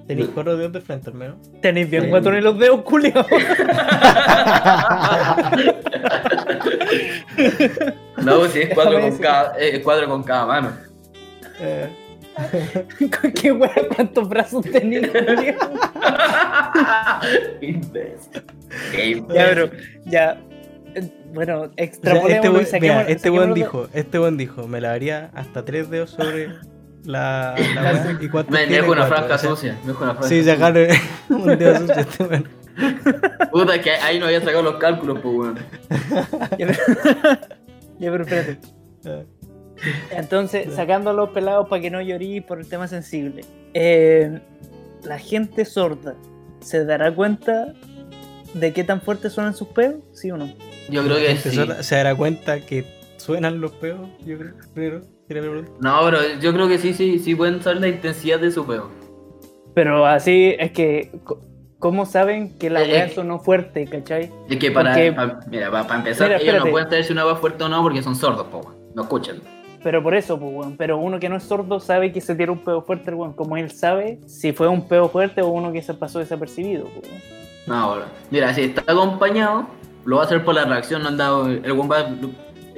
Tenéis cuatro dedos de frente al menos. Tenéis bien guatones los dedos, culiao. No, pues sí, es cuatro con cada, eh, cuatro con cada mano. Eh, ¿Qué wea? ¿Cuántos brazos tenéis. Ya, pero, ya. eh, Bueno, o sea, este y saquemos- mira, este buen dijo, este buen dijo, me lavaría hasta tres dedos sobre la, la weá. ¿Y cuántos Me tiene? dejo una Cuatro, o sea, sucia. Me dejo una franja Sí, sacaron un dedo sucio este weón. Puta, que ahí no había sacado los cálculos, pues, weón. Ya, pero, espérate. Eh, Entonces, sacando a los pelados para que no llorí por el tema sensible. Eh, la gente sorda se dará cuenta de qué tan fuertes suenan sus pedos, ¿sí o no? Yo creo que sí. Se dará cuenta que suenan los peos, yo creo. Primero. No, pero yo creo que sí, sí, sí pueden saber la intensidad de su peo. Pero así es que, ¿cómo saben que la Eh, weá eh. sonó fuerte, cachai? Es que para, Porque- pa- mira, para, empezar, Mira, ellos no pueden saber si una es fuerte o no porque son sordos, po, weón. no escuchan. Pero por eso, pues, weón. Pero uno que no es sordo sabe que se tira un pedo fuerte, weón. Como él sabe si fue un pedo fuerte o uno que se pasó desapercibido, weón. No, bro. Mira, si está acompañado, lo va a hacer por la reacción, no han dado. El, weón va-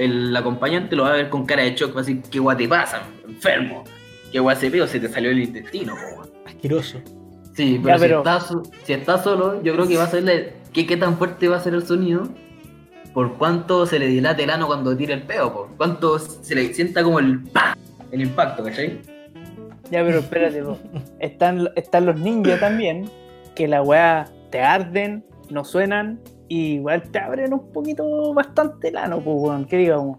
el acompañante lo va a ver con cara de shock, va a decir, ¿qué guay te pasa, enfermo? ¿Qué guay se peo? Se te salió el intestino, po. Asqueroso. Sí, pero, Ya, pero- Si, estás, si estás solo, yo creo que va a ser la- ¿qué, qué tan fuerte va a ser el sonido. Por cuánto se le dilate el ano cuando tira el peo, por cuánto se le sienta como el ¡pam! el impacto, ¿cachai? Ya, pero espérate, po. Están, están los ninjas también, que la weá te arden, no suenan, y igual te abren un poquito bastante el ano, pues, weón, ¿qué digamos?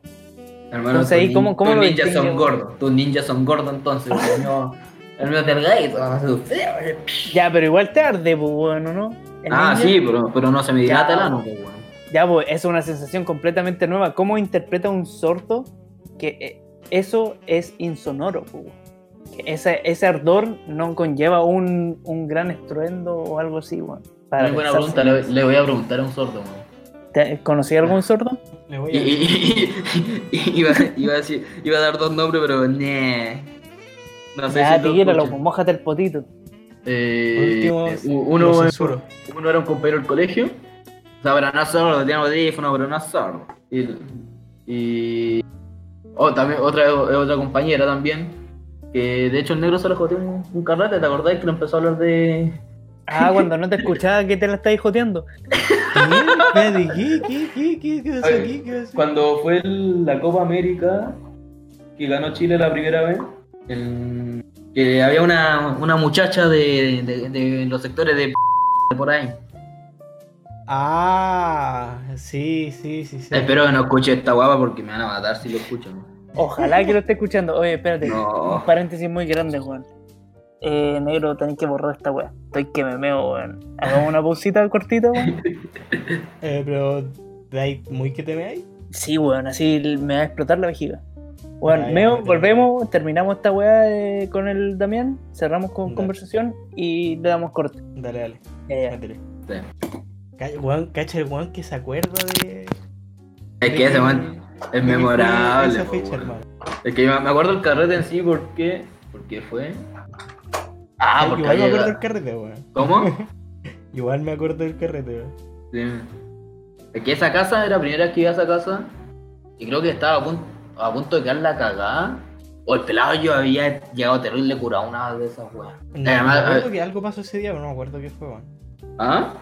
Hermano, Entonces, ahí, tus ¿cómo- cómo tus ninjas son gordos. Tus ninjas son gordos entonces. El mío, el delgadito. usted. Ya, pero igual te arde, pues, weón, ¿o ¿no? El Ah, ninja- sí, pero, pero no se me dilata Ya. el ano, pues, weón. Ya, pues, es una sensación completamente nueva. ¿Cómo interpreta un sordo que eh, eso es insonoro, pues? Que ese, ese ardor no conlleva un, un gran estruendo o algo así, weón. Para Muy buena pregunta, le, le voy a preguntar a un sordo. ¿Te- ¿Conocí algún sordo? Le voy Y, a y- y- iba, iba a decir, iba a dar dos nombres, pero nee. No sé Ya, si lo pues, mójate el potito. Eh, Último, eh, lo uno, censuro. uno era un compañero del colegio. O sea, pero no sordo, tenía audífono, pero no sordo. Y, y oh, también otra, otra compañera también. Que de hecho el negro se le joteó un, un carrete, ¿te acordás que lo empezó a hablar de. Ah, cuando no te escuchaba que te la estáis joteando. ¿Qué? Espérate, ¿qué? ¿Qué? ¿Qué? ¿Qué? ¿Qué pasó Ay. aquí? ¿Qué pasó? Cuando fue el- la Copa América, que ganó Chile la primera vez, el- que había una, una muchacha de, de- de los sectores de por ahí. Ah, sí, sí, sí, sí. Espero que no escuche esta guapa porque me van a matar si lo escuchan. Ojalá que lo esté escuchando. Oye, espérate. No. Un paréntesis muy grande, weón. Eh, negro, tenés que borrar esta weá. Estoy que me meo, weón. Hagamos una pausita cortita, weón. Eh, pero, ¿de ahí muy que te me hay? Sí, weón, así me va a explotar la vejiga. Weón, Ya, ya, meo, ya. volvemos, terminamos esta weá eh, con el Damián, cerramos con Dale. conversación y le damos corte. Dale, dale. Ya, ya. Sí. Weón, cacha el weón que se acuerda de. Es que ese man es memorable. fue Esa po, fecha, weón. hermano. Es que me acuerdo el carrete en sí porque. ¿Por qué fue? Ah, porque Igual me acuerdo del carrete, weón. ¿Cómo? Igual me acuerdo del carrete, weón. Sí. Es que esa casa era la primera vez que iba a esa casa y creo que estaba a punto, a punto de quedar la cagada. O el pelado yo había llegado terrible curado una de esas weas. No, Además, me acuerdo que algo pasó ese día, pero no me acuerdo qué fue, weón. ¿Ah?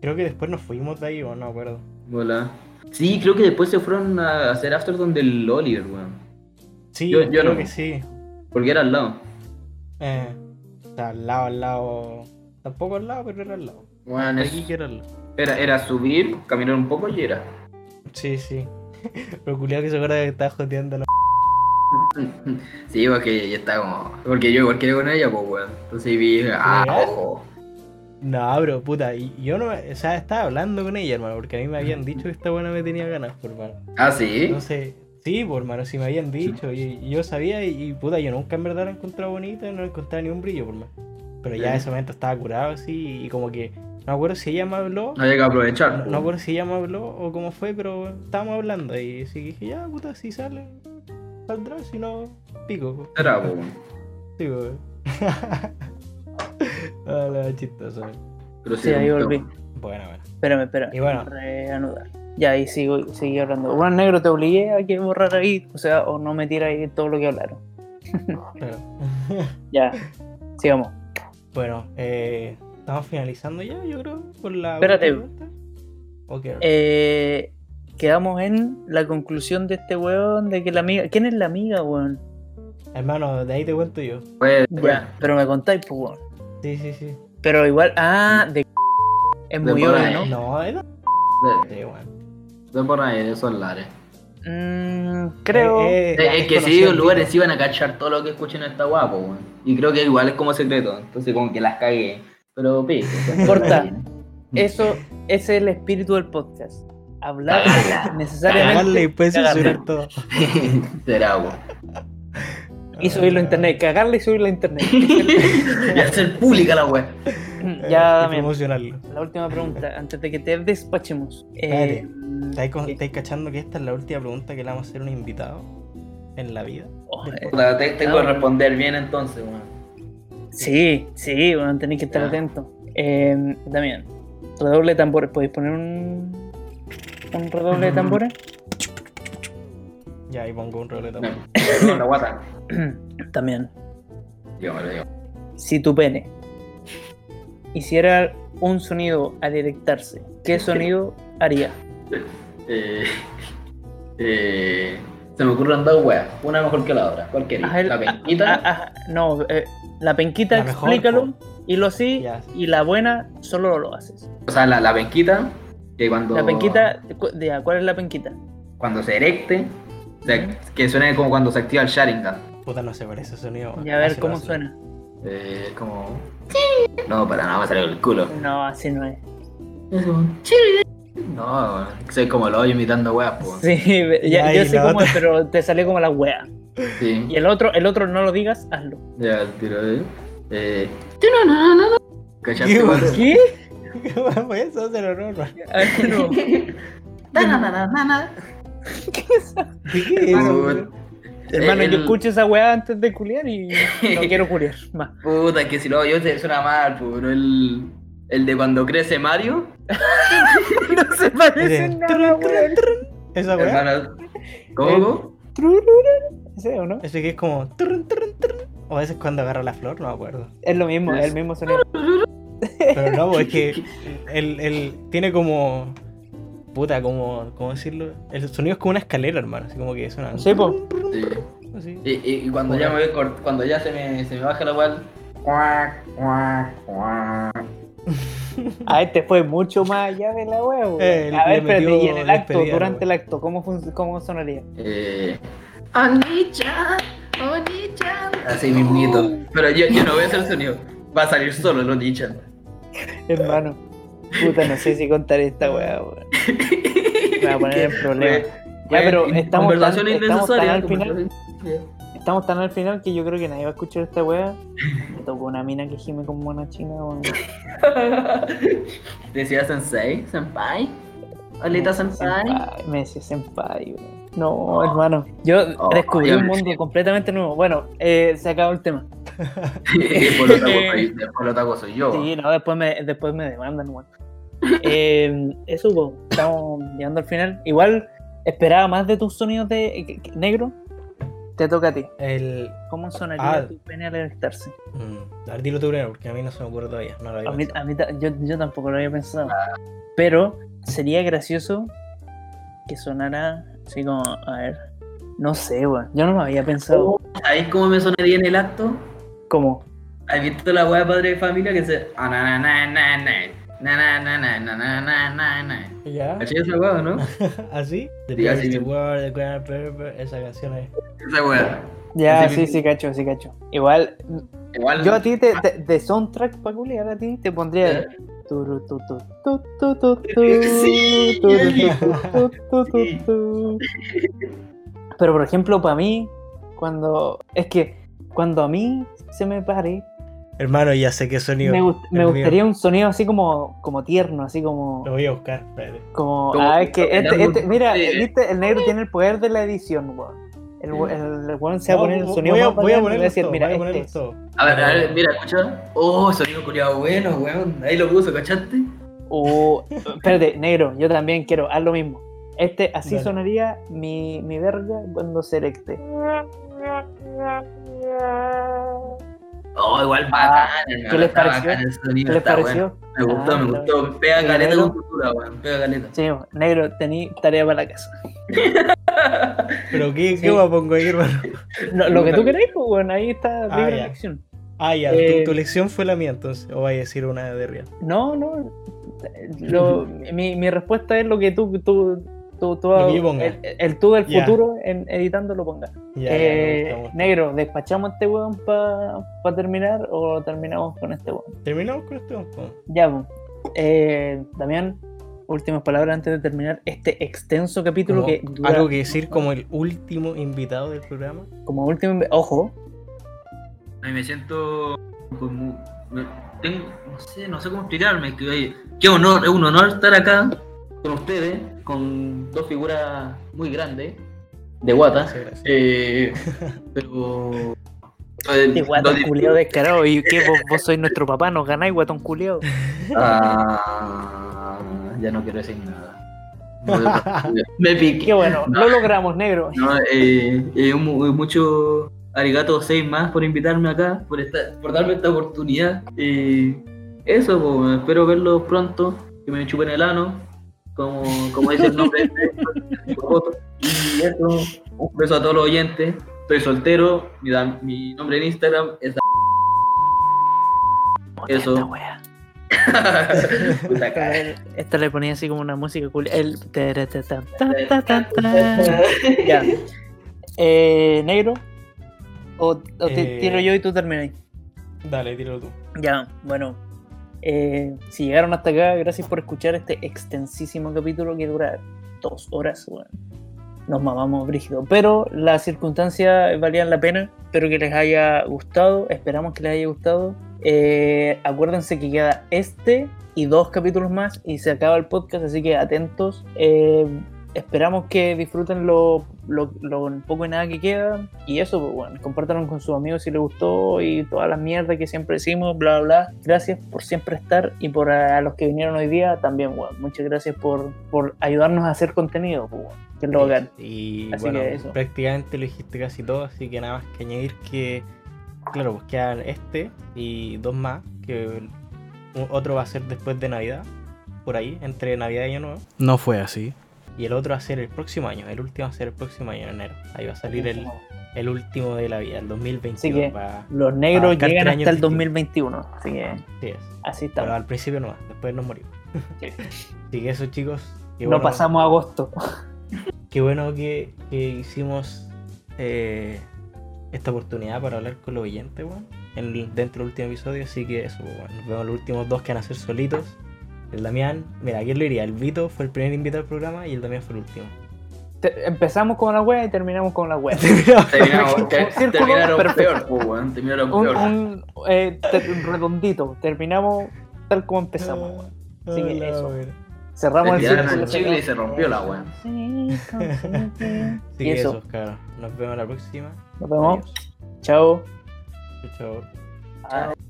Creo que después nos fuimos de ahí, weón, no me acuerdo. Hola. Sí, creo que después se fueron a hacer after donde el Oliver, weón. Sí, Yo- yo creo no. que sí. Porque era al lado. Eh, sea, al lado, al lado. Tampoco al lado, pero era al lado. Bueno, Aquí que era al lado. era, era subir, caminar un poco y era. Sí, sí. Pero culiado que se acuerda que estaba joteando la. Sí, porque yo estaba como. Porque yo igual quería con ella, pues weón. Entonces vi, ah, ojo. No, pero puta, y yo no. O sea, estaba hablando con ella, hermano, porque a mí me habían dicho que esta buena me tenía ganas, por hermano. Ah, sí. Entonces, sí, por hermano, sí me habían dicho, y, y yo sabía, y, y, puta, yo nunca en verdad la encontraba bonita, no le encontraba ni un brillo, por hermano. Pero ya en Sí. ese momento estaba curado así, y como que. No me acuerdo si ella me habló. No hay que aprovechar. No, pues. no me acuerdo si ella me habló o cómo fue, pero estábamos hablando y así que dije, ya, puta, si sale, saldrá, si no, pico. po. Será, pues, weón. Sí, weón. ah, la. Pero Sí, ahí me volví. Bueno, bueno. Espérame, espérame. Y bueno. Reanudar. Ya, ahí sigo, seguí hablando. Bueno, negro, te obligué a que borrar ahí, o sea, o no metiera ahí todo lo que hablaron. Claro. Ya, sigamos. bueno, eh, estamos finalizando ya, yo creo, por la. Espérate. última pregunta. ¿O qué? Eh, quedamos en la conclusión de este weón de que la amiga. ¿Quién es la amiga, weón? Hermano, de ahí te cuento yo. Pues, Ya, pero me contáis, pues, weón. Sí, sí, sí. Pero igual, ah, de. Es De muy obvio. ¿no? No, era. de, Sí, weón. Por ahí, de esos lares. Mm, creo. Eh, eh, Es, es que sí, los el lugares sí van a cachar todo lo que escuchen esta guapo, weón. Y creo que igual es como secreto, entonces como que las cagué. Pero pico. Corta. Eso, ese es el espíritu del podcast. Hablar Cagarla. necesariamente. Cagarle y cagarla. censurar todo. Será, weón. Y subirlo a internet. Cagarle y subirlo a internet. Y hacer pública la weón. Eh, ya, promocionarlo. La última pregunta, antes de que te despachemos. Espérate. Eh, ¿Estáis, cachando que esta es la última pregunta que le vamos a hacer a un invitado en la vida? oh, eh, te- tengo que responder bien entonces, weón. sí, sí, bueno, tenéis que estar Ya. atento. Eh, Damián, redoble de tambores. ¿Podéis poner un, un redoble de tambores? Ya, ahí pongo un rollo No, también. no, la guata. También. Dígamelo. Si tu pene hiciera un sonido al erectarse, ¿qué sonido haría? Eh, eh, Se me ocurren dos weas, una mejor que la otra. ¿Cuál el- La penquita. no, eh, la penquita, La mejor, explícalo. Y lo sí, y la buena, solo lo haces. O sea, la, la penquita, que cuando. La penquita, cu- ya, ¿cuál es la penquita? Cuando se erecte, o sea, que suene como cuando se activa el Sharingan. Puta, no sé por ese sonido. Y a ver cómo suena. Eh, como. No, para nada, me salió el culo. No, así no es. No, soy como el hoyo imitando weas, pues. Sí, ya, yo sé cómo es, pero te salió como la wea. Sí. Y el otro, el otro no lo digas, hazlo. Ya, el tiro de. Eh. ¿Cachaste, ¿Qué, weón? weón? ¿Qué? ¿Qué weón fue eso? Se lo no, A ver, no. ¿De qué es eso? Puta, Hermano, El- yo escucho esa weá antes de culiar y no quiero culiar más. Puta, que si lo yo te suena mal, pues, pero el. El de cuando crece Mario. No se parece nada, weón. Esa weá. Hermano. ¿Cómo? ¿Ese o no? Ese que es como. O a veces cuando agarra la flor, no me acuerdo. Es lo mismo, es el mismo sonido. Pero no, pues es que él, él tiene como. Puta, como. ¿Cómo decirlo? El sonido es como una escalera, hermano. Así como que suena. Sí, po. Sí. Y, y- y cuando ya me voy cuando ya se me, se me baja la weá. cuac, cuac, cuac. A este fue mucho más allá de la weón. Eh, A ver, espérate, y en el acto, despedida, durante el acto, ¿cómo, cómo sonaría? Eh. Oni-chan, Oni-chan. Así mismito. Pero yo, yo no voy a hacer el sonido. Va a salir solo el Oni-chan. Hermano, puta, no sé si contar esta wea, weón. Me va a poner en problemas. Ya, pero estamos tan, estamos al final, estamos tan al final que yo creo que nadie va a escuchar esta wea. Me tocó una mina que gime como una china, weón. Decía Sensei, Senpai. Olita Senpai. Senpai, Me decía senpai, weón. No, hermano. Yo Oh, descubrí un mundo completamente nuevo. Bueno, eh, se acabó el tema. Después lo taco soy- después lo taco soy yo. Sí, no, después me, después me demandan, weón. Eh, eso, po, estamos llegando al final. Igual esperaba más de tus sonidos de negro. Te toca a ti. El. ¿Cómo sonaría Ah. tu pene al erectarse? Mm, a ver, dilo tú primero, porque a mí no se me ocurre todavía. No lo había A mí, a mí yo, yo tampoco lo había pensado. Pero sería gracioso que sonara así como, a ver, no sé, weón. Yo no lo había pensado. ¿Sabéis cómo me sonaría en el acto? ¿Cómo? ¿Has visto la weá de padre de familia que se. Ah, na, na, na, na, na, na, na, na, na, na, na, na, na, na. ¿Ya? ¿Cachai esa weá, no? ¿Así? The así the. World, the esa canción ahí. Esa weá. Ya, Así sí, sí, cacho, sí, cacho. Igual, Igual. yo a ti, te, te- de soundtrack para culiar a ti, te pondría... Pero, por ejemplo, para mí, cuando... Es que cuando a mí se me pare, Hermano, ya sé qué sonido. me, gust- me el mío. gustaría un sonido así como, como tierno, así como... Lo voy a buscar, espérate. Como, ah, es que este, este- mira, viste, el negro tiene el poder de la edición, weón. El, el, el weón se va a poner el voy sonido voy a bacán y va a ponerlos decir, mira, voy a este. A ver, a ver, mira, escucha. Oh, sonido culiado bueno, weón. Ahí lo puso, ¿cachaste? O, espérate, negro, yo también quiero, haz lo mismo. Este, así Dale. sonaría mi, mi verga cuando se erecte. Oh, igual bacán, hermano. ¿qué les está pareció? bacán el sonido, ¿Qué les está pareció? bueno. Me gustó, Ah, me está gustó. Pega ¿Y caleta con cultura, weón. Pega caleta. Sí, negro, tení tarea para la casa. Pero ¿qué, Sí. qué me pongo ahí, hermano? Lo, lo que tú queráis, pues bueno, ahí está Ah, libre ya. elección. Ah, ya, Eh, tu, tu lección fue la mía entonces. O vaya a decir una de Real. No, no. lo- mi, mi respuesta es lo que tú, tú, tú, tú el, el tú del futuro en editando lo pongas. Ya, Eh, negro, ¿despachamos a este weón para terminar o terminamos con este weón? Terminamos con esto. po. Ya, pues. Eh, Damián, últimas palabras antes de terminar este extenso capítulo Como que dura algo que decir como el último invitado del programa. como último. Ojo, A mí me siento como. me- tengo, no sé, no sé cómo explicarme. Que, qué honor, es un honor estar acá con ustedes, con dos figuras muy grandes de guata. Eh, pero. eh, este guatón lo di- culiado descarado. ¿Y qué? Vos, vos sois nuestro papá, nos ganáis, guatón culiado. Ah, ya no quiero decir nada. Me, piqué. Qué bueno, lo logramos, negro. No, eh, eh, mu- mucho arigato seis más por invitarme acá, por esta, por darme esta oportunidad. Eh, eso, pues, espero verlos pronto, que me chupen el ano. como, como dice el nombre este. Y eso, un beso a todos los oyentes. Estoy soltero, mi, mi nombre en Instagram es Eso. Esta le ponía así como una música cool. El. Ya. Eh, ¿Negro? ¿O, o te Eh. tiro yo y tú terminas? Dale, tíralo tú. Ya, bueno. eh, si llegaron hasta acá, gracias por escuchar este extensísimo capítulo que dura dos horas. weón. Nos mamamos brígido. Pero las circunstancias valían la pena. Espero que les haya gustado. Esperamos que les haya gustado. Eh, acuérdense que queda este y dos capítulos más y se acaba el podcast, así que atentos. Eh, esperamos que disfruten lo, lo, lo poco y nada que queda. Y eso, pues bueno, compártanlo con sus amigos si les gustó y todas las mierdas que siempre decimos, bla, bla, bla. Gracias por siempre estar y por a, los que vinieron hoy día también, bueno, muchas gracias por, por ayudarnos a hacer contenido, pues bueno, que es lo bacán. Y Así bueno, que eso. prácticamente lo dijiste casi todo, así que nada más que añadir que, claro, pues quedan este y dos más, que otro va a ser después de Navidad, por ahí, entre Navidad y Año Nuevo. No fue así. Y el otro va a ser el próximo año, el último va a ser el próximo año, en enero. Ahí va a salir el, el último de la vida, el 2022. Así que va- los negros llegan hasta el distintos. 2021, así que Sí es. así Pero estamos. al principio no, después nos morimos. Sí. Así que eso chicos. qué No bueno- pasamos agosto. Qué bueno que, que hicimos eh, esta oportunidad para hablar con los oyentes, weón. en- dentro del último episodio, así que eso, weón. Nos vemos los últimos dos que van a ser solitos. El Damián, mira, ¿quién lo diría? El Vito fue el primer invitado al programa y el Damián fue el último. Te- empezamos con la wea y terminamos con la wea. Terminamos- Un terminaron perfecto. peor, pues, weón. Terminaron un, peor. un, eh, ter- redondito. Terminamos tal como empezamos. weón. Así que Hola, eso. weón. Cerramos el chicle y se rompió la weón. Así Y que eso. eso. Nos vemos la próxima. Nos vemos. Adiós. Chao. Chao, chao.